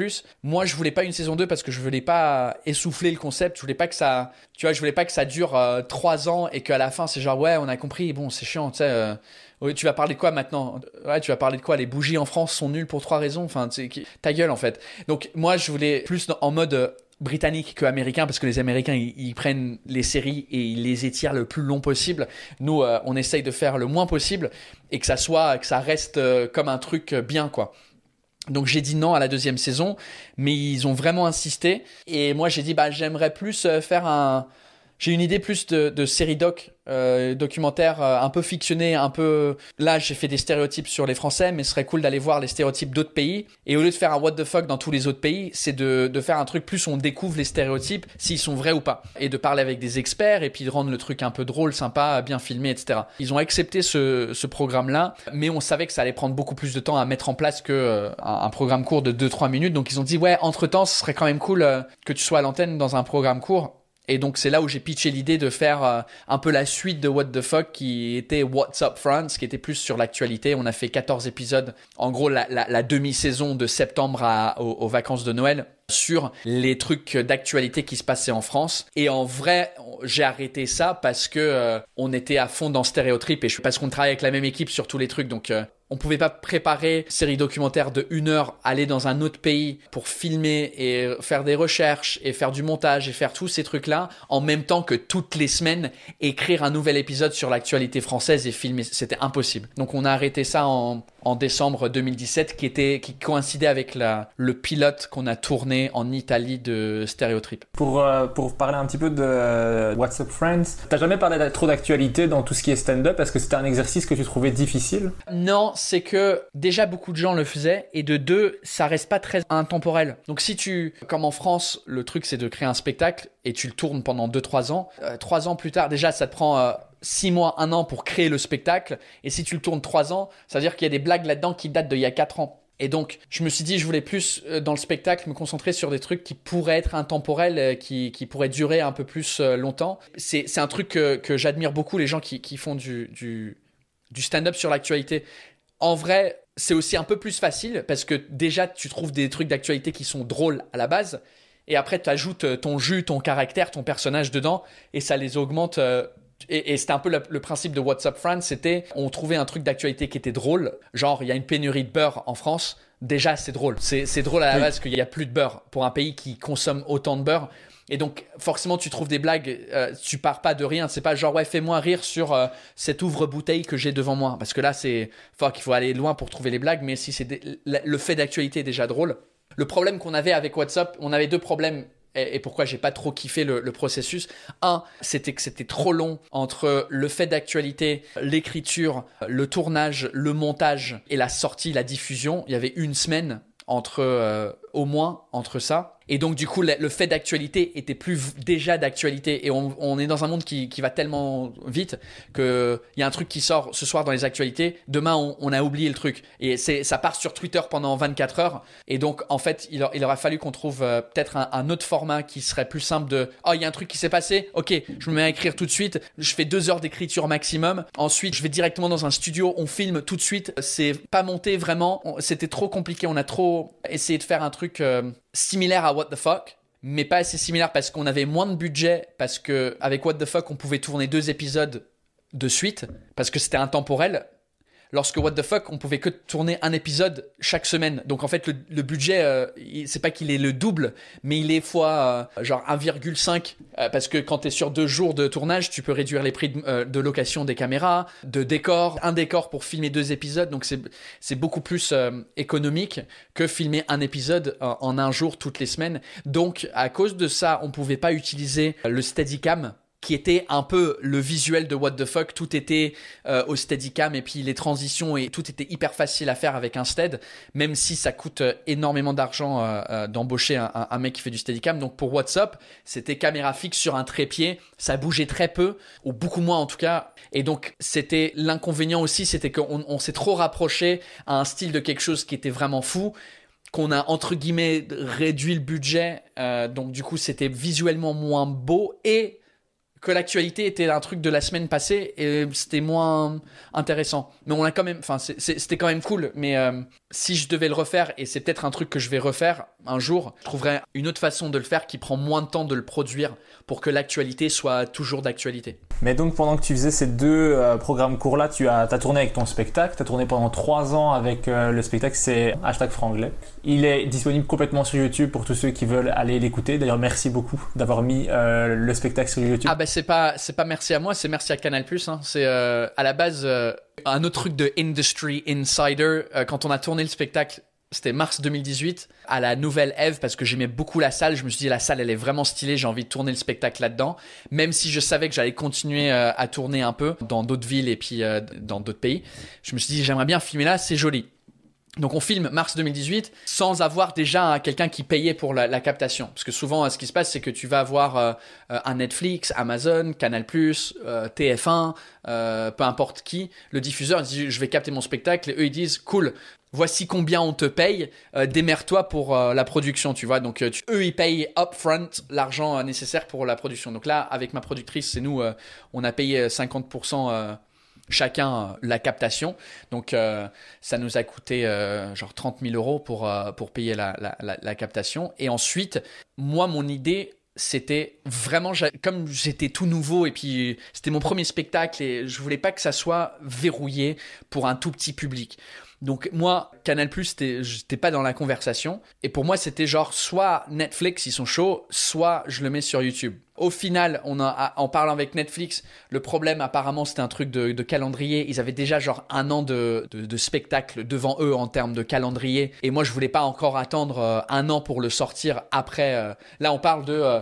moi je voulais pas une saison 2 parce que je voulais pas essouffler le concept. Je voulais pas que ça tu vois je voulais pas que ça dure 3 euh, ans et qu'à la fin c'est genre ouais on a compris. Bon c'est chiant tu sais euh, tu vas parler de quoi maintenant? Ouais, tu vas parler de quoi? Les bougies en France sont nulles pour trois raisons. Enfin, ta gueule en fait. Donc moi, je voulais plus en mode euh, britannique que américain parce que les Américains ils, prennent les séries et ils les étirent le plus long possible. Nous euh, on essaye de faire le moins possible et que ça soit que ça reste euh, comme un truc bien quoi. Donc j'ai dit non à la deuxième saison, mais ils ont vraiment insisté et moi j'ai dit bah j'aimerais plus faire un j'ai une idée plus de, de série doc, euh, documentaire euh, un peu fictionné, un peu. Là, j'ai fait des stéréotypes sur les Français, mais ce serait cool d'aller voir les stéréotypes d'autres pays. Et au lieu de faire un what the fuck dans tous les autres pays, c'est de, de faire un truc plus on découvre les stéréotypes, s'ils sont vrais ou pas. Et de parler avec des experts et puis de rendre le truc un peu drôle, sympa, bien filmé, etc. Ils ont accepté ce, ce programme-là, mais on savait que ça allait prendre beaucoup plus de temps à mettre en place que euh, un, programme court de 2-3 minutes. Donc ils ont dit, ouais, entre-temps, ce serait quand même cool euh, que tu sois à l'antenne dans un programme court et donc c'est là où j'ai pitché l'idée de faire euh, un peu la suite de What the Fuck qui était What's Up France, qui était plus sur l'actualité. On a fait 14 épisodes, en gros la, demi-saison de septembre aux, vacances de Noël sur les trucs d'actualité qui se passaient en France. Et en vrai, j'ai arrêté ça parce que euh, on était à fond dans Stéréotrip et je, parce qu'on travaille avec la même équipe sur tous les trucs. Donc euh, on pouvait pas préparer une série documentaire de une heure, aller dans un autre pays pour filmer et faire des recherches et faire du montage et faire tous ces trucs-là en même temps que toutes les semaines écrire un nouvel épisode sur l'actualité française et filmer. C'était impossible. Donc on a arrêté ça en, en décembre 2017 qui était, qui coïncidait avec la, le pilote qu'on a tourné en Italie de Stereotrip.
Pour, euh, pour parler un petit peu de euh, What's Up Friends, t'as jamais parlé de, trop d'actualité dans tout ce qui est stand-up? Est-ce que c'était un exercice que tu trouvais difficile?
Non, c'est que déjà beaucoup de gens le faisaient et de deux, ça reste pas très intemporel. Donc si tu, comme en France, le truc c'est de créer un spectacle et tu le tournes pendant 2-3 ans, euh, 3 ans plus tard, déjà ça te prend 6 mois, 1 an pour créer le spectacle et si tu le tournes 3 ans, ça veut dire qu'il y a des blagues là-dedans qui datent d'il y a 4 ans. Et donc, je me suis dit, je voulais plus euh, dans le spectacle me concentrer sur des trucs qui pourraient être intemporels, euh, qui, qui pourraient durer un peu plus euh, longtemps. C'est un truc que, j'admire beaucoup, les gens qui, qui font du, du, du stand-up sur l'actualité en vrai, c'est aussi un peu plus facile parce que déjà, tu trouves des trucs d'actualité qui sont drôles à la base. Et après, tu ajoutes ton jus, ton caractère, ton personnage dedans et ça les augmente. Et, c'était un peu le, principe de WhatsApp Friends, c'était on trouvait un truc d'actualité qui était drôle, genre il y a une pénurie de beurre en France, déjà c'est drôle. C'est drôle à la base qu'il n'y a plus de beurre pour un pays qui consomme autant de beurre. Et donc, forcément, tu trouves des blagues, euh, tu pars pas de rien. C'est pas genre, ouais, fais-moi rire sur euh, cette ouvre-bouteille que j'ai devant moi. Parce que là, c'est, fuck, il faut aller loin pour trouver les blagues. Mais si c'est le fait d'actualité est déjà drôle. Le problème qu'on avait avec WhatsApp, on avait deux problèmes. Et, pourquoi j'ai pas trop kiffé le, le processus? Un, c'était que c'était trop long entre le fait d'actualité, l'écriture, le tournage, le montage et la sortie, la diffusion. Il y avait une semaine entre, euh, au moins, entre ça. Et donc, du coup, le, fait d'actualité était plus déjà d'actualité. Et on, est dans un monde qui, qui va tellement vite que il y a un truc qui sort ce soir dans les actualités. Demain, on, a oublié le truc. Et ça part sur Twitter pendant 24 heures. Et donc, en fait, il, il aura fallu qu'on trouve euh, peut-être un, un, autre format qui serait plus simple de, oh, il y a un truc qui s'est passé. Ok, je me mets à écrire tout de suite. Je fais deux heures d'écriture maximum. Ensuite, je vais directement dans un studio. On filme tout de suite. C'est pas monté vraiment. C'était trop compliqué. On a trop essayé de faire un truc euh, similaire à What the Fuck, mais pas assez similaire parce qu'on avait moins de budget, parce que avec What the Fuck, on pouvait tourner deux épisodes de suite, parce que c'était intemporel lorsque What the fuck, on pouvait que tourner un épisode chaque semaine. Donc en fait, le, budget, euh, c'est pas qu'il est le double, mais il est fois euh, genre 1,5 euh, parce que quand tu es sur deux jours de tournage, tu peux réduire les prix de, location des caméras, de décors, un décor pour filmer deux épisodes. Donc c'est beaucoup plus économique que filmer un épisode en un jour toutes les semaines. Donc à cause de ça, on pouvait pas utiliser le Steadicam qui était un peu le visuel de What the fuck. Tout était euh, au Steadicam et puis les transitions et tout était hyper facile à faire avec un Stead, même si ça coûte euh, énormément d'argent euh, d'embaucher un, un, mec qui fait du Steadicam. Donc pour WhatsApp, c'était caméra fixe sur un trépied, ça bougeait très peu ou beaucoup moins en tout cas. Et donc c'était l'inconvénient aussi, c'était qu'on on, s'est trop rapproché à un style de quelque chose qui était vraiment fou qu'on a entre guillemets réduit le budget, donc du coup c'était visuellement moins beau et que l'actualité était un truc de la semaine passée et c'était moins intéressant. Mais on a quand même, enfin, c'était quand même cool. Mais euh, si je devais le refaire, et c'est peut-être un truc que je vais refaire un jour, je trouverais une autre façon de le faire qui prend moins de temps de le produire pour que l'actualité soit toujours d'actualité.
Mais donc pendant que tu faisais ces deux euh, programmes courts-là, tu as, as, tourné avec ton spectacle, tu as tourné pendant trois ans avec euh, le spectacle, c'est hashtag franglais. Il est disponible complètement sur YouTube pour tous ceux qui veulent aller l'écouter. D'ailleurs, merci beaucoup d'avoir mis le spectacle sur YouTube.
Ah ben c'est pas c'est pas merci à moi, c'est merci à Canal+. Hein. C'est à la base un autre truc de Industry Insider, euh, quand on a tourné le spectacle, c'était mars 2018, à la Nouvelle Eve, parce que j'aimais beaucoup la salle. Je me suis dit, la salle, elle est vraiment stylée, j'ai envie de tourner le spectacle là-dedans. Même si je savais que j'allais continuer euh, à tourner un peu dans d'autres villes et puis euh, dans d'autres pays. Je me suis dit, j'aimerais bien filmer là, c'est joli. Donc on filme mars 2018 sans avoir déjà quelqu'un qui payait pour la, captation. Parce que souvent, ce qui se passe, c'est que tu vas avoir euh, un Netflix, Amazon, Canal+, euh, TF1, euh, peu importe qui, le diffuseur dit je vais capter mon spectacle et eux ils disent cool, voici combien on te paye, démerde-toi pour la production, tu vois. Donc eux ils payent upfront l'argent nécessaire pour la production. Donc là, avec ma productrice, c'est nous, on a payé 50% chacun euh, la captation. Donc euh, ça nous a coûté euh, genre 30 000 euros pour, pour payer la, la, captation. Et ensuite, moi, mon idée, c'était vraiment comme j'étais tout nouveau et puis c'était mon premier spectacle et je voulais pas que ça soit verrouillé pour un tout petit public. Donc moi, Canal+, j'étais pas dans la conversation. Et pour moi, c'était genre soit Netflix, ils sont chauds, soit je le mets sur YouTube. Au final, en parlant avec Netflix, le problème apparemment c'était un truc de, calendrier. Ils avaient déjà genre un an de, spectacle devant eux en termes de calendrier. Et moi, je voulais pas encore attendre euh, un an pour le sortir après. Euh, là, on parle de euh,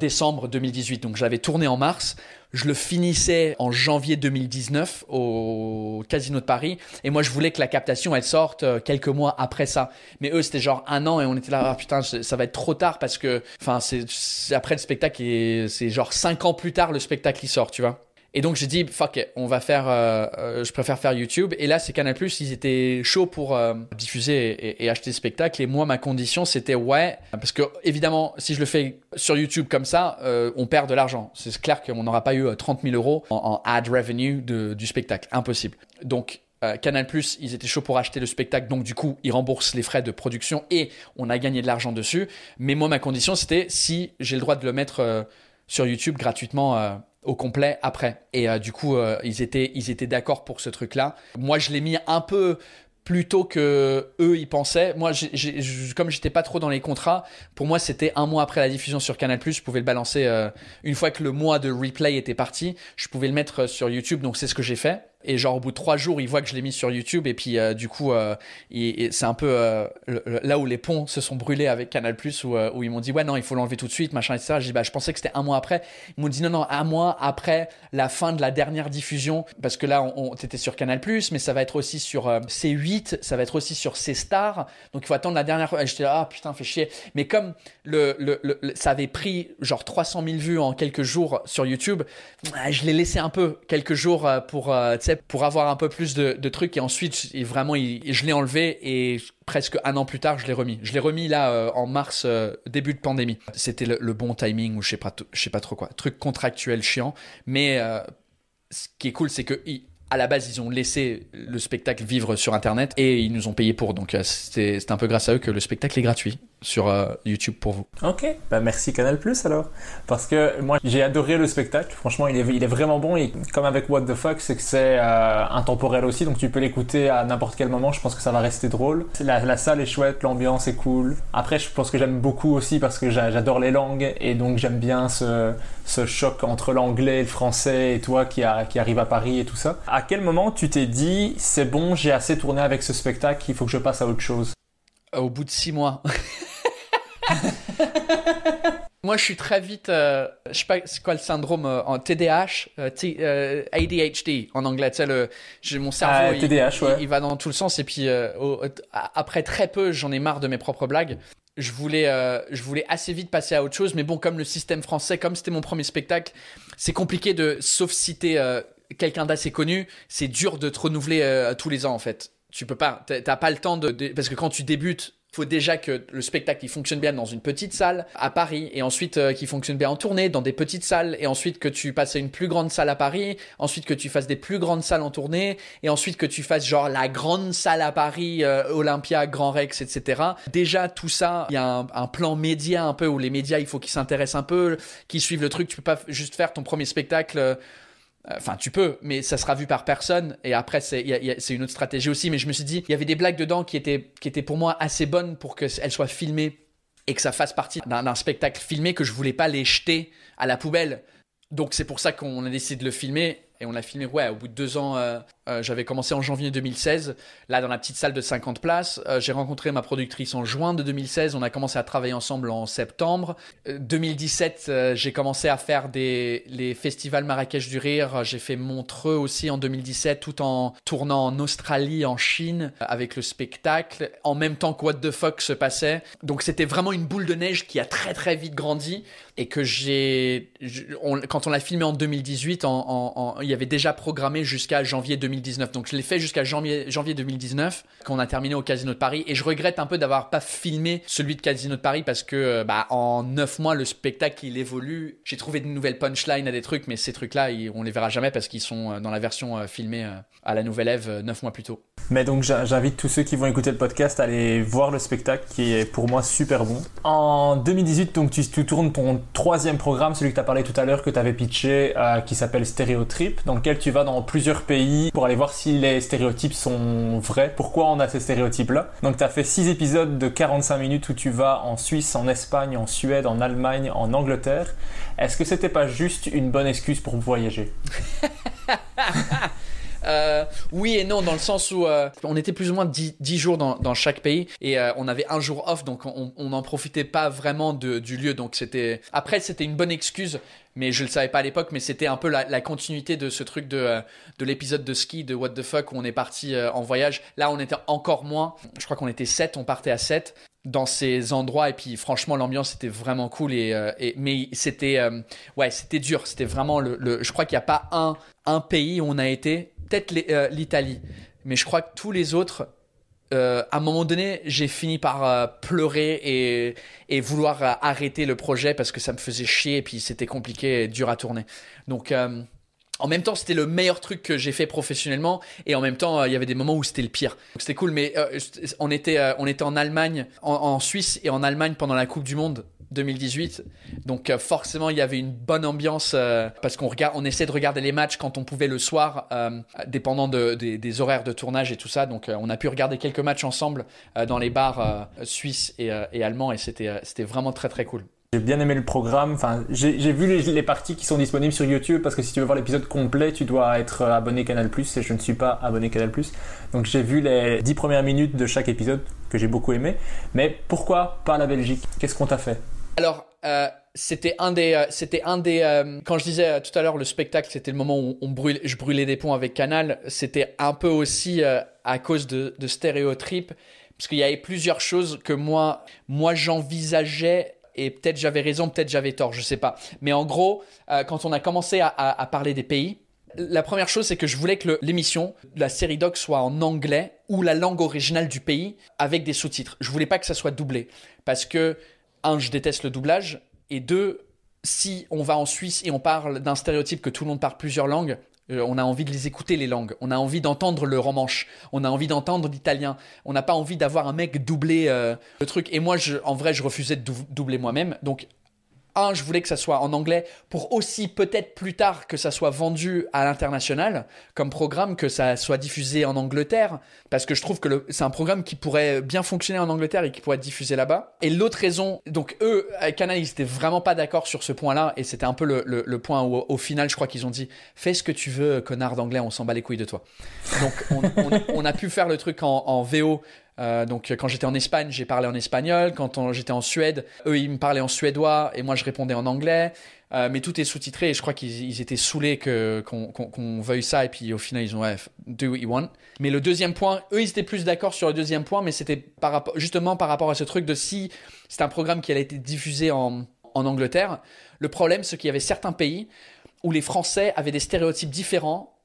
décembre 2018. Donc j'avais tourné en mars. Je le finissais en janvier 2019 au Casino de Paris. Et moi, je voulais que la captation, elle sorte euh, quelques mois après ça. Mais eux, c'était genre un an et on était là, ah, putain, ça va être trop tard parce que, enfin, c'est après le spectacle et c'est genre cinq ans plus tard le spectacle qui sort, tu vois. Et donc j'ai dit fuck on va faire, euh, euh, je préfère faire YouTube. Et là c'est Canal ils étaient chauds pour euh, diffuser et, acheter des spectacles. Et moi ma condition c'était ouais, parce que évidemment si je le fais sur YouTube comme ça, on perd de l'argent. C'est clair qu'on n'aura pas eu 30 000 euros en, ad revenue de, du spectacle, impossible. Donc Canal ils étaient chauds pour acheter le spectacle, donc du coup, ils remboursent les frais de production et on a gagné de l'argent dessus. Mais moi, ma condition, c'était si j'ai le droit de le mettre sur YouTube gratuitement au complet après. Et euh, du coup, euh, ils étaient, ils étaient d'accord pour ce truc-là. Moi, je l'ai mis un peu plus tôt que eux ils pensaient. Moi, j'ai, comme j'étais pas trop dans les contrats, pour moi c'était un mois après la diffusion sur Canal+. Je pouvais le balancer euh, une fois que le mois de replay était parti. Je pouvais le mettre sur YouTube, donc c'est ce que j'ai fait. Et genre au bout de trois jours, ils voient que je l'ai mis sur YouTube et puis euh, du coup, euh, c'est un peu euh, là où les ponts se sont brûlés avec Canal Plus où, ils m'ont dit ouais non il faut l'enlever tout de suite machin etc. Je dis bah je pensais que c'était un mois après. Ils m'ont dit non non un mois après la fin de la dernière diffusion parce que là on, était sur Canal mais ça va être aussi sur C8, ça va être aussi sur C Star donc il faut attendre la dernière fois. J'étais là ah putain fait chier. Mais comme le, le, ça avait pris genre 300 000 vues en quelques jours sur YouTube, je l'ai laissé un peu quelques jours pour pour avoir un peu plus de, trucs. Et ensuite, vraiment, je l'ai enlevé et presque un an plus tard, je l'ai remis. Je l'ai remis là euh, en mars, euh, début de pandémie. C'était le, bon timing ou je sais pas, trop quoi. Truc contractuel chiant. Mais euh, ce qui est cool, c'est que à la base, ils ont laissé le spectacle vivre sur Internet et ils nous ont payé pour. Donc, c'est un peu grâce à eux que le spectacle est gratuit sur euh, YouTube pour vous.
Ok, bah merci Canal Plus alors. Parce que moi j'ai adoré le spectacle, franchement il est, il est vraiment bon et comme avec What the Fuck, c'est que c'est euh, intemporel aussi, donc tu peux l'écouter à n'importe quel moment, je pense que ça va rester drôle. La, la salle est chouette, l'ambiance est cool. Après je pense que j'aime beaucoup aussi parce que j'adore les langues et donc j'aime bien ce, ce choc entre l'anglais et le français et toi qui, a, qui arrive à Paris et tout ça. À quel moment tu t'es dit c'est bon, j'ai assez tourné avec ce spectacle, il faut que je passe à autre chose?
Au bout de six mois. Moi, je suis très vite, euh, je sais pas c'est quoi le syndrome euh, en TDAH, euh, T- ADHD en anglais. Tu sais, le, j'ai mon cerveau,
Ah,
il,
TDAH, ouais.
il, va dans tout le sens. Et puis au- après très peu, j'en ai marre de mes propres blagues. Je voulais, je voulais assez vite passer à autre chose, mais bon, comme le système français, comme c'était mon premier spectacle, c'est compliqué de, sauf si t'es quelqu'un d'assez connu, c'est dur de te renouveler tous les ans en fait. Tu peux pas, t'as t'as pas le temps de, de- parce que quand tu débutes, faut déjà que le spectacle il fonctionne bien dans une petite salle à Paris et ensuite euh, qu'il fonctionne bien en tournée dans des petites salles et ensuite que tu passes à une plus grande salle à Paris, ensuite que tu fasses des plus grandes salles en tournée et ensuite que tu fasses genre la grande salle à Paris, euh, Olympia, Grand Rex, etc. Déjà tout ça, il y a un, plan média un peu où les médias il faut qu'ils s'intéressent un peu, qu'ils suivent le truc. Tu peux pas juste faire ton premier spectacle. euh, Enfin, tu peux, mais ça sera vu par personne. Et après, c'est une autre stratégie aussi. Mais je me suis dit, il y avait des blagues dedans qui étaient, qui étaient pour moi assez bonnes pour qu'elles soient filmées et que ça fasse partie d'un spectacle filmé que je voulais pas les jeter à la poubelle. Donc c'est pour ça qu'on a décidé de le filmer. Et on l'a filmé, ouais, au bout de deux ans, euh, euh, j'avais commencé en janvier 2016, là dans la petite salle de 50 places. Euh, j'ai rencontré ma productrice en juin de 2016, on a commencé à travailler ensemble en septembre. Euh, 2017, euh, j'ai commencé à faire les festivals Marrakech du Rire, j'ai fait Montreux aussi en 2017, tout en tournant en Australie, en Chine, avec le spectacle, en même temps que What the Fuck se passait. Donc c'était vraiment une boule de neige qui a très très vite grandi et que j'ai, quand on l'a filmé en 2018, en, en- en- il y avait déjà programmé jusqu'à janvier 2019. Donc je l'ai fait jusqu'à janvier, janvier 2019, qu'on a terminé au Casino de Paris. Et je regrette un peu d'avoir pas filmé celui de Casino de Paris parce que euh, bah, en neuf mois, le spectacle il évolue. J'ai trouvé de nouvelles punchlines à des trucs, mais ces trucs-là, ils- on les verra jamais parce qu'ils sont euh, dans la version euh, filmée à la Nouvelle Ève euh, neuf mois plus tôt.
Mais donc j'invite tous ceux qui vont écouter le podcast à aller voir le spectacle qui est pour moi super bon. En 2018, donc tu, tu tournes ton troisième programme, celui que tu as parlé tout à l'heure, que tu avais pitché, euh, qui s'appelle Stéréotrip, dans lequel tu vas dans plusieurs pays pour aller voir si les stéréotypes sont vrais, pourquoi on a ces stéréotypes-là? Donc tu as fait six épisodes de 45 minutes où tu vas en Suisse, en Espagne, en Suède, en Allemagne, en Angleterre. Est-ce que c'était pas juste une bonne excuse pour voyager?
Euh, oui et non, dans le sens où euh, on était plus ou moins 10, 10 jours dans, dans chaque pays et euh, on avait un jour off, donc on n'en profitait pas vraiment de, du lieu. Donc c'était après c'était une bonne excuse, mais je le savais pas à l'époque. Mais c'était un peu la, la continuité de ce truc de euh, de l'épisode de ski de What the fuck où on est parti euh, en voyage. Là on était encore moins. Je crois qu'on était 7, on partait à 7 dans ces endroits et puis franchement l'ambiance était vraiment cool et, euh, et mais c'était ouais c'était dur c'était vraiment le, le je crois qu'il n'y a pas un un pays où on a été peut-être euh, l'Italie. Mais je crois que tous les autres euh, à un moment donné j'ai fini par euh, pleurer et, vouloir arrêter le projet parce que ça me faisait chier et puis c'était compliqué et dur à tourner. Donc en même temps, c'était le meilleur truc que j'ai fait professionnellement, et en même temps, il y avait des moments où c'était le pire. C'était cool, mais on était, on était en Allemagne, en Suisse et en Allemagne pendant la Coupe du Monde 2018. Donc euh, forcément, il y avait une bonne ambiance euh, parce qu'on regarde, on essaie de regarder les matchs quand on pouvait le soir, euh, dépendant de, des, horaires de tournage et tout ça. Donc on a pu regarder quelques matchs ensemble dans les bars suisses et, allemands, et c'était, vraiment très très cool.
J'ai bien aimé le programme. Enfin, j'ai vu les, parties qui sont disponibles sur YouTube parce que si tu veux voir l'épisode complet, tu dois être abonné Canal+. Et je ne suis pas abonné Canal+. Donc j'ai vu les 10 premières minutes de chaque épisode que j'ai beaucoup aimé. Mais pourquoi pas la Belgique? Qu'est-ce qu'on t'a fait?
Alors, euh, c'était un des, euh, c'était un des, euh, quand je disais euh, tout à l'heure le spectacle, c'était le moment où on brûle, je brûlais des ponts avec Canal. C'était un peu aussi euh, à cause de, de Stéréotrip, parce qu'il y avait plusieurs choses que moi, moi j'envisageais. Et peut-être j'avais raison, peut-être j'avais tort, je sais pas. Mais en gros, euh, quand on a commencé à, à- à parler des pays, la première chose, c'est que je voulais que l'émission, la série doc, soit en anglais ou la langue originale du pays avec des sous-titres. Je voulais pas que ça soit doublé. Parce que, un, je déteste le doublage. Et deux, si on va en Suisse et on parle d'un stéréotype que tout le monde parle plusieurs langues, euh, on a envie de les écouter, les langues. On a envie d'entendre le romanche. On a envie d'entendre l'italien. On n'a pas envie d'avoir un mec doubler euh, le truc. Et moi, en vrai, je refusais de dou- doubler moi-même. Donc, un, je voulais que ça soit en anglais pour aussi peut-être plus tard que ça soit vendu à l'international comme programme, que ça soit diffusé en Angleterre, parce que je trouve que c'est un programme qui pourrait bien fonctionner en Angleterre et qui pourrait être diffusé là-bas. Et l'autre raison, donc eux, avec Canal, ils étaient vraiment pas d'accord sur ce point-là, et c'était un peu le, point où au final, je crois qu'ils ont dit, fais ce que tu veux, connard d'anglais, on s'en bat les couilles de toi. Donc on, a pu faire le truc en VO. Euh, donc quand j'étais en Espagne, j'ai parlé en espagnol. Quand j'étais en Suède, eux ils me parlaient en suédois et moi je répondais en anglais. Euh, mais tout est sous-titré et je crois qu'ils étaient saoulés qu'on, veuille ça et puis au final ils ont ouais, do what you want. Mais le deuxième point, eux ils étaient plus d'accord sur le deuxième point, mais c'était justement par rapport à ce truc de si c'est un programme qui a été diffusé en, en Angleterre. Le problème c'est qu'il y avait certains pays où les Français avaient des stéréotypes différents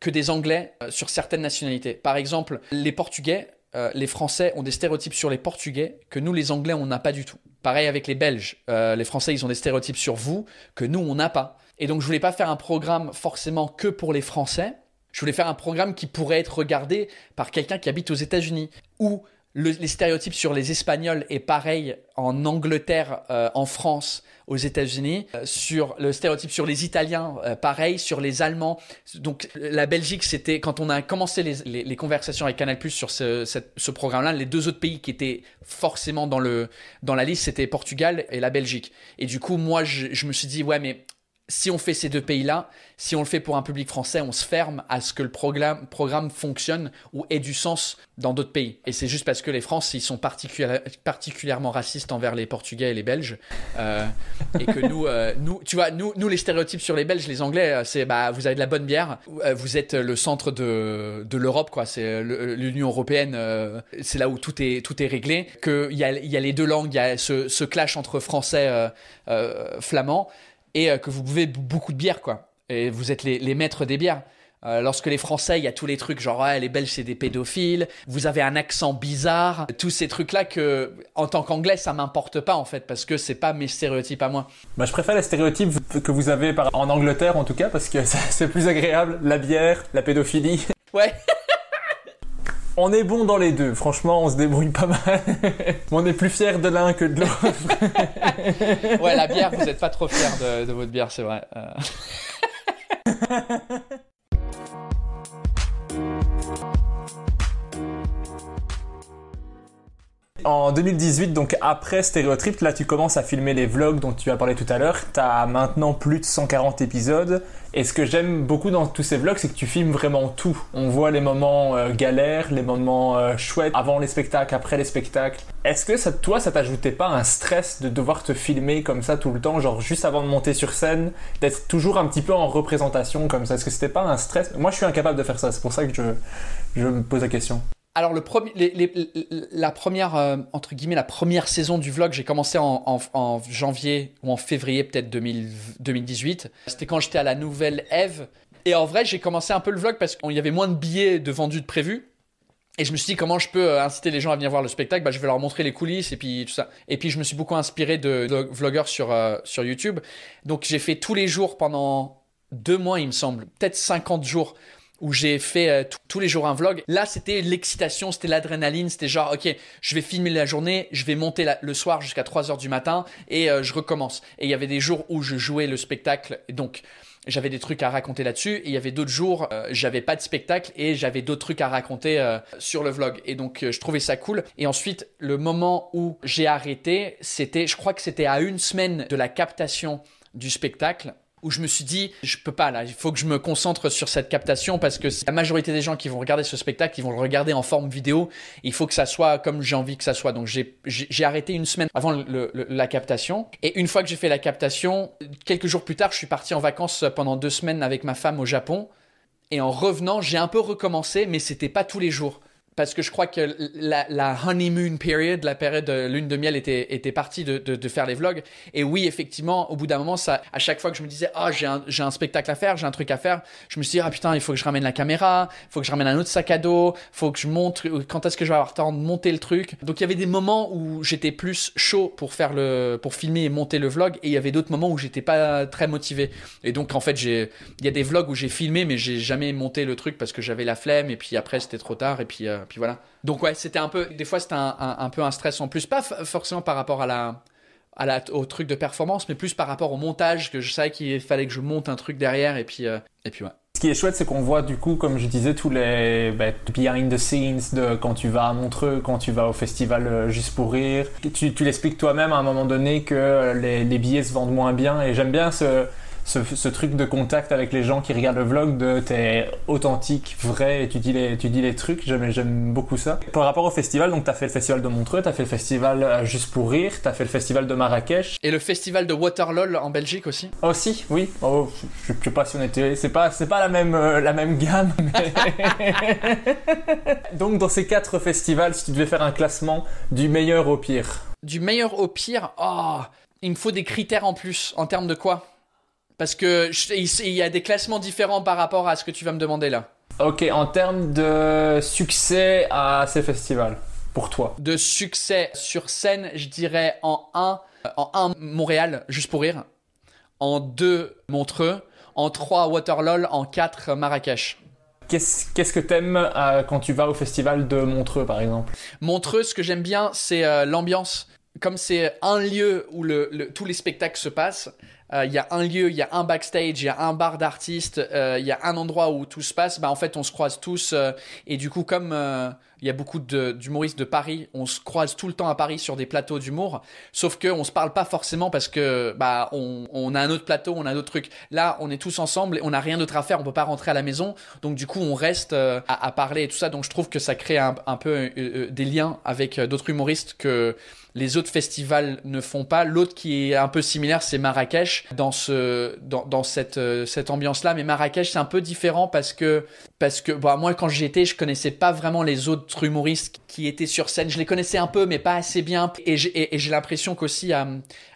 que des Anglais euh, sur certaines nationalités. Par exemple, les Portugais, euh, les Français ont des stéréotypes sur les Portugais que nous les Anglais on n'a pas du tout. Pareil avec les Belges. Euh, les Français, ils ont des stéréotypes sur vous que nous, on n'a pas. Et donc, je voulais pas faire un programme forcément que pour les Français. Je voulais faire un programme qui pourrait être regardé par quelqu'un qui habite aux États-Unis. Ou les stéréotypes sur les Espagnols est pareil en Angleterre, euh, en France, aux États-Unis. Euh, sur le stéréotype sur les Italiens, euh, pareil. Sur les Allemands. Donc la Belgique, c'était quand on a commencé les, les, conversations avec Canal+ sur ce, ce programme-là, les deux autres pays qui étaient forcément dans le dans la liste, c'était Portugal et la Belgique. Et du coup, moi, je, je me suis dit ouais, mais si on fait ces deux pays-là, si on le fait pour un public français, on se ferme à ce que le programme, programme fonctionne ou ait du sens dans d'autres pays. Et c'est juste parce que les Français, ils sont particulièrement racistes envers les Portugais et les Belges. Euh, et que nous, euh, nous, tu vois, nous, nous, les stéréotypes sur les Belges, les Anglais, euh, c'est bah, vous avez de la bonne bière, vous êtes le centre de, de l'Europe, quoi. C'est l'Union européenne, c'est là où tout est, tout est réglé. Qu'il y a, y a les deux langues, il y a ce, ce clash entre français, flamand et euh, que vous buvez beaucoup de bière, quoi. Et vous êtes les, maîtres des bières. Euh, lorsque les Français, il y a tous les trucs genre les Belges c'est des pédophiles, vous avez un accent bizarre, tous ces trucs-là que en tant qu'anglais ça m'importe pas en fait parce que c'est pas mes stéréotypes à moi.
Bah, je préfère les stéréotypes que vous avez en Angleterre en tout cas parce que c'est plus agréable, la bière, la pédophilie.
Ouais.
On est bon dans les deux, franchement, on se débrouille pas mal. on est plus fier de l'un que de l'autre.
ouais, la bière, vous n'êtes pas trop fier de, de, votre bière, c'est vrai. Euh.
En 2018, donc après Stéréotrip, là tu commences à filmer les vlogs dont tu as parlé tout à l'heure. Tu as maintenant plus de 140 épisodes. Et ce que j'aime beaucoup dans tous ces vlogs, c'est que tu filmes vraiment tout. On voit les moments euh, galères, les moments euh, chouettes, avant les spectacles, après les spectacles. Est-ce que toi, ça t'ajoutait pas un stress de devoir te filmer comme ça tout le temps, genre juste avant de monter sur scène, d'être toujours un petit peu en représentation comme ça? Est-ce que c'était pas un stress? Moi, je suis incapable de faire ça. C'est pour ça que je, je me pose la question.
Alors la première euh, entre guillemets la première saison du vlog, j'ai commencé en, janvier ou en février peut-être 2018. C'était quand j'étais à la Nouvelle Eve. Et en vrai, j'ai commencé un peu le vlog parce qu'il y avait moins de billets de vendus de prévu. Et je me suis dit comment je peux euh, inciter les gens à venir voir le spectacle? Bah, je vais leur montrer les coulisses et puis tout ça. Et puis je me suis beaucoup inspiré de, vloggers sur euh, sur YouTube. Donc j'ai fait tous les jours pendant deux mois, il me semble, peut-être 50 jours où j'ai fait euh, tous les jours un vlog. Là, c'était l'excitation, c'était l'adrénaline, c'était genre, ok, je vais filmer la journée, je vais monter le soir jusqu'à 3 heures du matin et euh, je recommence. Et il y avait des jours où je jouais le spectacle, donc j'avais des trucs à raconter là-dessus. Et il y avait d'autres jours, euh, j'avais pas de spectacle et j'avais d'autres trucs à raconter sur le vlog. Et donc, je trouvais ça cool. Et ensuite, le moment où j'ai arrêté, c'était, je crois que c'était à une semaine de la captation du spectacle où je me suis dit, je peux pas là, il faut que je me concentre sur cette captation parce que la majorité des gens qui vont regarder ce spectacle, ils vont le regarder en forme vidéo. Il faut que ça soit comme j'ai envie que ça soit. Donc j'ai arrêté une semaine avant la captation. Et une fois que j'ai fait la captation, quelques jours plus tard, je suis parti en vacances pendant deux semaines avec ma femme au Japon. Et en revenant, j'ai un peu recommencé, mais c'était pas tous les jours parce que je crois que la, honeymoon period, la période de lune de miel était, était partie de, de, faire les vlogs. Et oui, effectivement, au bout d'un moment, ça, à chaque fois que je me disais, ah, j'ai un, un spectacle à faire, j'ai un truc à faire, je me suis dit, ah putain, il faut que je ramène la caméra, il faut que je ramène un autre sac à dos, faut que je montre, quand est-ce que je vais avoir le temps de monter le truc. Donc il y avait des moments où j'étais plus chaud pour faire le, pour filmer et monter le vlog, et il y avait d'autres moments où j'étais pas très motivé. Et donc en fait, j'ai, il y a des vlogs où j'ai filmé, mais j'ai jamais monté le truc parce que j'avais la flemme, et puis après c'était trop tard, et puis euh, puis voilà. Donc ouais, c'était un peu, des fois c'était un, peu un stress en plus, pas forcément par rapport à la, au truc de performance, mais plus par rapport au montage, que je savais qu'il fallait que je monte un truc derrière, et puis, euh, et puis ouais.
Ce qui est chouette, c'est qu'on voit du coup, comme je disais, tous les bah, behind the scenes de quand tu vas à Montreux, quand tu vas au festival euh, Juste pour Rire. Tu, l'expliques toi-même à un moment donné que les, les, billets se vendent moins bien, et j'aime bien ce, ce, ce truc de contact avec les gens qui regardent le vlog, de t'es authentique, vrai, et tu dis les, tu dis les trucs, j'aime, beaucoup ça. Par rapport au festival, donc t'as fait le festival de Montreux, t'as fait le festival euh, Juste pour Rire, t'as fait le festival de Marrakech.
Et le festival de Waterloo en Belgique aussi.
Aussi, oui. Oh, je, je sais pas si on était, c'est pas, c'est pas la même, euh, la même gamme, mais... donc dans ces quatre festivals, si tu devais faire un classement du meilleur au pire.
Du meilleur au pire, oh, il me faut des critères en plus. En termes de quoi? Parce que je- il y a des classements différents par rapport à ce que tu vas me demander là.
Ok, en termes de succès à ces festivals, pour toi.
De succès sur scène, je dirais en 1, en 1 Montréal, juste pour rire. En 2 Montreux. En 3 Waterloo. En 4 Marrakech.
Qu'est-ce que t'aimes euh, quand tu vas au festival de Montreux, par exemple?
Montreux, ce que j'aime bien, c'est euh, l'ambiance. Comme c'est un lieu où le, le- tous les spectacles se passent, euh, il y a un lieu, il y a un backstage, il y a un bar d'artistes, euh, il y a un endroit où tout se passe. Bah en fait, on se croise tous euh, et du coup, comme euh, il y a beaucoup d'humoristes de Paris, on se croise tout le temps à Paris sur des plateaux d'humour. Sauf que on se parle pas forcément parce que bah on, a un autre plateau, on a d'autres trucs. Là, on est tous ensemble et on n'a rien d'autre à faire. On peut pas rentrer à la maison, donc du coup, on reste euh, à, parler et tout ça. Donc je trouve que ça crée un, peu euh, euh, des liens avec d'autres humoristes que les autres festivals ne font pas. L'autre qui est un peu similaire, c'est Marrakech dans ce dans, dans cette cette ambiance là. Mais Marrakech c'est un peu différent parce que parce que bah, moi quand j'y étais, je connaissais pas vraiment les autres humoristes qui étaient sur scène. Je les connaissais un peu, mais pas assez bien. Et j'ai l'impression qu'aussi à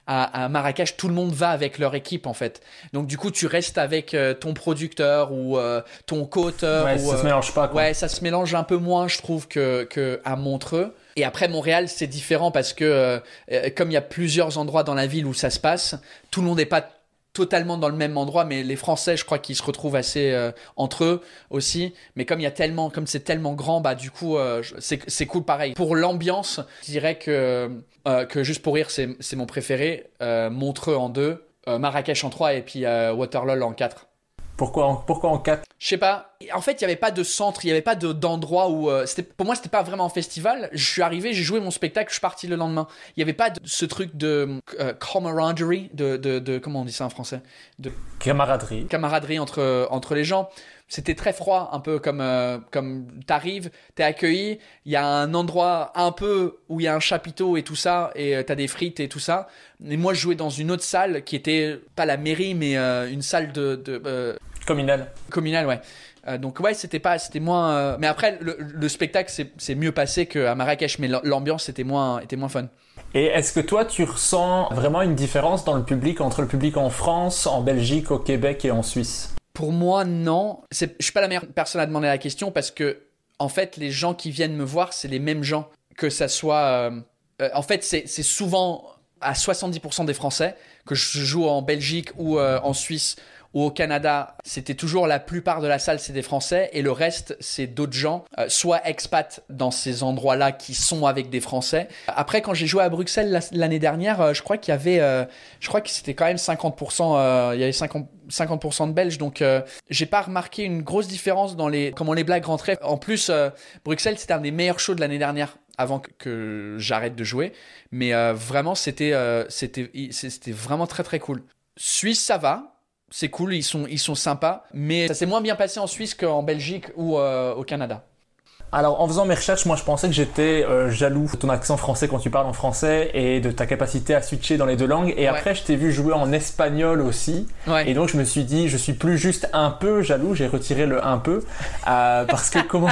à, à Marrakech, tout le monde va avec leur équipe en fait. Donc du coup, tu restes avec euh, ton producteur ou euh, ton co-auteur.
Ouais,
ou,
ça
euh,
se mélange pas, quoi.
Ouais, ça se mélange un peu moins, je trouve, que, que à Montreux. Et après, Montréal, c'est différent parce que euh, euh, comme il y a plusieurs endroits dans la ville où ça se passe, tout le monde n'est pas totalement dans le même endroit, mais les Français, je crois qu'ils se retrouvent assez euh, entre eux aussi. Mais comme il y a tellement, comme c'est tellement grand, bah du coup, euh, c'est cool pareil. Pour l'ambiance, je dirais que euh, que juste pour rire, c'est c'est mon préféré. Euh, Montreux en deux, euh, Marrakech en trois et puis euh, Waterloo en quatre.
Pourquoi en, pourquoi en 4
Je sais pas. En fait, il y avait pas de centre, il y avait pas de- d'endroit où euh, pour moi c'était pas vraiment un festival. Je suis arrivé, j'ai joué mon spectacle, je suis parti le lendemain. Il y avait pas de, ce truc de euh, camaraderie, de, de, de comment on dit ça en français, de
Camaraderie.
camaraderie entre entre les gens. C'était très froid, un peu comme euh, comme t'arrives, t'es accueilli, il y a un endroit un peu où il y a un chapiteau et tout ça, et euh, t'as des frites et tout ça. Et moi, je jouais dans une autre salle qui était pas la mairie, mais euh, une salle de, de euh,
Communal.
communal, ouais. Euh, donc ouais, c'était pas, c'était moins. euh, Mais après, le, le spectacle c'est c'est mieux passé qu'à Marrakech, mais l'ambiance était moins, était moins fun.
Et est-ce que toi, tu ressens vraiment une différence dans le public entre le public en France, en Belgique, au Québec et en Suisse?
Pour moi, non. Je suis pas la meilleure personne à demander la question parce que, en fait, les gens qui viennent me voir, c'est les mêmes gens. Que ça soit. euh, euh, en fait, c'est c'est souvent à 70% des Français que je joue en Belgique ou euh, en Suisse ou au Canada. C'était toujours la plupart de la salle, c'est des Français et le reste, c'est d'autres gens, euh, soit expats dans ces endroits-là qui sont avec des Français. Après, quand j'ai joué à Bruxelles la- l'année dernière, euh, je crois qu'il y avait, euh, je crois que c'était quand même 50%, euh, il y avait 50, 50% de Belges, donc euh, j'ai pas remarqué une grosse différence dans les comment les blagues rentraient. En plus, euh, Bruxelles c'était un des meilleurs shows de l'année dernière avant que, j'arrête de jouer, mais vraiment c'était c'était c'était vraiment très très cool. Suisse ça va. C'est cool, ils sont, ils sont sympas, mais ça s'est moins bien passé en Suisse qu'en Belgique ou euh, au Canada.
Alors, en faisant mes recherches, moi, je pensais que j'étais euh, jaloux de ton accent français quand tu parles en français et de ta capacité à switcher dans les deux langues. Et
Ouais.
après, je t'ai vu jouer en espagnol aussi.
Ouais.
Et donc, je me suis dit, je suis plus juste un peu jaloux. J'ai retiré le un peu euh, parce que comment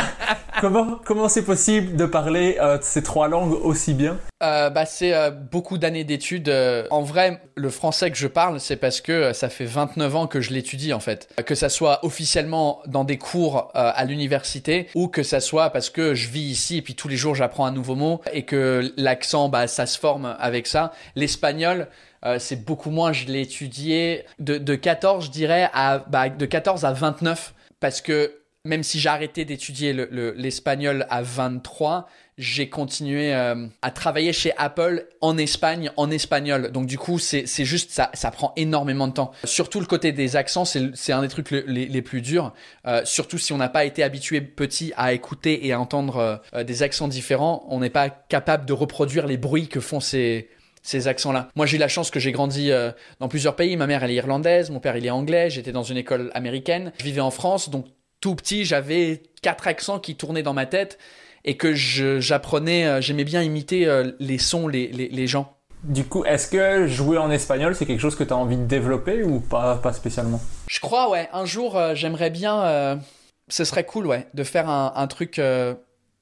comment comment c'est possible de parler euh, ces trois langues aussi bien?
Bah, c'est beaucoup d'années d'études. En vrai, le français que je parle, c'est parce que ça fait 29 ans que je l'étudie en fait. Que ça soit officiellement dans des cours à l'université ou que ça soit parce que je vis ici et puis tous les jours j'apprends un nouveau mot et que l'accent, bah, ça se forme avec ça. L'espagnol, euh, c'est beaucoup moins. Je l'ai étudié de, de 14, je dirais, à, bah, de 14 à 29 parce que même si j'ai arrêté d'étudier le- le- l'espagnol à 23, j'ai continué euh, à travailler chez Apple en Espagne, en espagnol. Donc du coup, c'est juste, ça, prend énormément de temps. Surtout le côté des accents, c'est un des trucs le- les, plus durs. Euh, surtout si on n'a pas été habitué petit à écouter et à entendre euh, des accents différents, on n'est pas capable de reproduire les bruits que font ces ces accents-là. Moi, j'ai eu la chance que j'ai grandi dans plusieurs pays. Ma mère, elle est irlandaise, mon père, il est anglais. J'étais dans une école américaine. Je vivais en France, donc tout petit, j'avais quatre accents qui tournaient dans ma tête et que j'apprenais, euh, j'aimais bien imiter euh, les sons, les, les, les gens.
Du coup, est-ce que jouer en espagnol, c'est quelque chose que tu as envie de développer ou pas, pas spécialement?
Je crois, ouais. Un jour, j'aimerais bien. ce serait cool, ouais, de faire un, un truc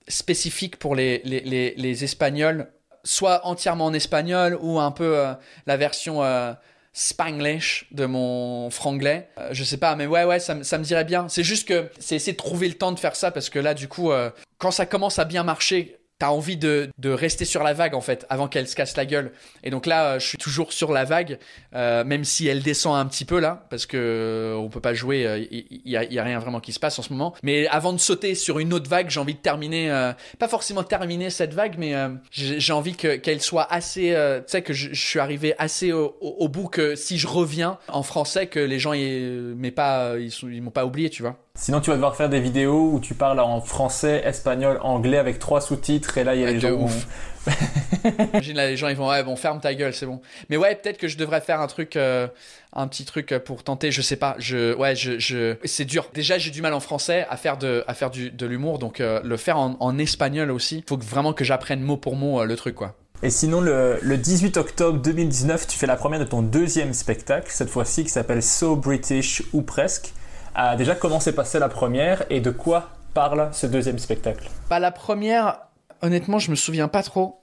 spécifique pour les, les, les, les Espagnols soit entièrement en espagnol ou un peu euh, la version euh, spanglish de mon franglais. Euh, je sais pas, mais ouais, ouais, ça, me dirait bien. C'est juste que c'est essayer de trouver le temps de faire ça parce que là, du coup, quand ça commence à bien marcher, t'as envie de, de, rester sur la vague en fait avant qu'elle se casse la gueule. Et donc là, je suis toujours sur la vague, euh, même si elle descend un petit peu là, parce que euh, on peut pas jouer, il euh, y, a, y, a, rien vraiment qui se passe en ce moment. Mais avant de sauter sur une autre vague, j'ai envie de terminer, pas forcément terminer cette vague, mais j'ai envie que qu'elle soit assez, tu sais que je, suis arrivé assez au, au, bout que si je reviens en français, que les gens ils, pas, ils, ils m'ont pas oublié, tu vois.
Sinon, tu vas devoir faire des vidéos où tu parles en français, espagnol, anglais avec trois sous-titres et là, il y a les gens.
Ouf. Imagine là, les gens ils vont ouais bon ferme ta gueule c'est bon. Mais ouais peut-être que je devrais faire un truc, euh, un petit truc pour tenter. Je sais pas. Je ouais je, je... c'est dur. Déjà j'ai du mal en français à faire de à faire du, de l'humour donc euh, le faire en, en, espagnol aussi. Faut vraiment que j'apprenne mot pour mot euh, le truc quoi.
Et sinon, le, le, 18 octobre 2019, tu fais la première de ton deuxième spectacle, cette fois-ci qui s'appelle So British ou presque déjà, comment s'est passée la première et de quoi parle ce deuxième spectacle?
Bah, La première, honnêtement, je me souviens pas trop.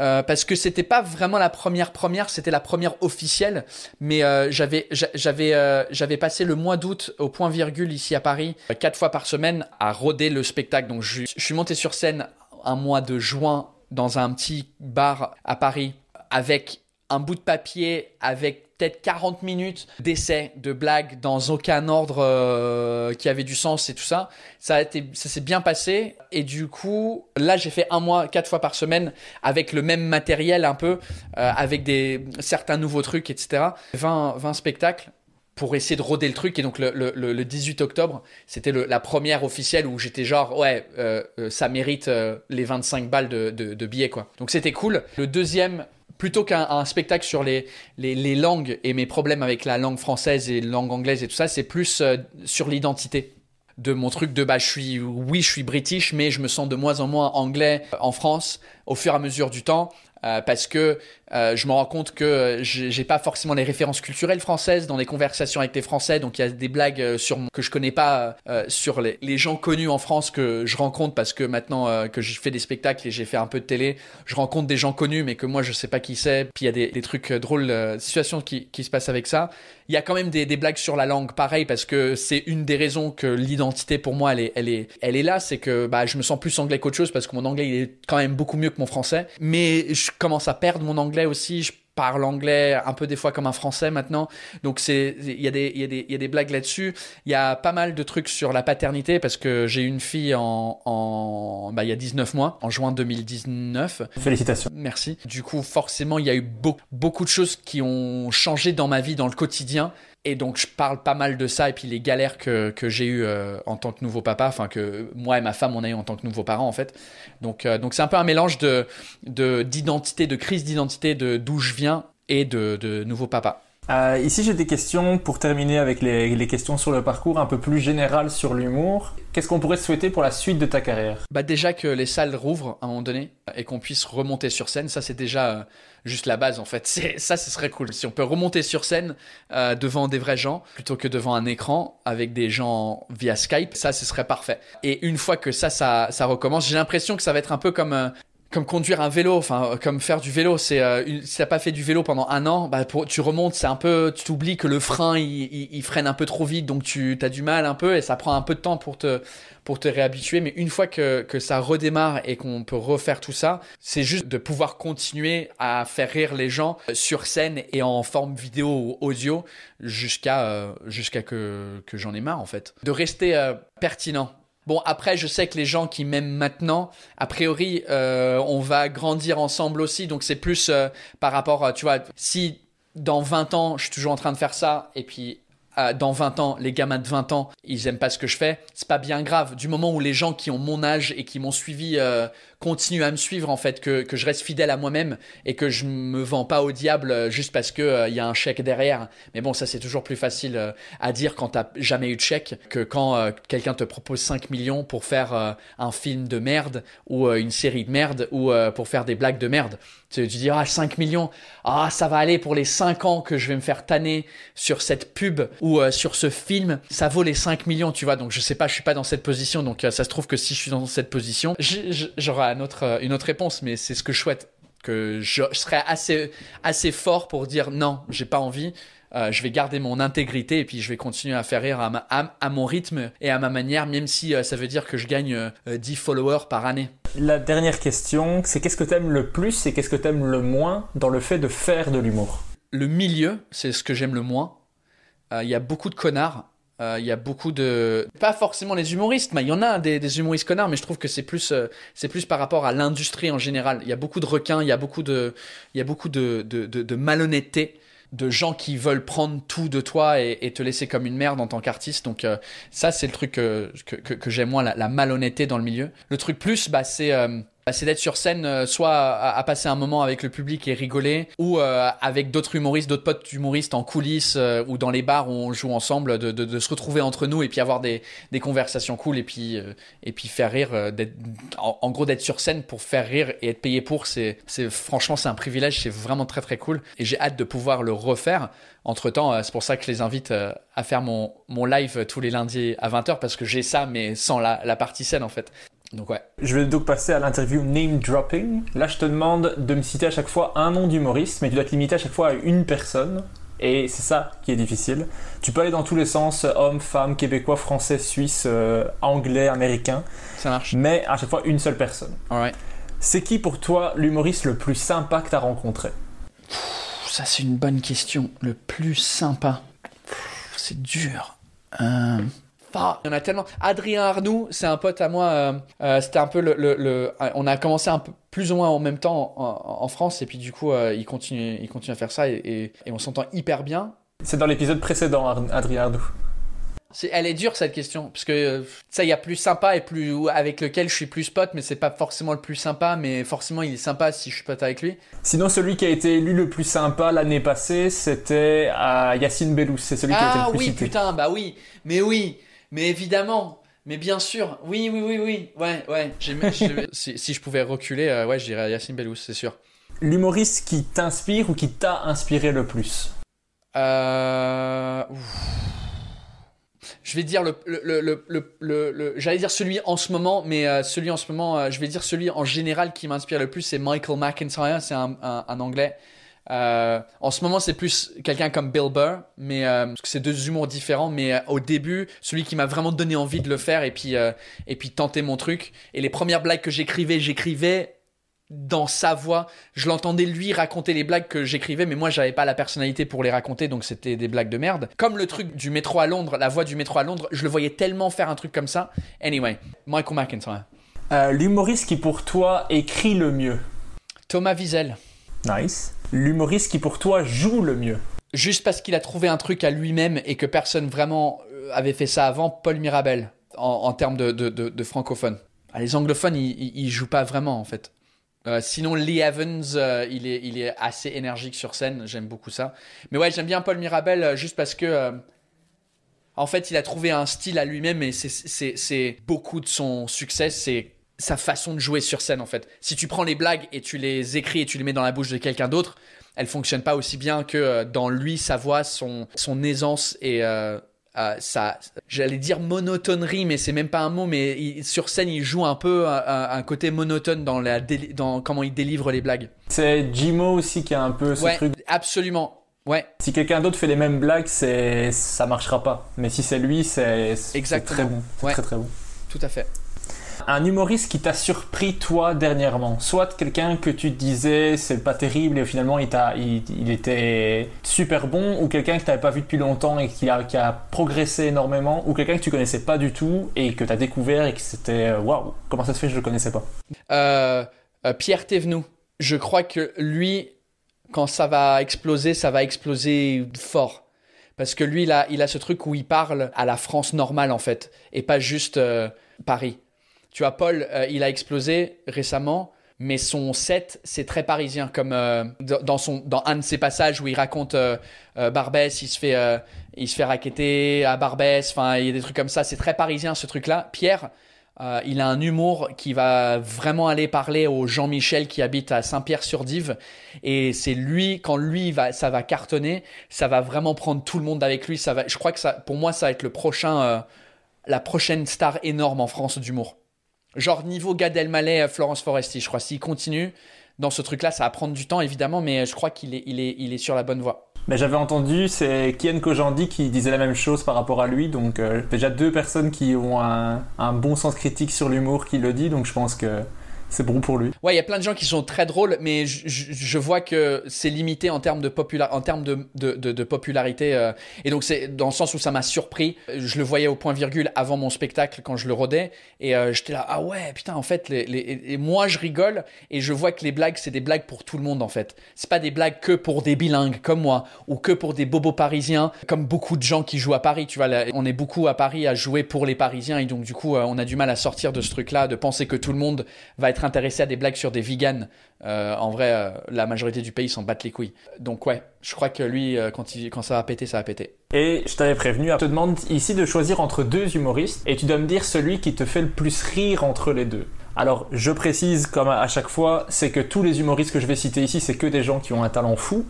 Euh, parce que c'était pas vraiment la première première, c'était la première officielle. Mais euh, j'avais j'avais euh, j'avais passé le mois d'août au point virgule ici à Paris quatre fois par semaine à roder le spectacle. Donc je, je suis monté sur scène un mois de juin dans un petit bar à Paris avec un bout de papier avec peut-être 40 minutes d'essais, de blagues dans aucun ordre euh, qui avait du sens et tout ça. Ça a été, ça s'est bien passé. Et du coup, là, j'ai fait un mois, quatre fois par semaine avec le même matériel un peu, euh, avec des, certains nouveaux trucs, etc. 20, 20 spectacles pour essayer de roder le truc. Et donc le, le, le 18 octobre, c'était la première officielle où j'étais genre, ouais, euh, ça mérite les 25 balles de, de, de billets, quoi. Donc c'était cool. Le deuxième, plutôt qu'un spectacle sur les, les, langues et mes problèmes avec la langue française et la langue anglaise et tout ça, c'est plus euh, sur l'identité. De mon truc de bah je suis oui je suis british mais je me sens de moins en moins anglais en France au fur et à mesure du temps euh, parce que euh, je me rends compte que j'ai pas forcément les références culturelles françaises dans les conversations avec les Français, donc il y a des blagues euh, sur que je connais pas sur les, gens connus en France que je rencontre parce que maintenant que je fais des spectacles et j'ai fait un peu de télé, je rencontre des gens connus mais que moi je sais pas qui c'est. Puis il y a des, des trucs drôles, situations qui, se passent avec ça. Il y a quand même des, des blagues sur la langue, pareil parce que c'est une des raisons que l'identité pour moi elle est là, c'est que bah je me sens plus anglais qu'autre chose parce que mon anglais il est quand même beaucoup mieux que mon français, mais je commence à perdre mon anglais aussi. Je parle anglais un peu des fois comme un français maintenant. Donc c'est il y a des il y a des il y a des blagues là-dessus. Il y a pas mal de trucs sur la paternité parce que j'ai une fille en en bah il y a 19 mois en juin 2019.
Félicitations.
Merci. Du coup forcément il y a eu beaucoup beaucoup de choses qui ont changé dans ma vie dans le quotidien et donc je parle pas mal de ça et puis les galères que, que j'ai eues euh, en tant que nouveau papa, enfin que moi et ma femme on a eu en tant que nouveaux parents en fait. Donc euh, donc c'est un peu un mélange de d'identité, de, crise d'identité, de d'où je viens et de, de nouveau papa.
Euh, ici, j'ai des questions pour terminer avec les, les, questions sur le parcours un peu plus générales sur l'humour. Qu'est-ce qu'on pourrait souhaiter pour la suite de ta carrière?
Bah déjà que les salles rouvrent à un moment donné et qu'on puisse remonter sur scène, ça c'est déjà juste la base en fait. Ça, ce serait cool. Si on peut remonter sur scène euh, devant des vrais gens plutôt que devant un écran avec des gens via Skype, ça ce serait parfait. Et une fois que ça, ça, ça recommence, j'ai l'impression que ça va être un peu comme euh, comme conduire un vélo, enfin euh, comme faire du vélo. C'est euh, si t'as pas fait du vélo pendant un an, bah pour, tu remontes, c'est un peu, tu t'oublies que le frein il, il, freine un peu trop vite, donc tu as du mal un peu et ça prend un peu de temps pour te pour te réhabituer. Mais une fois que que ça redémarre et qu'on peut refaire tout ça, c'est juste de pouvoir continuer à faire rire les gens sur scène et en forme vidéo ou audio jusqu'à euh, jusqu'à que que j'en ai marre en fait. De rester pertinent Bon, après, je sais que les gens qui m'aiment maintenant, a priori, euh, on va grandir ensemble aussi. Donc, c'est plus euh, par rapport, tu vois, si dans 20 ans, je suis toujours en train de faire ça, et puis euh, dans 20 ans, les gamins de 20 ans, ils aiment pas ce que je fais, c'est pas bien grave. Du moment où les gens qui ont mon âge et qui m'ont suivi continue à me suivre en fait, que, que je reste fidèle à moi-même et que je me vends pas au diable euh, juste parce que euh, il y a un chèque derrière. Mais bon, ça c'est toujours plus facile euh, à dire quand t'as jamais eu de chèque que quand euh, quelqu'un te propose 5 millions pour faire euh, un film de merde ou euh, une série de merde ou euh, pour faire des blagues de merde. Tu, tu dis ah 5 millions, ah ça va aller pour les 5 ans que je vais me faire tanner sur cette pub ou euh, sur ce film, ça vaut les 5 millions, tu vois. Donc je sais pas, je suis pas dans cette position, donc euh, ça se trouve que si je suis dans cette position, j- autre, euh, une autre réponse, mais c'est ce que je souhaite que je, je serais assez assez fort pour dire non, j'ai pas envie. Euh, je vais garder mon intégrité et puis je vais continuer à faire rire à, ma- à- à mon rythme et à ma manière, même si euh, ça veut dire que je gagne euh, euh, 10 followers par année.
La dernière question, c'est qu'est-ce que t'aimes le plus et qu'est-ce que t'aimes le moins dans le fait de faire de l'humour?
Le milieu, c'est ce que j'aime le moins. Il y a beaucoup de connards. Euh, Il y a beaucoup de pas forcément les humoristes, mais il y en a des, humoristes connards, mais je trouve que c'est plus euh, plus par rapport à l'industrie en général. Il y a beaucoup de requins, il y a beaucoup de y a beaucoup de de, malhonnêteté, de gens qui veulent prendre tout de toi et, te laisser comme une merde en tant qu'artiste. Donc euh, ça c'est le truc que que, j'aime moins, la, la malhonnêteté dans le milieu. Le truc plus, bah c'est c'est d'être sur scène, euh, soit à, passer un moment avec le public et rigoler, ou euh, avec d'autres humoristes, d'autres potes humoristes en coulisses euh, ou dans les bars où on joue ensemble, de, se retrouver entre nous et puis avoir des, conversations cool et puis faire rire, en, gros d'être sur scène pour faire rire et être payé pour, c'est franchement c'est un privilège, c'est vraiment très très cool et j'ai hâte de pouvoir le refaire. Entre temps, c'est pour ça que je les invite à faire mon, live tous les lundis à 20h parce que j'ai ça mais sans la partie scène en fait. Donc ouais.
Je vais donc passer à l'interview name dropping. Là, je te demande de me citer à chaque fois un nom d'humoriste, mais tu dois te limiter à chaque fois à une personne. Et c'est ça qui est difficile. Tu peux aller dans tous les sens, homme, femme, québécois, français, suisse, euh, anglais, américain,
Ça marche.
mais à chaque fois une seule personne.
Alright.
C'est qui pour toi l'humoriste le plus sympa que tu as rencontré
Ça, c'est une bonne question. Le plus sympa. C'est dur. Euh... ah, Il y en a tellement. Adrien Arnoux, c'est un pote à moi. euh, euh, C'était un peu le, le- le- On a commencé un peu plus ou moins en même temps en, en France, et puis du coup, euh, il continue, il continue à faire ça, et, et- et on s'entend hyper bien.
C'est dans l'épisode précédent, Ar- Adrien Ardou.
C'est, elle est dure cette question, parce que euh, ça, il y a plus sympa et plus avec lequel je suis plus pote, mais c'est pas forcément le plus sympa, mais forcément il est sympa si je suis pote avec lui.
Sinon, celui qui a été élu le plus sympa l'année passée, c'était Yacine Bellous. C'est celui qui a été
Ah
le plus
oui,
cité.
putain, bah oui, mais oui, mais évidemment, mais bien sûr, oui, oui, oui, oui, ouais, ouais. si, si je pouvais reculer, euh, ouais, je dirais Yacine Bellous, c'est sûr.
L'humoriste qui t'inspire ou qui t'a inspiré le plus
Euh... Je vais dire le, le, le, le, le- le- le- j'allais dire celui en ce moment, mais euh, celui en ce moment, euh, je vais dire celui en général qui m'inspire le plus, c'est Michael McIntyre, c'est un, un, un anglais. Euh, en ce moment, c'est plus quelqu'un comme Bill Burr, mais euh, parce que c'est deux humours différents. Mais euh, au début, celui qui m'a vraiment donné envie de le faire et puis et puis tenter mon truc. Et les premières blagues que j'écrivais, j'écrivais dans sa voix. Je l'entendais lui raconter les blagues que j'écrivais, mais moi j'avais pas la personnalité pour les raconter, donc c'était des blagues de merde. Comme le truc du métro à Londres, la voix du métro à Londres, je le voyais tellement faire un truc comme ça. Anyway, Michael McIntyre.
L'humoriste qui pour toi écrit le mieux?
Thomas Wiesel.
Nice. L'humoriste qui pour toi joue le mieux
Juste parce qu'il a trouvé un truc à lui-même et que personne vraiment euh, avait fait ça avant, Paul Mirabel, en, termes de, de, francophone. Ah, les anglophones, ils, jouent pas vraiment en fait. Euh, sinon, Lee Evans, euh, il, est, il est assez énergique sur scène, j'aime beaucoup ça. Mais ouais, j'aime bien Paul Mirabel juste parce que, en fait, il a trouvé un style à lui-même et c'est beaucoup de son succès, c'est sa façon de jouer sur scène en fait. Si tu prends les blagues et tu les écris et tu les mets dans la bouche de quelqu'un d'autre, elles fonctionnent pas aussi bien que euh, dans lui, sa voix, son, son aisance et euh, euh, sa, j'allais dire monotonerie, mais c'est même pas un mot, mais il- sur scène, il joue un peu un, un- côté monotone dans, la, dans comment il délivre les blagues.
C'est Jimo aussi qui a un peu ce
ouais,
truc.
absolument. Ouais,
Si quelqu'un d'autre fait les mêmes blagues, c'est ça marchera pas. Mais si c'est lui, c'est très bon.
Ouais.
très très bon.
tout à fait.
Un humoriste qui t'a surpris toi dernièrement, soit quelqu'un que tu disais c'est pas terrible et finalement il, il, était super bon, ou quelqu'un que t'avais pas vu depuis longtemps et qui a, qui a progressé énormément, ou quelqu'un que tu connaissais pas du tout et que t'as découvert et que c'était euh, waouh, comment ça se fait je le connaissais pas.
Euh, euh, Pierre Thévenoud. Je crois que lui, quand ça va exploser, ça va exploser fort. Parce que lui, il a, il a ce truc où il parle à la France normale, en fait, et pas juste Paris. Tu vois, Paul, euh, il a explosé récemment, mais son set, c'est très parisien, comme euh, dans, son, dans un de ses passages où il raconte euh, euh, Barbès, il se fait, euh, il se fait raqueter à Barbès, enfin, il y a des trucs comme ça, c'est très parisien ce truc-là. Pierre, euh, il a un humour qui va vraiment aller parler au Jean-Michel qui habite à Saint-Pierre-sur-Dive. Et c'est lui, quand lui, va, ça va cartonner, ça va vraiment prendre tout le monde avec lui. Ça va, je crois que ça, pour moi, ça va être le prochain, euh, la prochaine star énorme en France d'humour. Genre niveau Gad Elmaleh, euh, Florence Foresti, je crois. S'il continue dans ce truc-là, ça va prendre du temps évidemment, mais je crois qu'il est, il est, il est sur la bonne voie.
Mais j'avais entendu, c'est Kian Kojandi qui disait la même chose par rapport à lui. Donc euh, déjà deux personnes qui ont un, un bon sens critique sur l'humour qui le dit. Donc je pense que c'est bon pour lui.
Ouais, il y a plein de gens qui sont très drôles, mais je, vois que c'est limité en termes de, popularité. euh, et donc, c'est dans le sens où ça m'a surpris. Je le voyais au point virgule avant mon spectacle quand je le rodais. Et euh, j'étais là, ah ouais, putain, en fait, les, moi, je rigole et je vois que les blagues, c'est des blagues pour tout le monde, en fait. C'est pas des blagues que pour des bilingues comme moi ou que pour des bobos parisiens, comme beaucoup de gens qui jouent à Paris. Tu vois, on est beaucoup à Paris à jouer pour les Parisiens et donc, du coup, euh, on a du mal à sortir de ce truc-là, de penser que tout le monde va être intéressé à des blagues sur des vegans. Euh, en vrai, euh, la majorité du pays s'en battent les couilles. Donc ouais, je crois que lui, euh, quand, quand ça va péter, ça va péter.
Et je t'avais prévenu, je te demande ici de choisir entre deux humoristes et tu dois me dire celui qui te fait le plus rire entre les deux. Alors, je précise, comme à chaque fois, c'est que tous les humoristes que je vais citer ici, c'est que des gens qui ont un talent fou,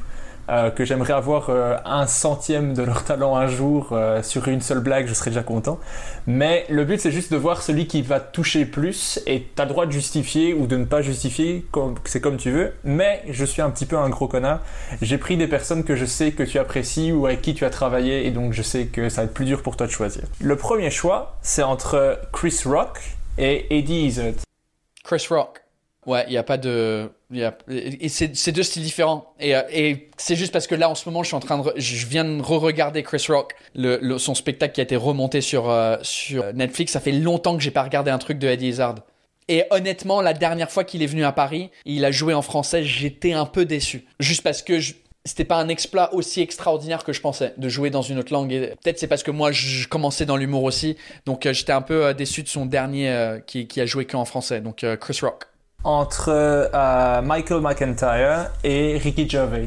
euh, que j'aimerais avoir euh, un centième de leur talent un jour euh, sur une seule blague, je serais déjà content. Mais le but, c'est juste de voir celui qui va toucher plus et t'as le droit de justifier ou de ne pas justifier, c'est comme tu veux. Mais je suis un petit peu un gros connard. J'ai pris des personnes que je sais que tu apprécies ou avec qui tu as travaillé et donc je sais que ça va être plus dur pour toi de choisir. Le premier choix, c'est entre Chris Rock et Eddie Izzard.
Chris Rock. Ouais, il n'y a pas de. Y a... Et c'est deux styles différents. Et, euh, et c'est juste parce que là, en ce moment, je suis en train de. Je viens de re-regarder Chris Rock, le, son spectacle qui a été remonté sur, euh, sur Netflix. Ça fait longtemps que j'ai pas regardé un truc de Eddie Izzard. Et honnêtement, la dernière fois qu'il est venu à Paris, il a joué en français, j'étais un peu déçu. Juste parce que je- c'était pas un exploit aussi extraordinaire que je pensais de jouer dans une autre langue. Et Peut-être c'est parce que moi je commençais dans l'humour aussi, donc euh, j'étais un peu déçu de son dernier qui, qui a joué qu'en français, donc Chris Rock.
Entre euh, Michael McIntyre et Ricky Gervais.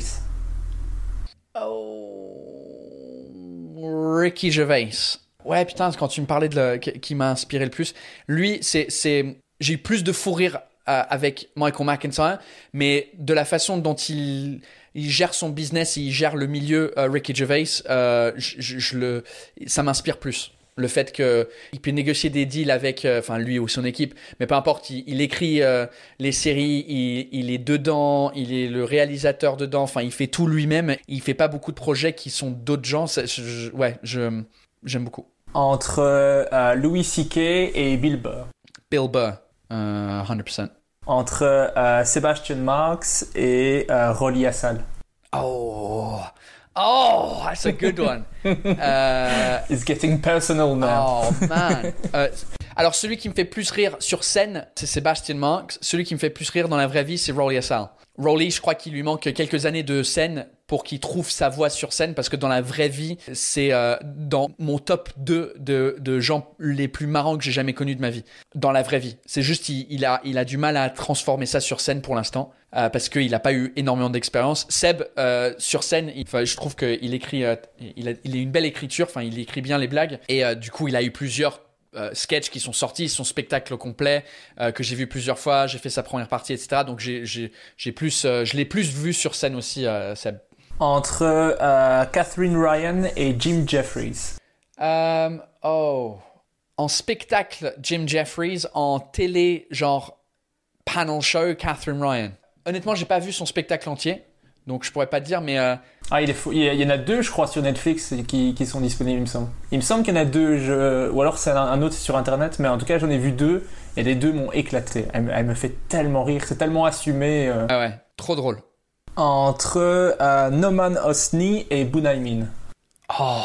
Oh, Ricky Gervais. Ouais, putain, quand tu me parlais de le, qui, m'a inspiré le plus, lui, c'est, j'ai eu plus de fou rire euh, avec Michael McIntyre, mais de la façon dont il, il gère son business, et il gère le milieu, euh, Ricky Gervais, ça m'inspire plus. Le fait que il peut négocier des deals avec, euh, enfin lui ou son équipe, mais peu importe, il, il écrit euh, les séries, il, il est dedans, il est le réalisateur dedans, enfin il fait tout lui-même. Il fait pas beaucoup de projets qui sont d'autres gens. C'est- je- je- ouais, je j'aime beaucoup.
Entre euh, Louis C.K. et Bill Burr.
Bill Burr, euh, 100%.
Entre Sebastian Marx et Rolly Assal.
Oh, oh, that's a good one. Euh,
It's getting personal now.
Oh man. Euh, alors celui qui me fait plus rire sur scène, c'est Sébastien Marx. Celui qui me fait plus rire dans la vraie vie, c'est Rolly Assal. Rolly, je crois qu'il lui manque quelques années de scène pour qu'il trouve sa voix sur scène parce que dans la vraie vie, c'est euh, dans mon top 2 de, de gens les plus marrants que j'ai jamais connus de ma vie. Dans la vraie vie. C'est juste, il, il a, il a du mal à transformer ça sur scène pour l'instant euh, parce qu'il n'a pas eu énormément d'expérience. Seb, euh, sur scène, il- je trouve qu'il écrit, euh, il, a, il a une belle écriture, enfin, il écrit bien les blagues et du coup, il a eu plusieurs sketchs qui sont sortis, son spectacle complet que j'ai vu plusieurs fois, j'ai fait sa première partie, etc. Donc j'ai j'ai j'ai plus, je l'ai plus vu sur scène aussi, Seb.
Entre Catherine Ryan et Jim Jeffries.
Oh, en spectacle, Jim Jeffries, en télé, genre panel show, Catherine Ryan. Honnêtement, j'ai pas vu son spectacle entier, donc je pourrais pas te dire, mais euh,
Ah, il, est fou. il y en a deux, je crois, sur Netflix qui, qui sont disponibles, il me semble. Il me semble qu'il y en a deux, je... ou alors c'est un, autre sur Internet, mais en tout cas, j'en ai vu deux, et les deux m'ont éclaté. Elle, me- elle me fait tellement rire, c'est tellement assumé. euh.
ah ouais, trop drôle.
Entre euh, Noman Osni et Bunaimin.
Oh,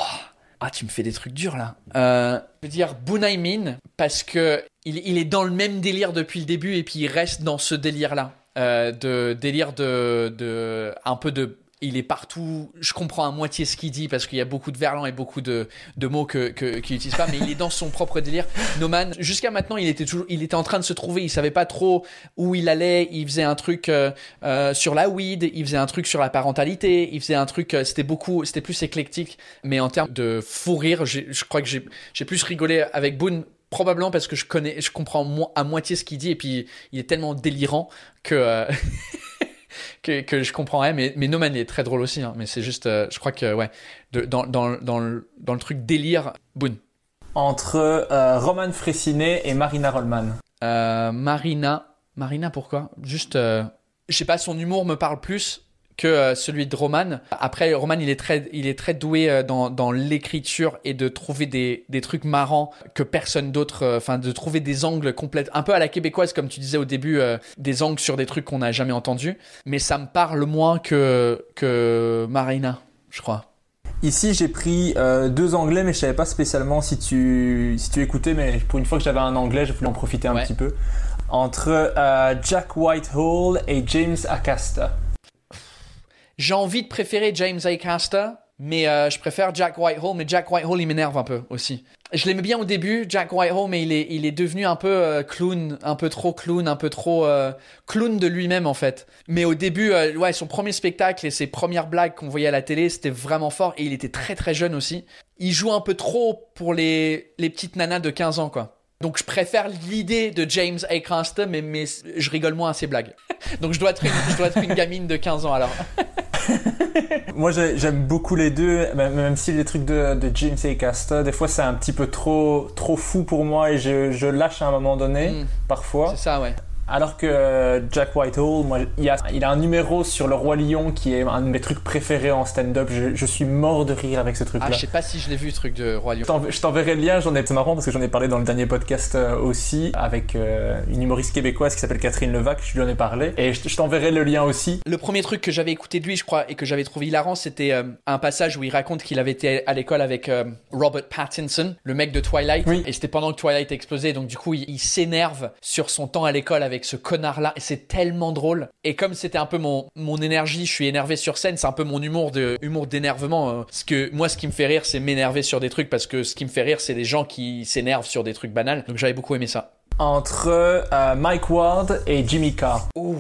ah, tu me fais des trucs durs là. Euh, je veux dire Bunaimin parce que il, il est dans le même délire depuis le début et puis il reste dans ce délire là. Euh, de délire de, de un peu de il est partout. Je comprends à moitié ce qu'il dit parce qu'il y a beaucoup de verlan et beaucoup de, de mots que, que, qu'il n'utilise pas, mais il est dans son propre délire. Noman, jusqu'à maintenant, il était toujours, il était en train de se trouver. Il savait pas trop où il allait. Il faisait un truc euh, euh, sur la weed, il faisait un truc sur la parentalité, il faisait un truc. euh, c'était beaucoup, c'était plus éclectique. Mais en termes de fou rire, je crois que j'ai, j'ai plus rigolé avec Boone. Probablement parce que je connais, je comprends mo- à moitié ce qu'il dit et puis il est tellement délirant que euh, que, que je comprends rien, mais, mais No Man il est très drôle aussi, hein, mais c'est juste, euh, je crois que, ouais, de- dans, dans, dans, le, dans le truc délire, Boone.
Entre euh, Roman Fressinet et Marina Rollman.
Marina, Marina pourquoi? Juste, je sais pas, son humour me parle plus que euh, celui de Roman. Après, Roman, il est très, il est très doué euh, dans, dans l'écriture et de trouver des, des trucs marrants que personne d'autre, euh, enfin, de trouver des angles complètes, un peu à la québécoise, comme tu disais au début, euh, des angles sur des trucs qu'on n'a jamais entendus. Mais ça me parle moins que, que Marina, je crois.
Ici, j'ai pris euh, deux anglais, mais je savais pas spécialement si tu, si tu écoutais, mais pour une fois que j'avais un anglais, je voulais en profiter un
Ouais.
petit peu. Entre euh, Jack Whitehall et James Acosta.
J'ai envie de préférer James Acaster, mais euh, je préfère Jack Whitehall. Mais Jack Whitehall, il m'énerve un peu aussi. Je l'aimais bien au début, Jack Whitehall, mais il est, il est devenu un peu euh, clown, un peu trop clown, un peu trop euh, clown de lui-même en fait. Mais au début, ouais, son premier spectacle et ses premières blagues qu'on voyait à la télé, c'était vraiment fort. Et il était très très jeune aussi. Il joue un peu trop pour les, les petites nanas de 15 ans, quoi. Donc je préfère l'idée de James Acaster, mais, mais je rigole moins à ses blagues. Donc je dois être une gamine de 15 ans alors.
Moi, j'ai- j'aime beaucoup les deux, même, si les trucs de, de James Acosta, des fois, c'est un petit peu trop, trop fou pour moi et je, je lâche à un moment donné,
Mm.
parfois.
C'est ça, ouais.
Alors que euh, Jack Whitehall, moi, il, a, il a un numéro sur le Roi Lion qui est un de mes trucs préférés en stand-up. Je, je suis mort de rire avec ce
Ah,
truc-là.
je sais pas si je l'ai vu, le truc de Roi Lion.
Je t'en- je t'enverrai le lien, j'en ai, c'est marrant parce que j'en ai parlé dans le dernier podcast euh, aussi avec euh, une humoriste québécoise qui s'appelle Catherine Levac, je lui en ai parlé et je, je t'enverrai le lien aussi.
Le premier truc que j'avais écouté de lui, je crois, et que j'avais trouvé hilarant, c'était euh, un passage où il raconte qu'il avait été à l'école avec euh, Robert Pattinson, le mec de Twilight,
Oui.
et c'était pendant que Twilight explosait, donc du coup, il, il s'énerve sur son temps à l'école avec ce connard-là, et c'est tellement drôle. Et comme c'était un peu mon, mon énergie, je suis énervé sur scène, c'est un peu mon humour de humour d'énervement. euh, parce que moi, ce qui me fait rire, c'est m'énerver sur des trucs, parce que ce qui me fait rire, c'est les gens qui s'énervent sur des trucs banals. Donc j'avais beaucoup aimé ça.
Entre euh, Mike Ward et Jimmy Carr.
Ouh.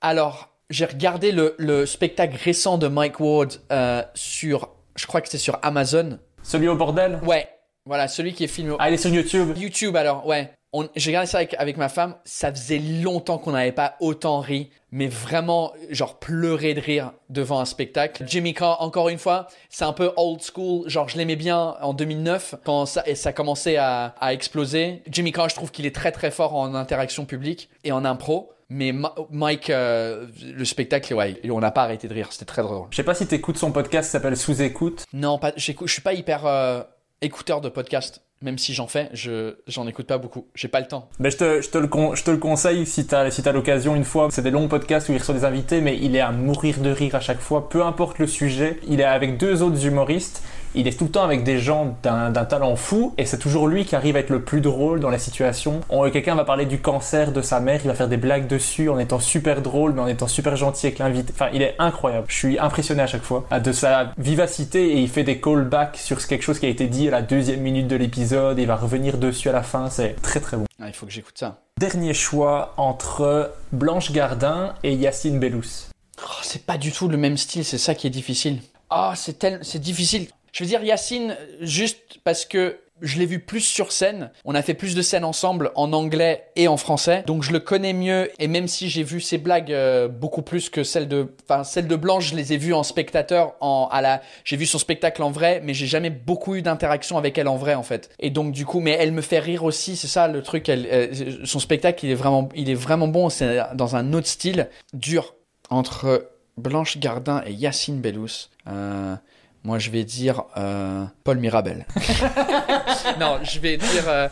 Alors, j'ai regardé le, le spectacle récent de Mike Ward euh, sur, je crois que c'est sur Amazon.
Celui au bordel?
Ouais, voilà, celui qui est filmé
Ah, il est sur YouTube.
YouTube. Alors, ouais, On- j'ai regardé ça avec, avec ma femme. Ça faisait longtemps qu'on n'avait pas autant ri, mais vraiment, genre pleurer de rire devant un spectacle. Jimmy Carr, encore une fois, c'est un peu old school. Genre, je l'aimais bien en 2009 quand ça et ça commençait à, à exploser. Jimmy Carr, je trouve qu'il est très très fort en interaction publique et en impro. Mais Ma- Mike, euh, le spectacle, ouais, on n'a pas arrêté de rire. C'était très drôle.
Je sais pas si t'écoutes son podcast s'appelle Sous-écoute.
Non, pas, je suis pas hyper euh, écouteur de podcast. Même si j'en fais, je j'en écoute pas beaucoup. J'ai pas le temps.
Mais je te, je te, le, con- je te le conseille si t'as si t'as l'occasion une fois. C'est des longs podcasts où il reçoit des invités, mais il est à mourir de rire à chaque fois, peu importe le sujet. Il est avec deux autres humoristes. Il est tout le temps avec des gens d'un talent fou, et c'est toujours lui qui arrive à être le plus drôle dans la situation. On- Quelqu'un va parler du cancer de sa mère, il va faire des blagues dessus en étant super drôle, mais en étant super gentil avec l'invité. Enfin, il est incroyable. Je suis impressionné à chaque fois de sa vivacité et il fait des callbacks sur quelque chose qui a été dit à la deuxième minute de l'épisode. et Il va revenir dessus à la fin. C'est très très bon.
Ah, il faut que j'écoute ça.
Dernier choix entre Blanche Gardin et Yacine Bellous.
Oh, c'est pas du tout le même style, c'est ça qui est difficile. Ah, c'est tel, c'est difficile. Je veux dire Yacine, juste parce que je l'ai vu plus sur scène. On a fait plus de scènes ensemble en anglais et en français, donc je le connais mieux. Et même si j'ai vu ses blagues euh, beaucoup plus que celles de, enfin celles de Blanche, je les ai vues en spectateur. En à la, j'ai vu son spectacle en vrai, mais j'ai jamais beaucoup eu d'interaction avec elle en vrai en fait. Et donc du coup, mais elle me fait rire aussi. C'est ça le truc. Euh, son spectacle, il est vraiment, il est vraiment bon. C'est dans un autre style, dur entre Blanche Gardin et Yacine Bellous. Euh, moi, je vais dire euh, Paul Mirabel. non, je vais dire. euh,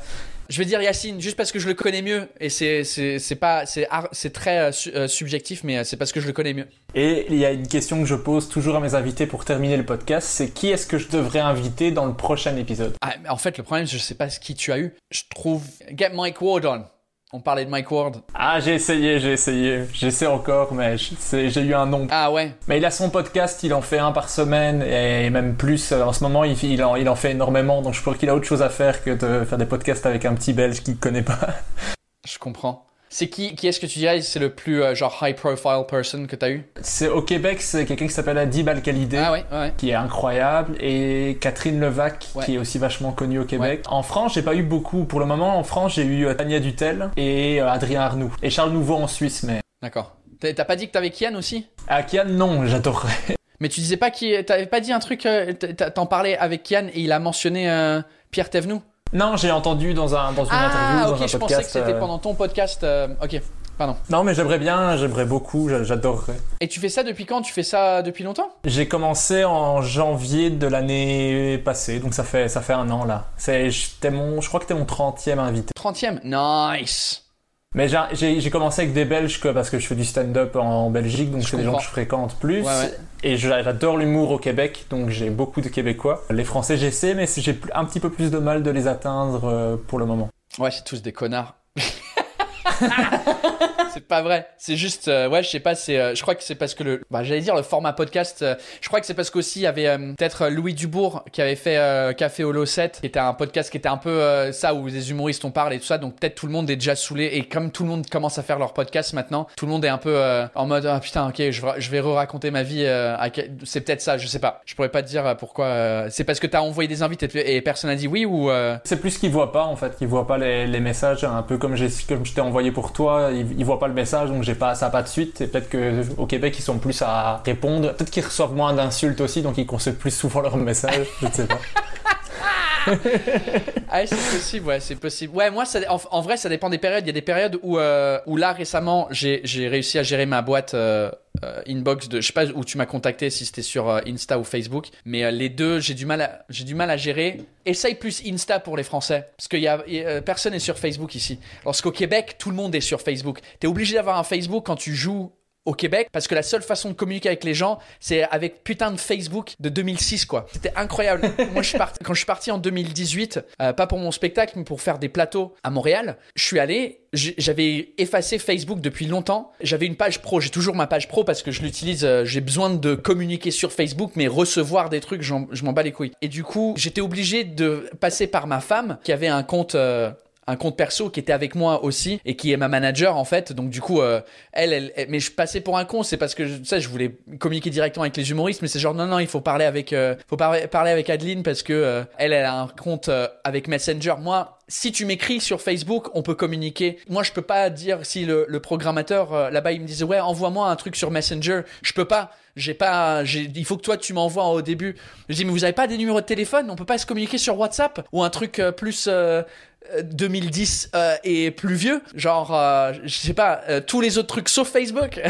je vais dire Yacine, juste parce que je le connais mieux. Et c'est, pas, c'est, très euh, su- subjectif, mais c'est parce que je le connais mieux.
Et il y a une question que je pose toujours à mes invités pour terminer le podcast, c'est qui est-ce que je devrais inviter dans le prochain épisode?
Ah, mais en fait, le problème, je sais pas ce qui tu as eu. Je trouve. Get Mike Ward on. On parlait de Mike Ward.
Ah, j'ai essayé, j'ai essayé. J'essaie encore, mais j'ai eu un nom.
Ah ouais.
Mais il a son podcast, il en fait un par semaine et même plus. En ce moment, il, il, en, il en fait énormément, donc je crois qu'il a autre chose à faire que de faire des podcasts avec un petit belge qu'il connaît pas.
Je comprends. C'est qui, qui est-ce que tu dirais c'est le plus euh, genre high profile person que t'as eu?
C'est au Québec, c'est quelqu'un qui s'appelle Adib Al-Khalidé.
Ah ouais, ouais.
Qui est incroyable et Catherine Levac
Ouais.
qui est aussi vachement connue au Québec. En France, j'ai pas eu beaucoup. Pour le moment, en France, j'ai eu euh, Tania Dutel et euh, Adrien Arnoux et Charles Nouveau en Suisse. Mais
D'accord. T'as pas dit que t'avais Kian aussi?
À Kian, non, j'adorerais.
Mais tu disais pas qui t'avais pas dit un truc t'en parlais avec Kian et il a mentionné Pierre Thévenoud
Non, j'ai entendu dans un dans une
Ah
interview, dans
ok,
un
je
podcast.
pensais que c'était
euh,
pendant ton podcast. euh, ok, pardon.
Non, mais j'aimerais bien, j'aimerais beaucoup, j'a- j'adorerais.
Et tu fais ça depuis quand? Tu fais ça depuis longtemps?
J'ai commencé en janvier de l'année passée, donc ça fait ça fait un an là. C'est j'étais mon, je crois que t'es mon 30e invité.
30ème Nice
Mais j'ai- commencé avec des Belges que- parce que je fais du stand-up en Belgique, donc c'est des gens que je fréquente plus.
Ouais, ouais.
Et j'adore l'humour au Québec, donc j'ai beaucoup de Québécois. Les Français, j'essaie, mais j'ai un petit peu plus de mal de les atteindre euh, pour le moment.
Ouais, c'est tous des connards. c'est pas vrai. C'est juste, euh, ouais, je sais pas. C'est, euh, je crois que c'est parce que le, bah, j'allais dire le format podcast. euh, je crois que c'est parce qu'aussi il y avait euh, peut-être euh, Louis Dubourg qui avait fait euh, Café Holo 7, qui était un podcast qui était un peu ça où les humoristes on parle et tout ça. Donc peut-être tout le monde est déjà saoulé et comme tout le monde commence à faire leur podcast maintenant, tout le monde est un peu en mode ah putain ok, je je vais re-raconter ma vie. C'est peut-être ça, je sais pas. Je pourrais pas te dire pourquoi. C'est parce que t'as envoyé des invités et, personne a dit oui ou.
C'est plus qu'ils voient pas en fait, qu'ils voient pas les, les messages, un peu comme j'ai comme je t'ai envoyé pour toi, ils, ils voient le message, donc j'ai pas ça pas de suite. Et peut-être que au Québec ils sont plus à répondre, peut-être qu'ils reçoivent moins d'insultes aussi, donc ils consultent plus souvent leurs messages. je ne sais pas.
Ah, c'est possible, ouais, c'est possible. Ouais, moi, en, vrai, ça dépend des périodes. Il y a des périodes où, euh, où là, récemment, j'ai réussi à gérer ma boîte euh, euh, inbox de. Je sais pas où tu m'as contacté, si c'était sur Insta ou Facebook, mais les deux, j'ai du, mal à- j'ai du mal à gérer. Essaye plus Insta pour les Français, parce que y a, personne n'est sur Facebook ici. Lorsqu'au Québec, tout le monde est sur Facebook. T'es obligé d'avoir un Facebook quand tu joues au Québec parce que la seule façon de communiquer avec les gens c'est avec putain de Facebook de 2006 quoi. C'était incroyable. Moi je suis parti quand je suis parti en 2018 euh, pas pour mon spectacle mais pour faire des plateaux à Montréal je suis allé j'avais effacé Facebook depuis longtemps. J'avais une page pro j'ai toujours ma page pro parce que je l'utilise euh, j'ai besoin de communiquer sur Facebook mais recevoir des trucs je m'en bats les couilles. Et du coup j'étais obligé de passer par ma femme qui avait un compte euh, un compte perso qui était avec moi aussi et qui est ma manager en fait. Donc du coup euh, elle, elle, mais je passais pour un con c'est parce que je, sais, je voulais communiquer directement avec les humoristes mais c'est genre non non il faut parler avec euh, faut par- parler avec Adeline parce que euh, elle elle a un compte avec Messenger. Moi si tu m'écris sur Facebook on peut communiquer. Moi je peux pas dire si le, le programmateur là-bas il me disait ouais envoie-moi un truc sur Messenger. Je peux pas. J'ai pas il faut que toi tu m'envoies au début. Je dis mais vous avez pas des numéros de téléphone? On peut pas se communiquer sur WhatsApp ou un truc plus 2010 euh, et plus vieux, genre, euh, je sais pas, euh, tous les autres trucs sauf Facebook.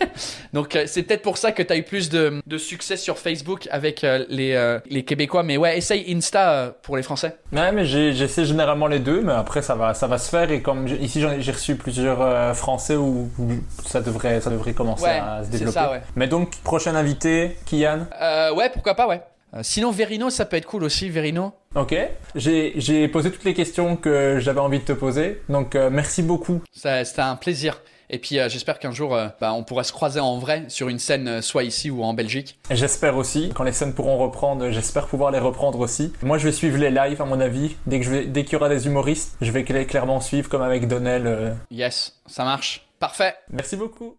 Donc euh, c'est peut-être pour ça que t'as eu plus de, de succès sur Facebook avec euh, les, euh, les Québécois. Mais ouais, essaye Insta euh, pour les Français.
Ouais, mais j'essaie généralement les deux, mais après ça va, ça va se faire. Et comme ici j'ai reçu plusieurs euh, Français où, où ça devrait, ça devrait commencer
Ouais,
à se développer.
ça, ouais.
Mais donc prochain invité, Kian?
Euh, ouais, pourquoi pas, ouais. Euh, sinon, Verino, ça peut être cool aussi, Verino.
Ok. J'ai posé toutes les questions que j'avais envie de te poser. Donc euh, merci beaucoup.
C'était un plaisir. Et puis euh, j'espère qu'un jour, euh, bah, on pourra se croiser en vrai sur une scène, soit ici ou en Belgique.
J'espère aussi, quand les scènes pourront reprendre, j'espère pouvoir les reprendre aussi. Moi, je vais suivre les lives, à mon avis. Dès qu'il y aura des humoristes, je vais cla- clairement suivre, comme avec Donnell.
Yes, ça marche. Parfait.
Merci beaucoup.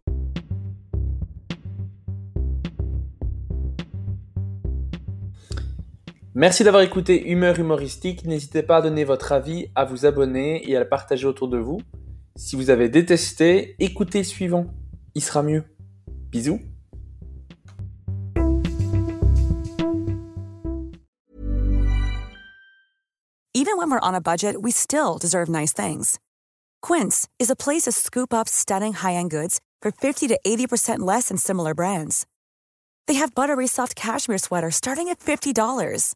Merci d'avoir écouté Humeur humoristique. N'hésitez pas à donner votre avis, à vous abonner et à le partager autour de vous. Si vous avez détesté, écoutez suivant. Il sera mieux. Bisous.
Even when we're on a budget, we still deserve nice things. Quince is a place to scoop up stunning high-end goods for 50 to 80% less than similar brands. They have buttery soft cashmere sweaters starting at $50,